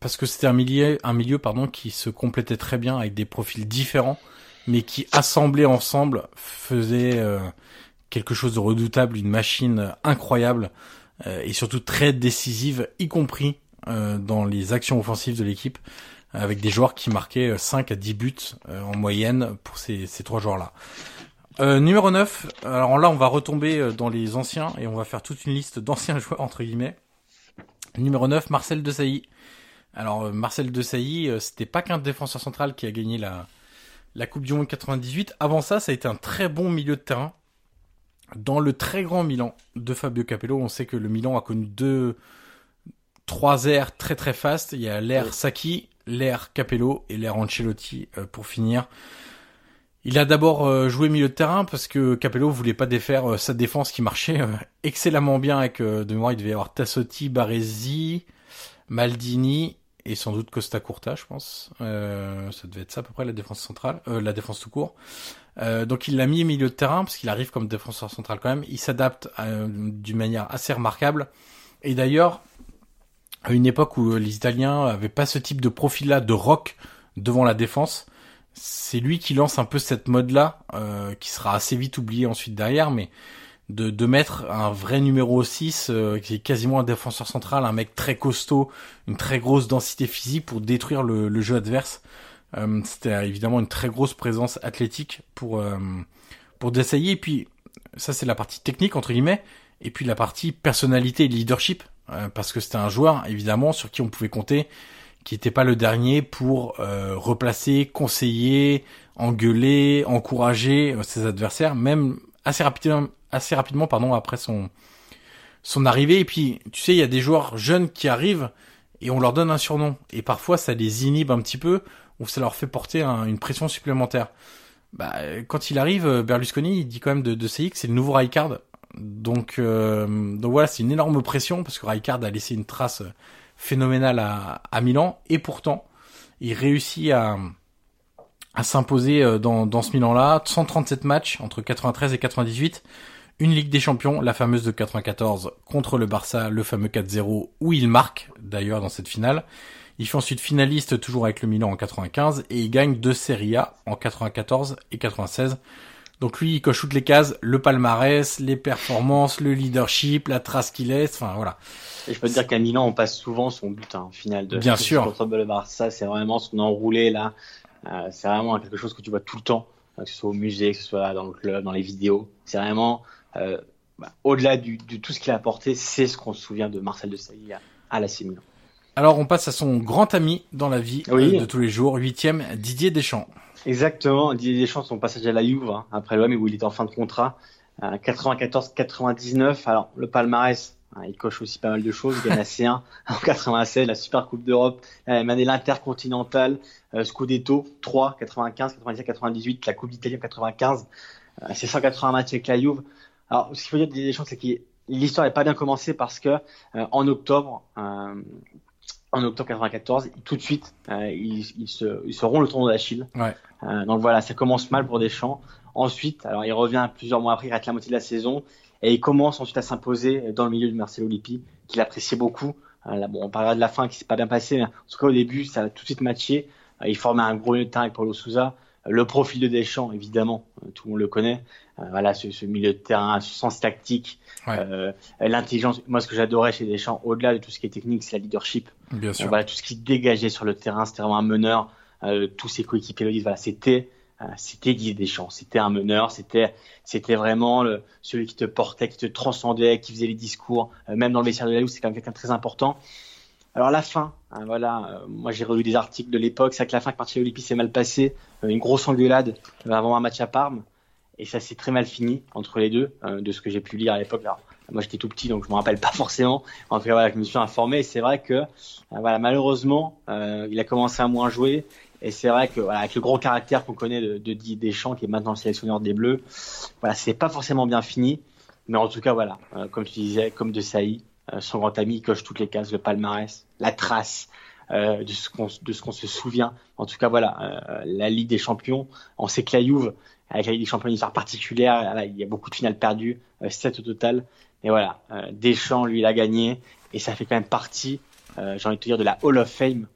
parce que c'était un milieu, un milieu pardon, qui se complétait très bien avec des profils différents, mais qui assemblés ensemble faisaient euh, quelque chose de redoutable, une machine incroyable euh, et surtout très décisive, y compris euh, dans les actions offensives de l'équipe, avec des joueurs qui marquaient 5 à 10 buts en moyenne pour ces, ces trois joueurs-là. numéro 9, alors là on va retomber dans les anciens et on va faire toute une liste d'anciens joueurs entre guillemets. Numéro 9, Marcel Desailly. Alors euh, Marcel Desailly, euh, c'était pas qu'un défenseur central qui a gagné la, la Coupe du Monde 98. Avant ça, ça a été un très bon milieu de terrain. Dans le très grand Milan de Fabio Capello, on sait que le Milan a connu deux, trois airs très très fast. Il y a l'ère Sacchi, l'ère Capello et l'ère Ancelotti euh, pour finir. Il a d'abord joué milieu de terrain parce que Capello voulait pas défaire sa défense qui marchait excellemment bien avec de mémoire il devait y avoir Tassotti, Baresi, Maldini et sans doute Costa Curta, je pense. Euh, ça devait être ça à peu près la défense centrale, euh, la défense tout court. Euh, donc il l'a mis au milieu de terrain parce qu'il arrive comme défenseur central quand même. Il s'adapte euh, d'une manière assez remarquable. Et d'ailleurs, à une époque où les Italiens avaient pas ce type de profil-là de rock devant la défense, c'est lui qui lance un peu cette mode-là, euh, qui sera assez vite oublié ensuite derrière, mais de, de mettre un vrai numéro 6 euh, qui est quasiment un défenseur central, un mec très costaud, une très grosse densité physique pour détruire le, le jeu adverse. Euh, C'était évidemment une très grosse présence athlétique pour euh, pour d'essayer. Et puis ça c'est la partie technique entre guillemets, et puis la partie personnalité et leadership euh, parce que c'était un joueur évidemment sur qui on pouvait compter, qui n'était pas le dernier pour replacer, conseiller, engueuler, encourager ses adversaires, même assez rapidement assez rapidement pardon après son son arrivée et puis tu sais il y a des joueurs jeunes qui arrivent et on leur donne un surnom et parfois ça les inhibe un petit peu ou ça leur fait porter une pression supplémentaire. Bah, quand il arrive, Berlusconi il dit quand même de, de CX c'est le nouveau Rijkaard. Donc euh, donc voilà c'est une énorme pression parce que Rijkaard a laissé une trace phénoménale à, à Milan et pourtant il réussit à à s'imposer euh, dans, dans ce Milan-là. 137 matchs entre 93 et 98 une Ligue des Champions, la fameuse de 94 contre le Barça, le fameux 4-0 où il marque d'ailleurs dans cette finale. Il fait ensuite finaliste toujours avec le Milan en 95 et il gagne deux Serie A en 94 et 96. Donc lui, il coche toutes les cases, le palmarès, les performances, le leadership, la trace qu'il laisse, enfin voilà. Et je peux te dire qu'à Milan, on passe souvent son but en finale de Bien sûr. contre le Barça. C'est vraiment son enroulé là. Euh, c'est vraiment quelque chose que tu vois tout le temps, que ce soit au musée, que ce soit dans le club, dans les vidéos. C'est vraiment bah, au-delà de tout ce qu'il a apporté, c'est ce qu'on se souvient de Marcel de Sailly à, à la Milan. Alors on passe à son grand ami dans la vie euh, de tous les jours, huitième, Didier Deschamps. Exactement, Didier Deschamps, son passage à la Juve, hein, après l'OM où il était en fin de contrat, 94-99. Alors le palmarès, hein, il coche aussi pas mal de choses. Il gagne la C1 en 96, la Super Coupe d'Europe, la même année l'Intercontinental, Scudetto 3, 95, 97, 98, la Coupe d'Italie en 95. c'est 180 matchs avec la Juve. Alors ce qu'il faut dire des choses, c'est que l'histoire n'est pas bien commencée parce que en octobre, en octobre 94, tout de suite, euh, ils, ils, se, ils se le tournoi d'Achille. Ouais. Euh, donc voilà, ça commence mal pour Deschamps. Ensuite, alors il revient plusieurs mois après, il rate la moitié de la saison et il commence ensuite à s'imposer dans le milieu de Marcelo Lippi, qu'il appréciait beaucoup. Euh, là, bon, on parlera de la fin qui s'est pas bien passé, mais en tout cas au début, ça a tout de suite matché. Euh, il formait un gros milieu de terrain avec Paulo Souza. Euh, le profil de Deschamps, évidemment, euh, tout le monde le connaît. voilà, ce, ce, milieu de terrain, ce sens tactique, ouais. l'intelligence. Moi, ce que j'adorais chez Deschamps, au-delà de tout ce qui est technique, c'est la leadership. Bien sûr. voilà, tout ce qui dégageait sur le terrain, c'était vraiment un meneur. tous ses coéquipiers le disent. Voilà, c'était c'était Didier Deschamps, c'était un meneur, c'était c'était vraiment le, celui qui te portait, qui te transcendait, qui faisait les discours, même dans le vestiaire de la Louse, c'est quand même quelqu'un de très important. Alors la fin, hein, voilà, euh, moi j'ai relu des articles de l'époque, c'est que la fin que Marcello Lippi s'est mal passé, euh, une grosse engueulade euh, avant un match à Parme, et ça s'est très mal fini entre les deux, de ce que j'ai pu lire à l'époque. Moi j'étais tout petit donc je me rappelle pas forcément. En tout cas voilà, je me suis informé et c'est vrai que voilà malheureusement il a commencé à moins jouer et c'est vrai que voilà, avec le gros caractère qu'on connaît de, de Deschamps qui est maintenant le sélectionneur des Bleus, voilà c'est pas forcément bien fini. Mais en tout cas voilà, comme tu disais, comme de euh, son grand ami, coche toutes les cases, le palmarès, la trace euh, de ce qu'on qu'on se souvient. En tout cas, voilà, euh, la Ligue des Champions. On sait que la Juve, avec la Ligue des Champions, une histoire particulière. il y a beaucoup de finales perdues, 7 au total. Mais voilà, Deschamps, lui, il a gagné et ça fait quand même partie, j'ai envie de te dire, de la Hall of Fame.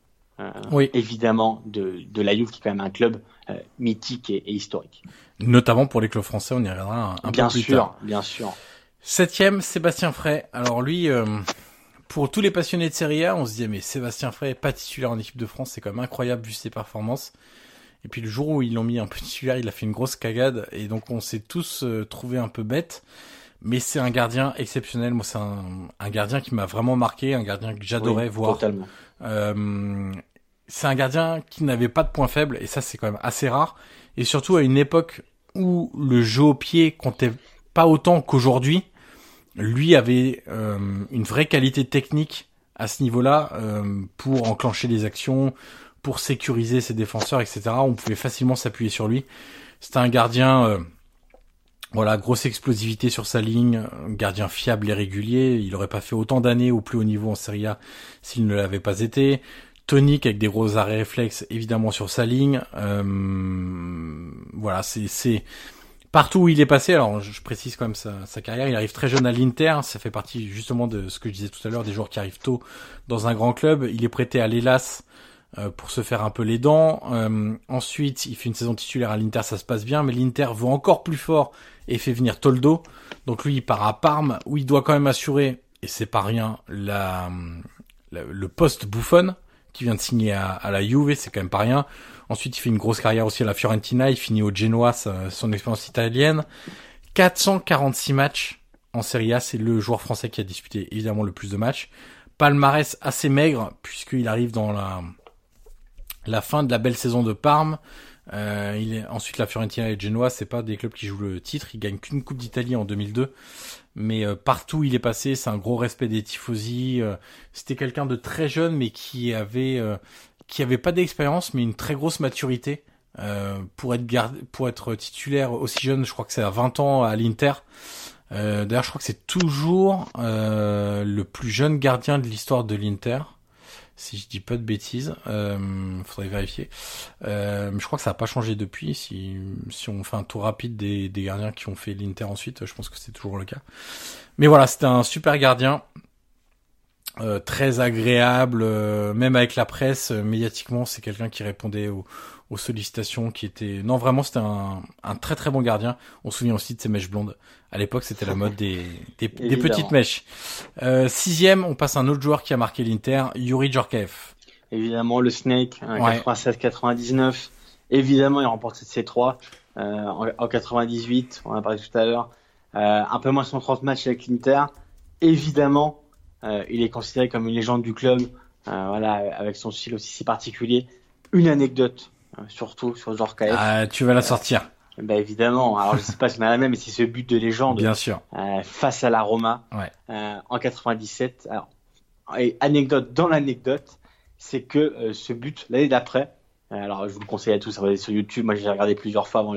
oui. évidemment de, de la Juve qui est quand même un club mythique et, historique. Notamment pour les clubs français, on y reviendra un, bien peu plus sûr, tard. Bien sûr, Septième, Sébastien Frey. Alors lui, euh, pour tous les passionnés de Serie A, on se dit mais Sébastien Frey pas titulaire en équipe de France, c'est quand même incroyable vu ses performances. Et puis le jour où ils l'ont mis un peu titulaire, il a fait une grosse cagade et donc on s'est tous euh, trouvé un peu bêtes. Mais c'est un gardien exceptionnel. Moi, c'est un, gardien qui m'a vraiment marqué, un gardien que j'adorais voir. Totalement. Euh, c'est un gardien qui n'avait pas de point faible et ça c'est quand même assez rare. Et surtout à une époque où le jeu au pied comptait pas autant qu'aujourd'hui lui avait euh, une vraie qualité technique à ce niveau-là euh, pour enclencher les actions, pour sécuriser ses défenseurs, etc. On pouvait facilement s'appuyer sur lui. C'était un gardien, euh, voilà, grosse explosivité sur sa ligne, gardien fiable et régulier. Il aurait pas fait autant d'années au plus haut niveau en Serie A s'il ne l'avait pas été. Tonique avec des gros arrêts réflexes évidemment sur sa ligne. voilà, c'est partout où il est passé, alors je précise quand même sa, carrière, il arrive très jeune à l'Inter, ça fait partie justement de ce que je disais tout à l'heure, des joueurs qui arrivent tôt dans un grand club. Il est prêté à l'Elas euh, pour se faire un peu les dents. Euh, ensuite, il fait une saison titulaire à l'Inter, ça se passe bien, mais l'Inter veut encore plus fort et fait venir Toldo. Donc lui, il part à Parme, où il doit quand même assurer, et c'est pas rien, le poste bouffonne qui vient de signer à, à la Juve, c'est quand même pas rien. Ensuite, il fait une grosse carrière aussi à la Fiorentina. Il finit au Genoa son expérience italienne. 446 matchs en Serie A. C'est le joueur français qui a disputé évidemment le plus de matchs. Palmarès assez maigre puisqu'il arrive dans la, la fin de la belle saison de Parme. Euh, il est ensuite la Fiorentina et Genoa, c'est pas des clubs qui jouent le titre. Il gagne qu'une Coupe d'Italie en 2002, mais euh, partout où il est passé, c'est un gros respect des tifosi. Euh, c'était quelqu'un de très jeune, mais qui avait euh, qui avait pas d'expérience mais une très grosse maturité euh, pour être garde, pour être titulaire aussi jeune. Je crois que c'est à 20 ans à l'Inter. Euh, D'ailleurs, je crois que c'est toujours euh, le plus jeune gardien de l'histoire de l'Inter. Si je dis pas de bêtises, euh, faudrait vérifier. Euh, je crois que ça n'a pas changé depuis. Si, si on fait un tour rapide des gardiens qui ont fait l'Inter ensuite, je pense que c'est toujours le cas. Mais voilà, c'était un super gardien. Euh, très agréable, euh, même avec la presse, euh, médiatiquement, c'est quelqu'un qui répondait aux, aux, sollicitations, qui était... Non, vraiment, c'était un, un, très très bon gardien. On se souvient aussi de ses mèches blondes. À l'époque, c'était la mode des, des, des petites mèches. sixième, on passe à un autre joueur qui a marqué l'Inter, Yuri Djorkaeff. Évidemment, le Snake, 96-99. Évidemment, il remporte cette C3 en, en, 98, on en a parlé tout à l'heure. un peu moins 130 matchs avec l'Inter. Évidemment, euh, il est considéré comme une légende du club, euh, voilà, avec son style aussi si particulier. Une anecdote, euh, surtout sur Georges Ah, tu vas la sortir. Bah évidemment. Alors je sais pas si on a la même, mais c'est ce but de légende. Bien sûr. face à la Roma en 97. Alors, et anecdote dans l'anecdote, c'est que ce but l'année d'après, alors, je vous le conseille à tous, ça va être sur YouTube. Moi, j'ai regardé plusieurs fois avant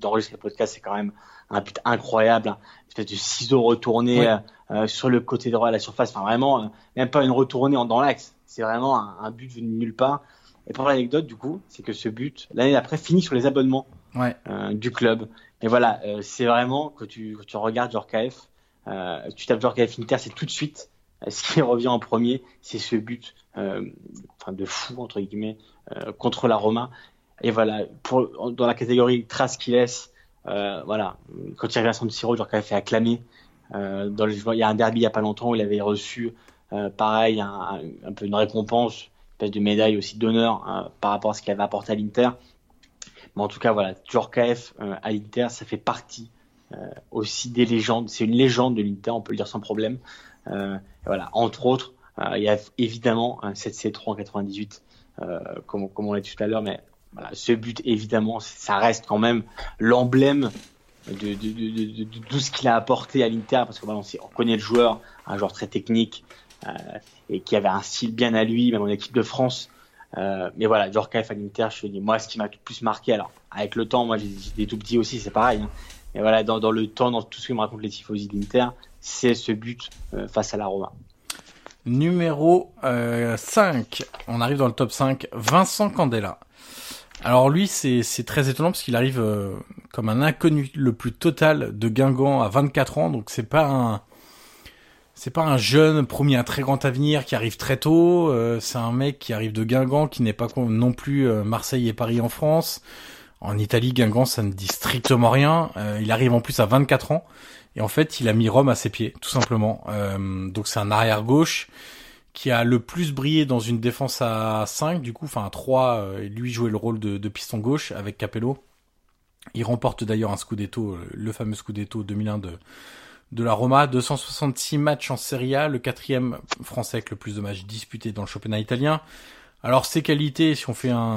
d'enregistrer le podcast. C'est quand même un but incroyable, hein. une espèce de ciseau retourné euh, euh, sur le côté droit de la surface. Enfin, vraiment, euh, même pas une retournée dans l'axe. C'est vraiment un, but venu de nulle part. Et pour l'anecdote, du coup, c'est que ce but, l'année d'après, finit sur les abonnements du club. Et voilà, c'est vraiment, quand tu, quand tu regardes Jorkaef, tu tapes Jorkaef Inter, c'est tout de suite ce qui revient en premier, c'est ce but enfin de fou entre guillemets contre la Roma. Et voilà, pour, dans la catégorie trace qu'il laisse, euh, voilà, quand il revient à San Siro, genre qu'il avait fait Euh, il y a un derby il y a pas longtemps où il avait reçu, euh, pareil, un, un, peu une récompense, une espèce de médaille aussi d'honneur hein, par rapport à ce qu'il avait apporté à l'Inter. Mais en tout cas, voilà, Djorkaeff euh, à l'Inter, ça fait partie aussi des légendes. C'est une légende de l'Inter, on peut le dire sans problème. voilà, entre autres, il y a évidemment cette C3 en 98, comme, on l'a dit tout à l'heure, mais ce but, évidemment, ça reste quand même l'emblème de, de, de, de, tout ce qu'il a apporté à l'Inter, parce que voilà, on, connaît le joueur, un joueur très technique euh, et qui avait un style bien à lui, même en équipe de France. Euh, mais voilà, Djorkaeff à l'Inter, je dis, moi, ce qui m'a le plus marqué, alors avec le temps, moi j'ai des tout petits aussi, c'est pareil. Hein, mais voilà, dans, dans, le temps, dans tout ce que me racontent les tifosi d'Inter, c'est ce but euh, face à la Roma. Numéro euh, 5, on arrive dans le top 5, Vincent Candela. Alors lui, c'est très étonnant parce qu'il arrive euh, comme un inconnu le plus total de Guingamp à 24 ans, donc c'est pas un c'est pas un jeune promis un très grand avenir qui arrive très tôt. Euh, c'est un mec qui arrive de Guingamp, qui n'est pas non plus euh, Marseille et Paris en France. En Italie, Guingamp, ça ne dit strictement rien. il arrive en plus à 24 ans. Et en fait, il a mis Rome à ses pieds, tout simplement. donc c'est un arrière gauche qui a le plus brillé dans une défense à 5, du coup, enfin à 3, euh, lui jouait le rôle de, piston gauche avec Capello. Il remporte d'ailleurs un Scudetto, euh, le fameux Scudetto 2001 de, de la Roma, 266 matchs en Serie A, le quatrième français avec le plus de matchs disputés dans le championnat italien. Alors ses qualités, si on fait un,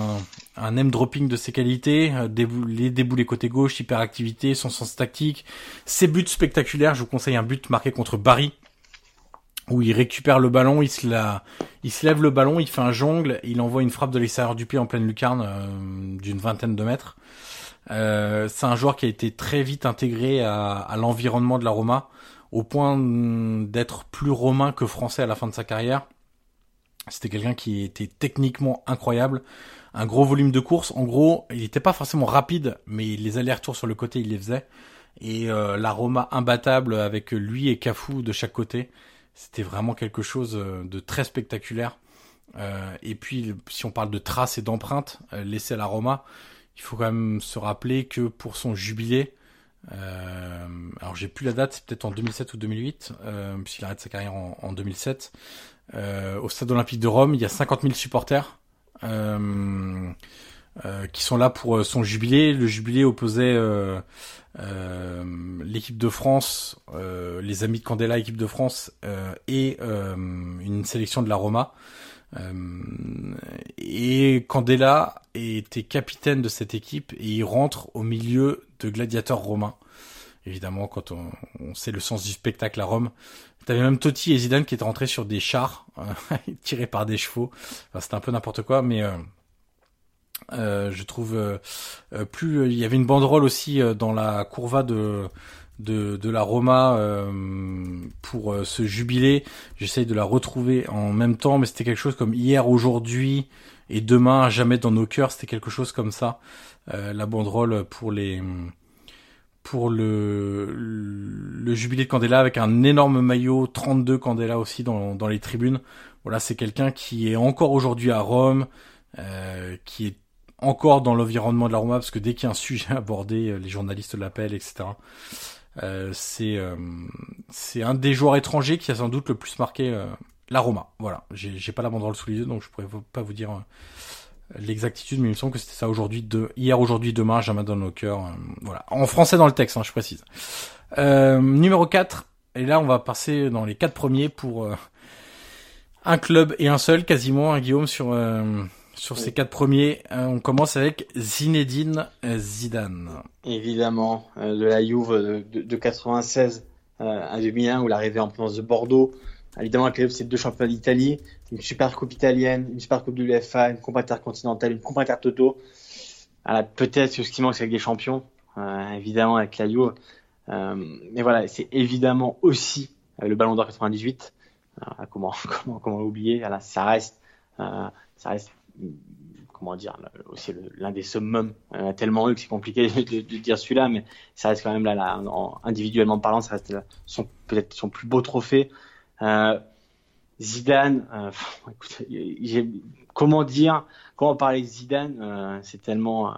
un dropping de ses qualités, euh, les déboulés côté gauche, hyperactivité, son sens tactique, ses buts spectaculaires, je vous conseille un but marqué contre Bari où il récupère le ballon, il se, lève le ballon, il fait un jongle, il envoie une frappe de l'extérieur du pied en pleine lucarne euh, d'une vingtaine de mètres. Euh, c'est un joueur qui a été très vite intégré à, à l'environnement de la Roma, au point d'être plus romain que français à la fin de sa carrière. C'était quelqu'un qui était techniquement incroyable, un gros volume de course. En gros, il n'était pas forcément rapide, mais les allers-retours sur le côté, il les faisait. Et euh, la Roma imbattable avec lui et Cafu de chaque côté. C'était vraiment quelque chose euh, de très spectaculaire. Euh, et puis, si on parle de traces et d'empreintes euh, laissées à la Roma, il faut quand même se rappeler que pour son jubilé, euh, alors j'ai plus la date, c'est peut-être en 2007 ou 2008, euh, puisqu'il arrête sa carrière en, en 2007. Euh, au stade olympique de Rome, il y a 50 000 supporters euh, qui sont là pour son jubilé. Le jubilé opposait euh, l'équipe de France, euh, les amis de Candela, équipe de France, euh, et une sélection de la Roma. et Candela était capitaine de cette équipe et il rentre au milieu de gladiateurs romains. Évidemment, quand on, on sait le sens du spectacle à Rome, T'avais même Totti et Zidane qui étaient rentrés sur des chars tirés par des chevaux. Enfin, c'était un peu n'importe quoi, mais euh, je trouve euh, euh, plus il y avait une banderole aussi dans la courva de de, de la Roma pour ce jubilé. J'essaye de la retrouver en même temps, mais c'était quelque chose comme hier, aujourd'hui et demain, jamais dans nos cœurs. C'était quelque chose comme ça. la banderole pour les pour le, le jubilé de Candela avec un énorme maillot 32 Candela aussi dans, dans les tribunes. Voilà, c'est quelqu'un qui est encore aujourd'hui à Rome, euh, qui est encore dans l'environnement de la Roma, parce que dès qu'il y a un sujet abordé, euh, les journalistes l'appellent, etc. Euh, c'est euh, c'est un des joueurs étrangers qui a sans doute le plus marqué euh, la Roma. Voilà, j'ai pas la banderole sous les yeux, donc je pourrais pas vous dire l'exactitude, mais il me semble que c'était ça aujourd'hui, de hier, aujourd'hui, demain, jamais dans nos cœurs. voilà, en français dans le texte, hein, je précise. numéro 4, et là on va passer dans les quatre premiers pour un club et un seul, quasiment, un Guillaume sur Sur ces quatre premiers, on commence avec Zinedine Zidane. Évidemment, de la Juve de, de 96 à 2001 où l'arrivée en province de Bordeaux, Évidemment, avec les c'est deux championnats d'Italie, une super coupe italienne, une super coupe de l'UFA, une coupe intercontinentale, une coupe intertoto. Peut-être ce qui manque, c'est avec des champions, euh, évidemment avec la Juve. Euh, mais voilà, c'est évidemment aussi euh, le Ballon d'Or 98. comment, comment, comment oublier voilà, Ça reste, ça reste, comment dire, aussi l'un des summums. tellement eu que c'est compliqué de, dire celui-là, mais ça reste quand même là, individuellement parlant, ça reste peut-être son plus beau trophée. Euh, Zidane, euh, comment dire, comment parler de Zidane, euh, c'est tellement,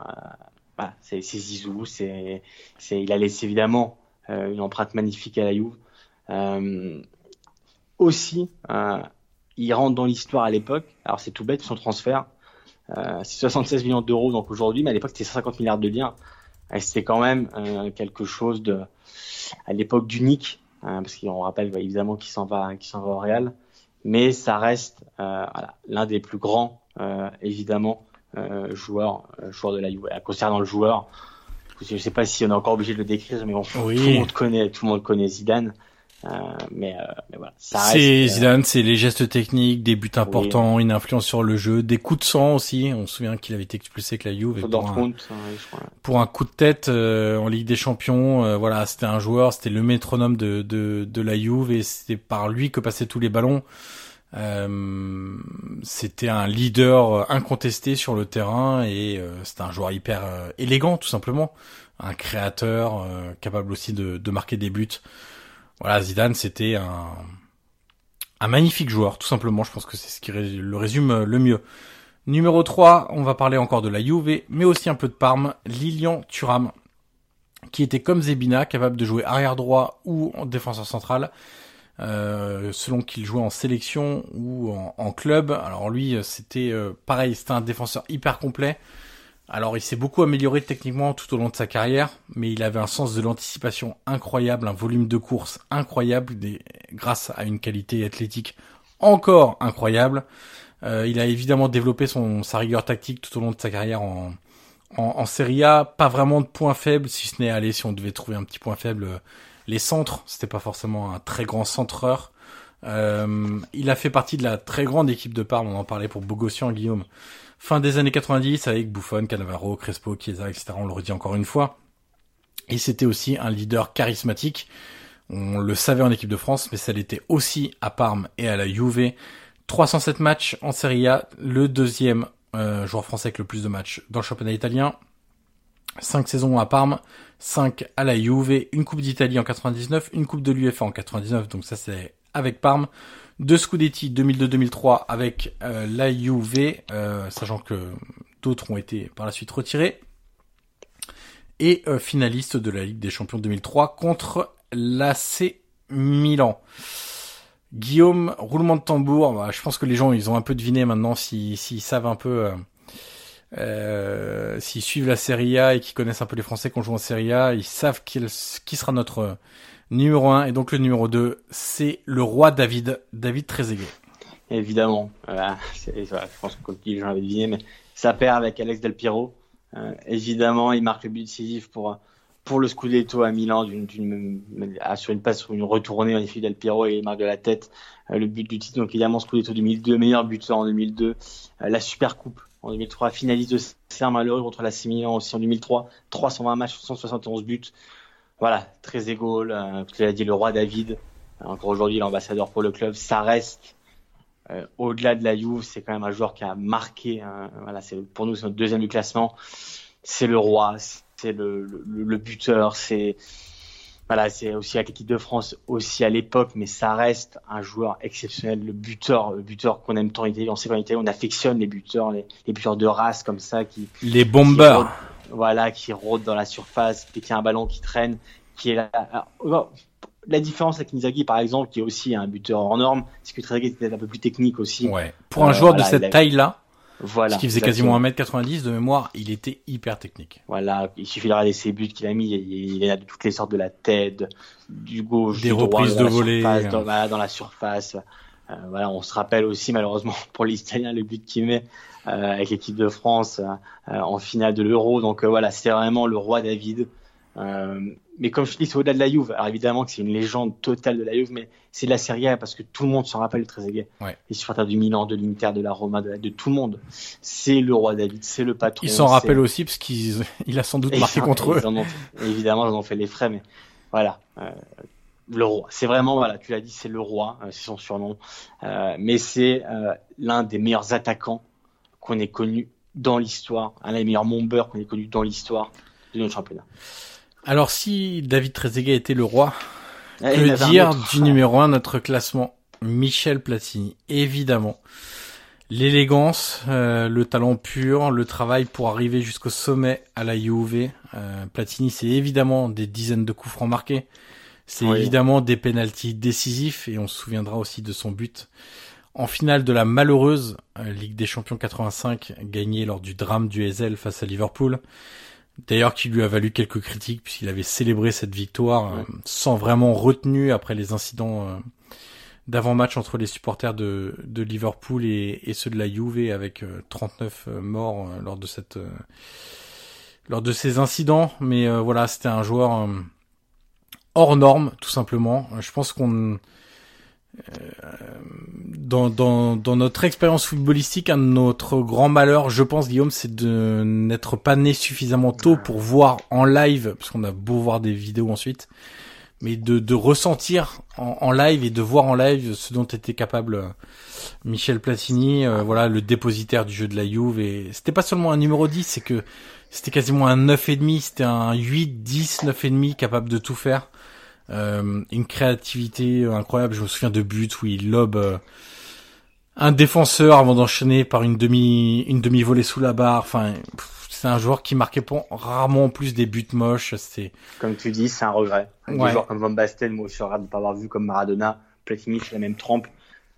bah, c'est Zizou, c'est, c'est, il a laissé évidemment une empreinte magnifique à la Juve. aussi, il rentre dans l'histoire à l'époque. Alors c'est tout bête son transfert. c'est 76 millions d'euros donc aujourd'hui, mais à l'époque c'était 150 milliards de liens. c'était quand même quelque chose de, à l'époque d'unique. Hein, parce qu'on rappelle bah, évidemment qu'il s'en va, qu'il s'en va au Real, mais ça reste euh, l'un des plus grands, euh, évidemment, euh, joueurs, euh, joueurs de la Juve. Concernant le joueur, je ne sais pas si on est encore obligé de le décrire, mais bon, tout le monde connaît, tout le monde connaît Zidane. Euh, mais, euh, mais, voilà, C'est euh, Zidane, c'est les gestes techniques, des buts importants, une influence sur le jeu, des coups de sang aussi. On se souvient qu'il avait été expulsé avec la Juve. Pour un, pour un coup de tête en Ligue des Champions, voilà, c'était un joueur, c'était le métronome de, de, de la Juve et c'était par lui que passaient tous les ballons. Euh, c'était un leader incontesté sur le terrain et euh, c'était un joueur hyper élégant tout simplement, un créateur capable aussi de, de marquer des buts. Voilà, Zidane, c'était un, magnifique joueur, tout simplement. Je pense que c'est ce qui le résume le mieux. Numéro 3, on va parler encore de la Juve, mais aussi un peu de Parme. Lilian Thuram, qui était comme Zebina, capable de jouer arrière droit ou en défenseur central, euh, selon qu'il jouait en sélection ou en, club. Alors lui, c'était euh, pareil, c'était un défenseur hyper complet. Alors il s'est beaucoup amélioré techniquement tout au long de sa carrière, mais il avait un sens de l'anticipation incroyable, un volume de course incroyable, grâce à une qualité athlétique encore incroyable. Euh, il a évidemment développé son, sa rigueur tactique tout au long de sa carrière en, en, Serie A. Pas vraiment de points faibles, si ce n'est aller si on devait trouver un petit point faible, les centres. C'était pas forcément un très grand centreur. Euh, il a fait partie de la très grande équipe de Parme, on en parlait pour Bogossian, Guillaume fin des années 90 avec Buffon, Cannavaro, Crespo, Chiesa, etc. On le redit encore une fois. Et c'était aussi un leader charismatique. On le savait en équipe de France, mais ça l'était aussi à Parme et à la Juve. 307 matchs en Serie A, le deuxième euh, joueur français avec le plus de matchs dans le championnat italien. 5 saisons à Parme, 5 à la Juve, une Coupe d'Italie en 99, une Coupe de l'UEFA en 99, donc ça c'est avec Parme, deux Scudetti 2002-2003 avec euh, la Juve, euh, sachant que d'autres ont été par la suite retirés, et euh, finaliste de la Ligue des Champions 2003 contre l'AC Milan. Guillaume, roulement de tambour, bah, je pense que les gens ils ont un peu deviné maintenant s'ils savent un peu... s'ils suivent la Serie A et qui connaissent un peu les Français qu'on joue en Serie A, ils savent qui sera notre numéro 1 et donc le numéro 2, c'est le roi David, David Trezeguet. Évidemment, voilà, je pense que gens avaient deviné, mais ça perd avec Alex Del Piero. Euh, évidemment, il marque le but décisif pour pour le Scudetto à Milan d'une, sur une passe sur une retournée magnifique Del Piero et il marque de la tête euh, le but du titre. Donc évidemment Scudetto 2002, meilleur buteur en 2002, euh, la Super Coupe en 2003, finaliste de Serre malheureux contre la Milan aussi en 2003, 320 matchs, 171 buts voilà, très égaux. Euh, tu l'as dit, le roi David, encore aujourd'hui l'ambassadeur pour le club, ça reste euh, au-delà de la Juve, c'est quand même un joueur qui a marqué. Hein, voilà, c'est pour nous c'est notre deuxième du classement. C'est le roi, c'est le, le, buteur, c'est voilà, c'est aussi avec l'équipe de France aussi à l'époque, mais ça reste un joueur exceptionnel, le buteur, le buteur qu'on aime tant en Italie. On sait qu'en Italie, on affectionne les buteurs, les, les buteurs de race comme ça qui les bombeurs voilà, qui rôde dans la surface, qui a un ballon qui traîne, qui est là. la différence avec Inzaghi, par exemple, qui est aussi un buteur en norme, c'est que Trezeguet était un peu plus technique aussi. Ouais. Pour un euh, joueur de cette taille-là, voilà, qui faisait quasiment 1m90 de mémoire, il était hyper technique. Voilà, il suffit de regarder ses buts qu'il a mis, il, a de toutes les sortes de la tête, du gauche, des reprises de volée, dans, dans, la surface. Voilà, on se rappelle aussi malheureusement pour les Italiens le but qu'il met avec l'équipe de France en finale de l'Euro. Donc voilà, c'est vraiment le roi David. mais comme je dis, c'est au-delà de la Juve. Alors évidemment que c'est une légende totale de la Juve, mais c'est de la Serie A parce que tout le monde s'en rappelle Trezeguet. Ouais. Les supporters du Milan, de l'Inter, de la Roma, de, tout le monde. C'est le roi David, c'est le patron. Ils s'en rappellent aussi parce qu'il a sans doute marqué contre eux. évidemment, ils en ont fait les frais, mais voilà. Euh, le roi. C'est vraiment, voilà, tu l'as dit, c'est le roi, euh, c'est son surnom. Euh, mais c'est euh, l'un des meilleurs attaquants qu'on ait connu dans l'histoire, un des meilleurs mombeurs qu'on ait connu dans l'histoire de notre championnat. Alors si David Trezeguet était le roi, que dire du numéro 1 notre classement Michel Platini, évidemment. L'élégance, euh, le talent pur, le travail pour arriver jusqu'au sommet à la. Euh, Platini, c'est évidemment des dizaines de coups francs marqués. C'est évidemment des pénalties décisifs et on se souviendra aussi de son but en finale de la malheureuse euh, Ligue des Champions 85 gagnée lors du drame du Ezel face à Liverpool. D'ailleurs, qui lui a valu quelques critiques puisqu'il avait célébré cette victoire euh, sans vraiment retenue après les incidents euh, d'avant-match entre les supporters de, de Liverpool et, et, ceux de la Juve avec 39 euh, morts lors de cette lors de ces incidents. Mais voilà, c'était un joueur hors norme, tout simplement. Je pense qu'on dans, dans, dans, notre expérience footballistique, un de notre grand malheur, je pense, Guillaume, c'est de n'être pas né suffisamment tôt pour voir en live, parce qu'on a beau voir des vidéos ensuite, mais de, de ressentir en, live et de voir en live ce dont était capable euh, Michel Platini, euh, voilà, le dépositaire du jeu de la Juve. Et c'était pas seulement un numéro 10, c'est que c'était quasiment un 9,5, c'était un 8, 10, 9,5 capable de tout faire. Euh, une créativité incroyable. Je me souviens de buts où il lobe euh, un défenseur avant d'enchaîner par une demi une demi volée sous la barre. Enfin, c'est un joueur qui marquait rarement plus des buts moches. C'est comme tu dis, c'est un regret. Un joueur comme Van Basten, moi, je suis de ne pas avoir vu comme Maradona. Platini, c'est la même trempe.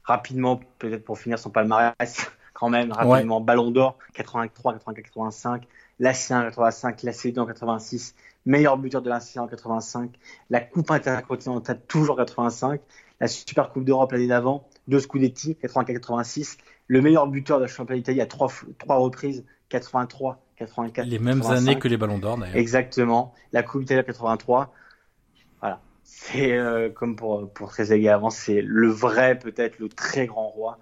Rapidement, peut-être pour finir son palmarès, quand même, rapidement, Ballon d'Or, 83, 84, 85, la C1 85, la C2 en 86, meilleur buteur de la C1 en 85, la Coupe intercontinentale toujours 85, la Super Coupe d'Europe l'année d'avant, deux Scudetti, 84-86, le meilleur buteur de la championnat d'Italie à trois, trois reprises, 83, 84. Les mêmes années que les Ballons d'Or d'ailleurs. Exactement. La Coupe d'Italie 83. Voilà. C'est euh, comme pour, pour Trezeguet avant, c'est le vrai, peut-être le très grand roi.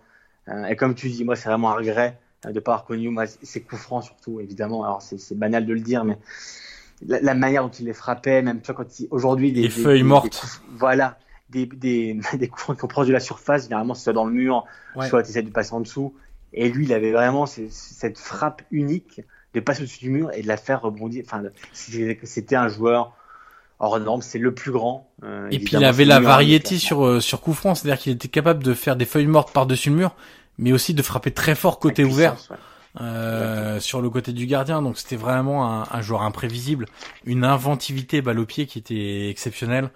Euh, et comme tu dis, moi, c'est vraiment un regret euh, de ne pas avoir connu moi, ses coups francs surtout, évidemment. Alors, c'est banal de le dire, mais la, manière dont il les frappait, même tu vois, quand aujourd'hui des, feuilles mortes. voilà des, des, des coups qui ont proche de la surface, généralement c'est soit dans le mur, soit tu essaies de passer en dessous. Et lui, il avait vraiment cette frappe unique de passer au-dessus du mur et de la faire rebondir. Enfin, c'était un joueur hors norme, c'est le plus grand. Euh, et puis il avait la variété sur euh, sur coup franc, c'est-à-dire qu'il était capable de faire des feuilles mortes par-dessus le mur, mais aussi de frapper très fort côté ouvert. Euh, sur le côté du gardien. Donc c'était vraiment un, un, joueur imprévisible, une inventivité balle au pied qui était exceptionnelle.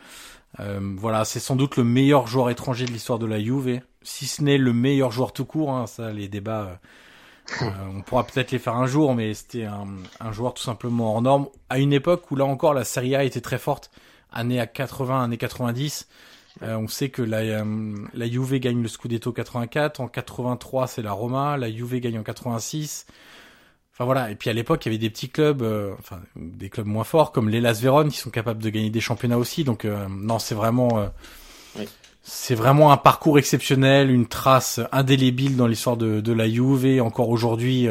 Euh, voilà, c'est sans doute le meilleur joueur étranger de l'histoire de la Juve, si ce n'est le meilleur joueur tout court. Hein, ça, les débats, euh, euh, on pourra peut-être les faire un jour, mais c'était un, un, joueur tout simplement hors norme à une époque où là encore la Serie A était très forte, années à 80, années 90. Euh, on sait que la, euh, la Juve gagne le Scudetto 84, en 83 c'est la Roma, la Juve gagne en 86. Enfin voilà, et puis à l'époque il y avait des petits clubs, euh, enfin des clubs moins forts comme l'Elas Vérone qui sont capables de gagner des championnats aussi. Donc non, c'est vraiment, c'est vraiment un parcours exceptionnel, une trace indélébile dans l'histoire de, de la Juve. Encore aujourd'hui,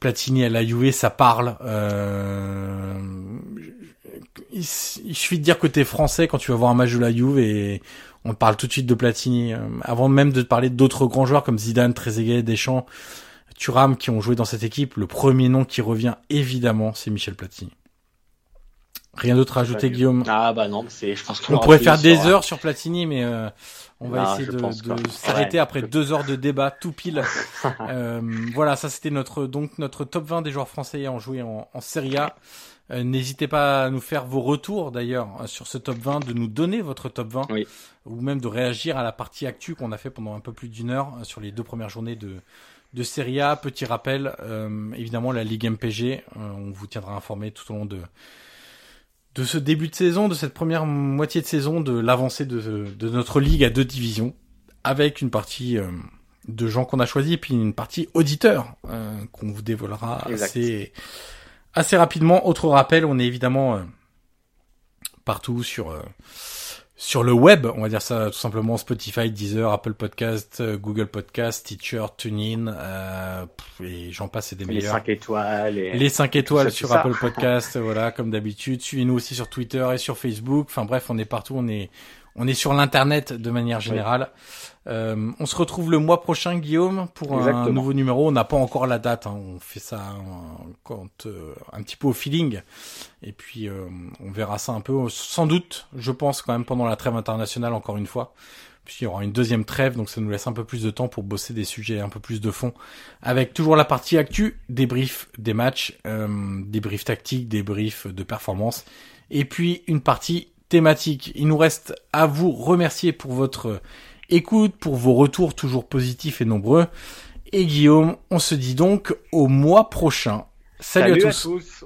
Platini à la Juve, ça parle. Euh, il, suffit de dire que t'es français quand tu vas voir un match de la Juve et on parle tout de suite de Platini. Euh, avant même de parler d'autres grands joueurs comme Zidane, Trezeguet, Deschamps, Thuram qui ont joué dans cette équipe, le premier nom qui revient évidemment, c'est Michel Platini. Rien d'autre à ajouter, Guillaume? Ah bah non, c'est. Je pense qu'on pourrait faire des heures sur Platini, mais euh, on va essayer de, de s'arrêter après deux heures de débat, tout pile. euh, voilà, ça c'était notre donc notre top 20 des joueurs français ayant joué en, en Serie A. Euh, n'hésitez pas à nous faire vos retours d'ailleurs euh, sur ce top 20, de nous donner votre top 20, ou même de réagir à la partie actu qu'on a fait pendant un peu plus d'une heure euh, sur les deux premières journées de, de Serie A. Petit rappel, évidemment la Ligue MPG, on vous tiendra informé tout au long de de ce début de saison, de cette première moitié de saison, de l'avancée de, de notre ligue à deux divisions, avec une partie de gens qu'on a choisi et puis une partie auditeur qu'on vous dévoilera assez assez rapidement. Autre rappel, on est évidemment partout sur sur le web, on va dire ça tout simplement Spotify, Deezer, Apple Podcast, euh, Google Podcast, Teacher, TuneIn, euh, et j'en passe, c'est des meilleurs. Les 5 étoiles. Et... Les 5 étoiles sur Apple Podcast, voilà, comme d'habitude. Suivez-nous aussi sur Twitter et sur Facebook. Enfin bref, on est partout, on est on est sur l'internet de manière générale. Euh, on se retrouve le mois prochain, Guillaume, pour un nouveau numéro. On n'a pas encore la date. Hein. On fait ça quand, euh, un petit peu au feeling. Et puis, euh, on verra ça un peu, sans doute, je pense, quand même, pendant la trêve internationale, encore une fois. Puisqu'il y aura une deuxième trêve, donc ça nous laisse un peu plus de temps pour bosser des sujets un peu plus de fond. Avec toujours la partie actu, débrief des matchs, débrief tactique, débrief de performance. Et puis, une partie thématique. Il nous reste à vous remercier pour votre écoute, pour vos retours toujours positifs et nombreux. Et Guillaume, on se dit donc au mois prochain. Salut, à tous.